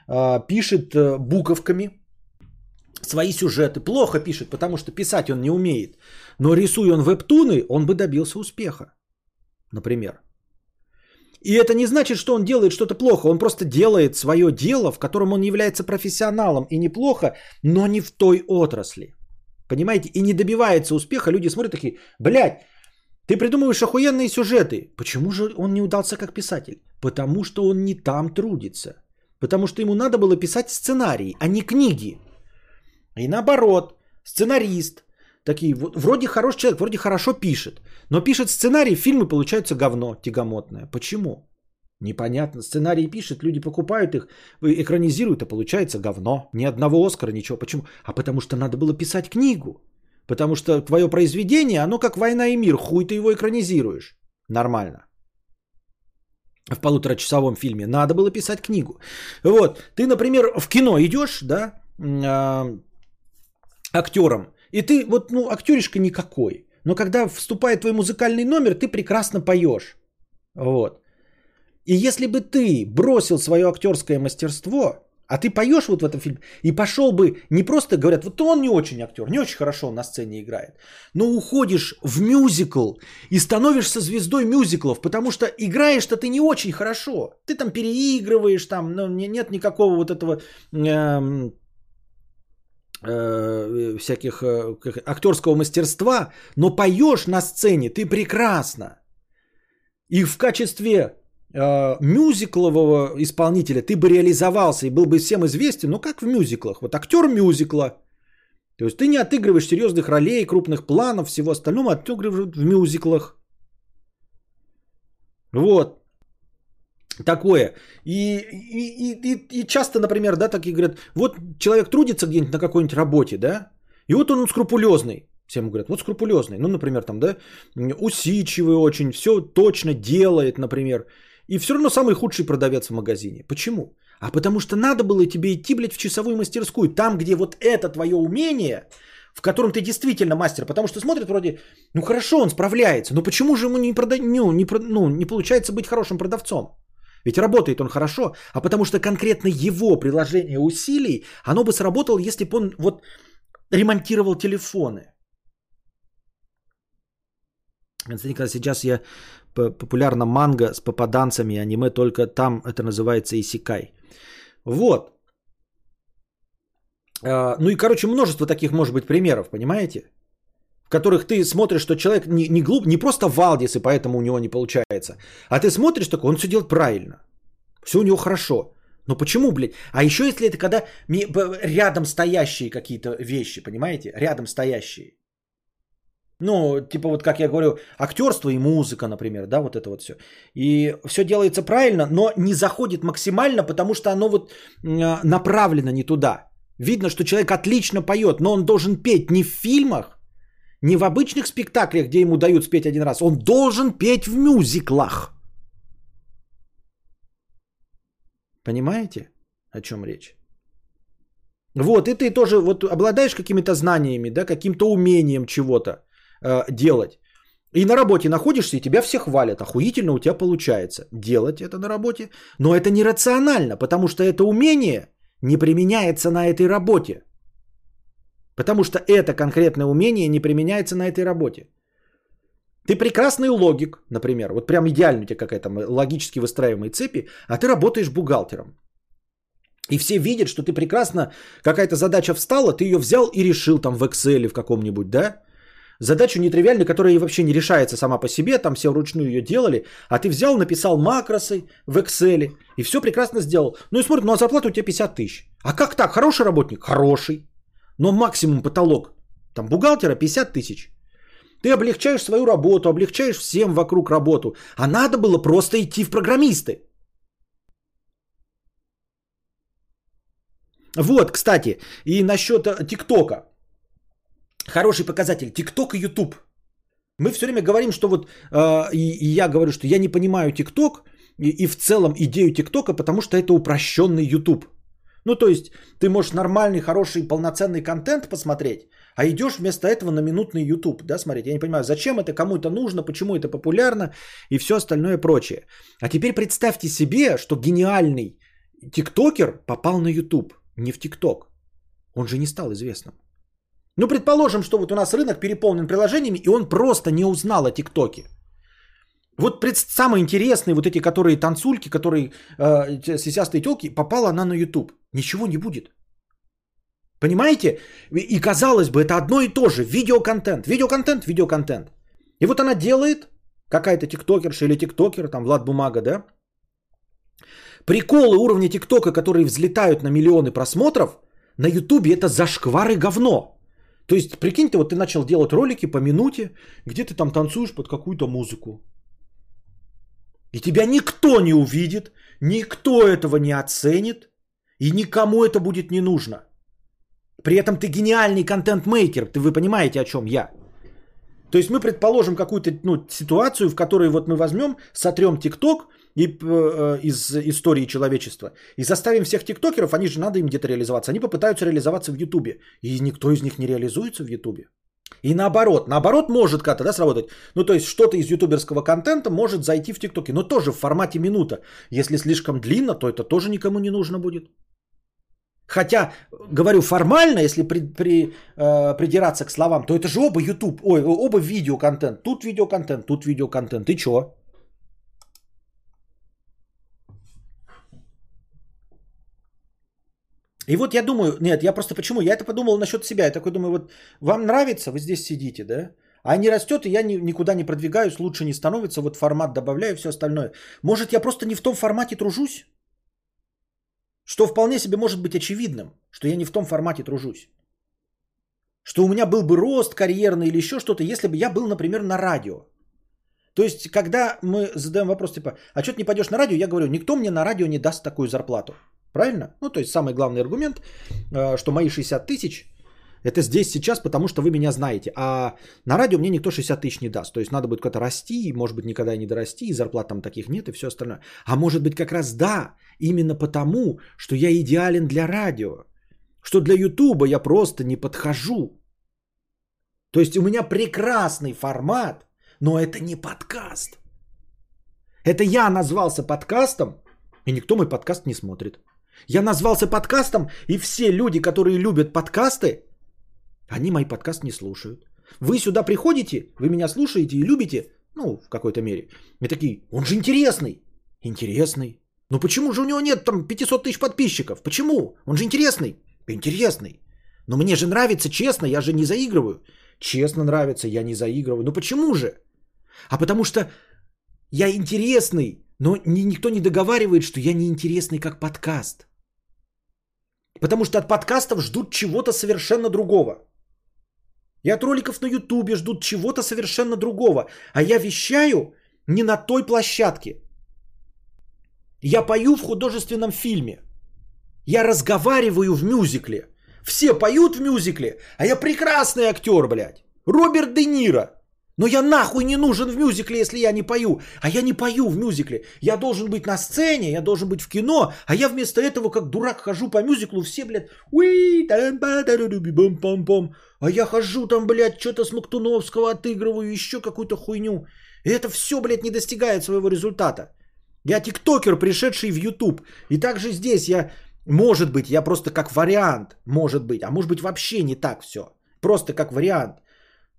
а, пишет э, буковками, свои сюжеты, плохо пишет, потому что писать он не умеет. Но рисуя он вебтуны, он бы добился успеха. Например. И это не значит, что он делает что-то плохо. Он просто делает свое дело, в котором он является профессионалом и неплохо, но не в той отрасли. Понимаете? И не добивается успеха. Люди смотрят такие, блядь, ты придумываешь охуенные сюжеты. Почему же он не удался как писатель? Потому что он не там трудится. Потому что ему надо было писать сценарии, а не книги. И наоборот, сценарист, такие, вроде хороший человек, вроде хорошо пишет, но пишет сценарий, фильмы получаются говно тягомотное. Почему? Непонятно. Сценарии пишет, люди покупают их, экранизируют, а получается говно. Ни одного Оскара, ничего. Почему? А потому что надо было писать книгу. Потому что твое произведение, оно как «Война и мир», хуй ты его экранизируешь. Нормально. В полуторачасовом фильме. Надо было писать книгу. Вот. Ты, например, в кино идешь, да, э, актером. И ты, вот, ну, актеришка никакой. Но когда вступает твой музыкальный номер, ты прекрасно поешь. Вот. И если бы ты бросил свое актерское мастерство, а ты поешь вот в этом фильме, и пошел бы, не просто говорят, вот он не очень актер, не очень хорошо на сцене играет, но уходишь в мюзикл и становишься звездой мюзиклов, потому что играешь-то ты не очень хорошо. Ты там переигрываешь, там ну, нет никакого вот этого э, э, всяких э, актерского мастерства, но поешь на сцене ты прекрасно. И в качестве э, мюзиклового исполнителя ты бы реализовался и был бы всем известен, ну как в мюзиклах. Вот актер мюзикла. То есть ты не отыгрываешь серьезных ролей, крупных планов, всего остального, а отыгрываешь в мюзиклах. Вот. Такое. И, и, и, и часто, например, да, такие говорят, вот человек трудится где-нибудь на какой-нибудь работе, да, и вот он скрупулезный. Всем говорят, вот скрупулезный. Ну, например, там, да, усидчивый очень, все точно делает, например. И все равно самый худший продавец в магазине. Почему? А потому что надо было тебе идти, блядь, в часовую мастерскую. Там, где вот это твое умение, в котором ты действительно мастер. Потому что смотрят вроде, ну хорошо, он справляется. Но почему же ему не, прода... ну, не, ну, не получается быть хорошим продавцом? Ведь работает он хорошо, а потому что конкретно его приложение усилий, оно бы сработало, если бы он вот ремонтировал телефоны. Сейчас я популярна манга с попаданцами, аниме только там это называется исикай. Вот. А, ну и, короче, множество таких может быть примеров, понимаете? Которых ты смотришь, что человек не, не глуп, не просто Валдис, и поэтому у него не получается, а ты смотришь такой, он все делает правильно. Все у него хорошо. Но почему, блядь? А еще если это когда рядом стоящие какие-то вещи, понимаете? Рядом стоящие. Ну, типа вот как я говорю, актерство и музыка, например, да, вот это вот все. И все делается правильно, но не заходит максимально, потому что оно вот направлено не туда. Видно, что человек отлично поет, но он должен петь не в фильмах, не в обычных спектаклях, где ему дают спеть один раз. Он должен петь в мюзиклах. Понимаете, о чем речь? Вот, и ты тоже вот обладаешь какими-то знаниями, да, каким-то умением чего-то э, делать. И на работе находишься, и тебя все хвалят. Охуительно у тебя получается делать это на работе. Но это нерационально, потому что это умение не применяется на этой работе. Потому что это конкретное умение не применяется на этой работе. Ты прекрасный логик, например, вот прям идеально у тебя какая-то логически выстраиваемые цепи, а ты работаешь бухгалтером. И все видят, что ты прекрасно, какая-то задача встала, ты ее взял и решил там в Excel в каком-нибудь, да? Задачу нетривиальную, которая вообще не решается сама по себе, там все вручную ее делали, а ты взял, написал макросы в Excel и все прекрасно сделал. Ну и смотрит, ну а зарплата у тебя 50 тысяч. А как так? Хороший работник? Хороший. Но максимум потолок. Там бухгалтера 50 тысяч. Ты облегчаешь свою работу, облегчаешь всем вокруг работу. А надо было просто идти в программисты. Вот, кстати, и насчет э, ТикТока. Хороший показатель. ТикТок и Ютуб. Мы все время говорим, что вот, э, и, и я говорю, что я не понимаю ТикТок и, и в целом идею ТикТока, потому что это упрощенный Ютуб. Ну, то есть, ты можешь нормальный, хороший, полноценный контент посмотреть, а идешь вместо этого на минутный YouTube, да, смотреть. Я не понимаю, зачем это, кому это нужно, почему это популярно и все остальное прочее. А теперь представьте себе, что гениальный тиктокер попал на YouTube, не в тикток. Он же не стал известным. Ну, предположим, что вот у нас рынок переполнен приложениями, и он просто не узнал о ТикТоке. Вот пред... самые интересные вот эти, которые танцульки, которые э, сисястые телки, попала она на YouTube. Ничего не будет. Понимаете? И казалось бы, это одно и то же. Видеоконтент, видеоконтент, видеоконтент. И вот она делает, какая-то тиктокерша или тиктокер, там Влад Бумага, да? Приколы уровня тиктока, которые взлетают на миллионы просмотров, на ютубе это зашквар и говно. То есть, прикиньте, вот ты начал делать ролики по минуте, где ты там танцуешь под какую-то музыку. И тебя никто не увидит, никто этого не оценит, и никому это будет не нужно. При этом ты гениальный контент-мейкер, ты, вы понимаете, о чем я. То есть мы предположим какую-то ну, ситуацию, в которой вот мы возьмем, сотрем ТикТок и, э, из истории человечества и заставим всех тиктокеров, они же надо им где-то реализоваться, они попытаются реализоваться в Ютубе. И никто из них не реализуется в Ютубе. И наоборот, наоборот может как-то да, сработать. Ну, то есть что-то из ютуберского контента может зайти в ТикТоке, но тоже в формате минута. Если слишком длинно, то это тоже никому не нужно будет. Хотя, говорю, формально, если при, при, э, придираться к словам, то это же оба YouTube, ой, оба видеоконтент. Тут видеоконтент, тут видеоконтент. И чё? И вот я думаю, нет, я просто почему? Я это подумал насчет себя. Я такой думаю, вот вам нравится, вы здесь сидите, да? А не растет, и я ни, никуда не продвигаюсь, лучше не становится, вот формат добавляю, все остальное. Может, я просто не в том формате тружусь? Что вполне себе может быть очевидным, что я не в том формате тружусь. Что у меня был бы рост карьерный или еще что-то, если бы я был, например, на радио. То есть, когда мы задаем вопрос типа, а что ты не пойдешь на радио, я говорю, никто мне на радио не даст такую зарплату. Правильно? Ну, то есть, самый главный аргумент, э, что мои 60 тысяч, это здесь сейчас, потому что вы меня знаете. А на радио мне никто 60 тысяч не даст. То есть надо будет куда-то расти, может быть, никогда не дорасти, и зарплат там таких нет, и все остальное. А может быть, как раз да, именно потому, что я идеален для радио. Что для Ютуба я просто не подхожу. То есть у меня прекрасный формат, но это не подкаст. Это я назвался подкастом, и никто мой подкаст не смотрит. Я назвался подкастом, и все люди, которые любят подкасты, они мои подкаст не слушают. Вы сюда приходите, вы меня слушаете и любите, ну, в какой-то мере. И такие, он же интересный. Интересный. Но почему же у него нет там 500 тысяч подписчиков? Почему? Он же интересный. Интересный. Но мне же нравится, честно, я же не заигрываю. Честно нравится, я не заигрываю. Ну почему же? А потому что я интересный, но никто не договаривает, что я не интересный как подкаст. Потому что от подкастов ждут чего-то совершенно другого. И от роликов на ютубе ждут чего-то совершенно другого. А я вещаю не на той площадке. Я пою в художественном фильме. Я разговариваю в мюзикле. Все поют в мюзикле, а я прекрасный актер, блядь. Роберт Де Ниро. Но я нахуй не нужен в мюзикле, если я не пою. А я не пою в мюзикле. Я должен быть на сцене, я должен быть в кино. А я вместо этого, как дурак, хожу по мюзиклу. Все, блядь, уи, бам пам пам А я хожу там, блядь, что-то с Мактуновского отыгрываю, еще какую-то хуйню. И это все, блядь, не достигает своего результата. Я тиктокер, пришедший в YouTube. И также здесь я, может быть, я просто как вариант, может быть, а может быть вообще не так все. Просто как вариант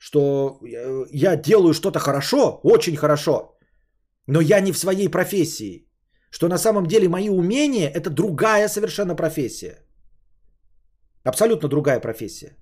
что э, я делаю что-то хорошо, очень хорошо, но я не в своей профессии. Что на самом деле мои умения – это другая совершенно профессия. Абсолютно другая профессия.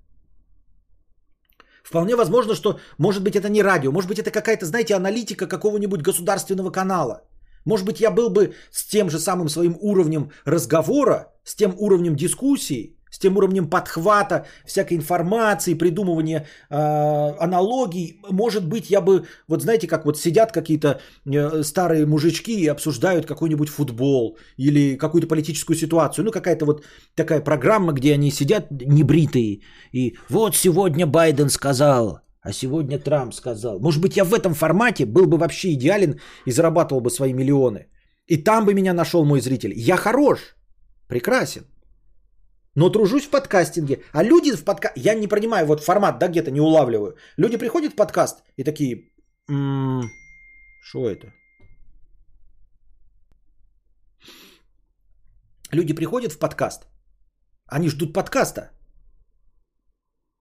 Вполне возможно, что, может быть, это не радио, может быть, это какая-то, знаете, аналитика какого-нибудь государственного канала. Может быть, я был бы с тем же самым своим уровнем разговора, с тем уровнем дискуссии, с тем уровнем подхвата, всякой информации, придумывания э, аналогий. Может быть, я бы, вот знаете, как вот сидят какие-то э, старые мужички и обсуждают какой-нибудь футбол или какую-то политическую ситуацию. Ну, какая-то вот такая программа, где они сидят небритые. И вот сегодня Байден сказал, а сегодня Трамп сказал. Может быть, я в этом формате был бы вообще идеален и зарабатывал бы свои миллионы. И там бы меня нашел мой зритель. Я хорош, прекрасен но тружусь в подкастинге. А люди в подкасте, я не принимаю вот формат, да, где-то не улавливаю. Люди приходят в подкаст и такие, что это? Люди приходят в подкаст, они ждут подкаста,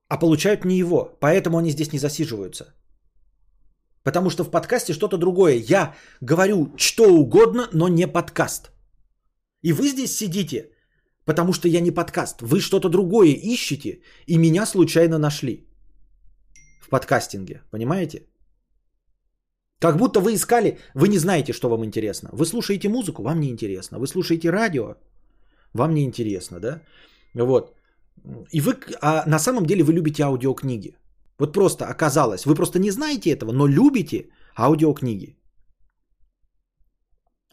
а получают не его, поэтому они здесь не засиживаются. Потому что в подкасте что-то другое. Я говорю что угодно, но не подкаст. И вы здесь сидите Потому что я не подкаст. Вы что-то другое ищете и меня случайно нашли в подкастинге. Понимаете? Как будто вы искали, вы не знаете, что вам интересно. Вы слушаете музыку, вам не интересно. Вы слушаете радио, вам не интересно, да? Вот. И вы, а на самом деле вы любите аудиокниги. Вот просто оказалось, вы просто не знаете этого, но любите аудиокниги.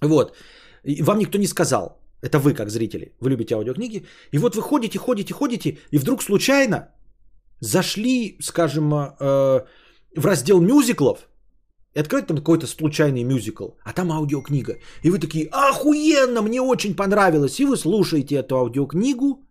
Вот. И вам никто не сказал. Это вы, как зрители. Вы любите аудиокниги. И вот вы ходите, ходите, ходите, и вдруг случайно зашли, скажем, э, в раздел мюзиклов, и открыть там какой-то случайный мюзикл, а там аудиокнига. И вы такие, охуенно, мне очень понравилось. И вы слушаете эту аудиокнигу,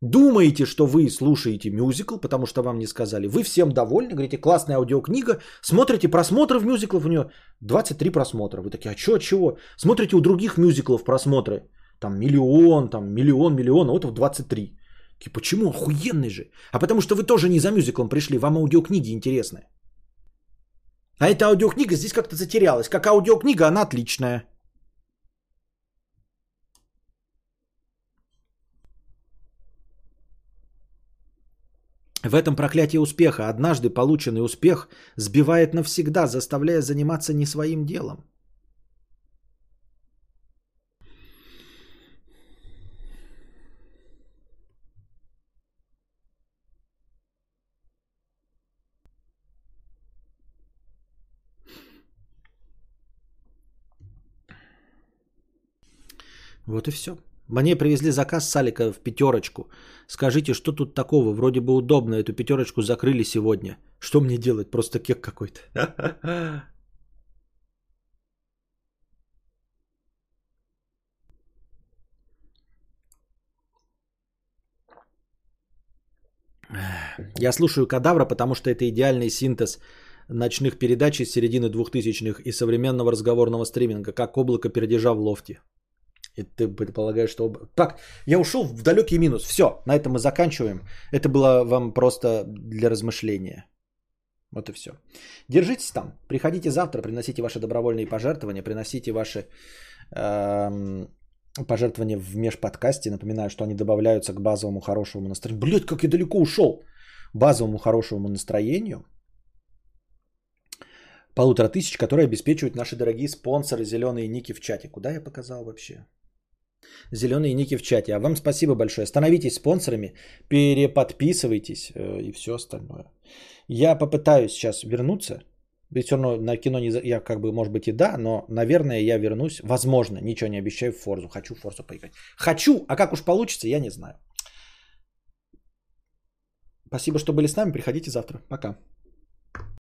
думаете, что вы слушаете мюзикл, потому что вам не сказали. Вы всем довольны, говорите, классная аудиокнига. Смотрите просмотры в мюзиклов, у нее 23 просмотра. Вы такие, а чё, чего? Смотрите у других мюзиклов просмотры. Там миллион, там миллион, миллион, а вот 23. И почему? Охуенный же. А потому что вы тоже не за мюзиклом пришли, вам аудиокниги интересны. А эта аудиокнига здесь как-то затерялась. Как аудиокнига она отличная. В этом проклятие успеха. Однажды полученный успех сбивает навсегда, заставляя заниматься не своим делом. Вот и все. Мне привезли заказ Салика в пятерочку. Скажите, что тут такого? Вроде бы удобно. Эту пятерочку закрыли сегодня. Что мне делать? Просто кек какой-то. Я слушаю кадавра, потому что это идеальный синтез ночных передач из середины двухтысячных и современного разговорного стриминга, как облако пердежа в лофте. И ты предполагаешь, что... Так, я ушел в далекий минус. Все, на этом мы заканчиваем. Это было вам просто для размышления. Вот и все. Держитесь там. Приходите завтра, приносите ваши добровольные пожертвования, приносите ваши эм, пожертвования в межподкасте. Напоминаю, что они добавляются к базовому хорошему настроению. Блять, как я далеко ушел. Базовому хорошему настроению. Полутора тысяч, которые обеспечивают наши дорогие спонсоры зеленые ники в чате. Куда я показал вообще? Зеленые ники в чате. А вам спасибо большое. Становитесь спонсорами, переподписывайтесь э, и все остальное. Я попытаюсь сейчас вернуться. Ведь все равно на кино не, я как бы, может быть, и да, но, наверное, я вернусь. Возможно, ничего не обещаю в Форзу. Хочу в Форзу поиграть. Хочу, а как уж получится, я не знаю. Спасибо, что были с нами. Приходите завтра. Пока.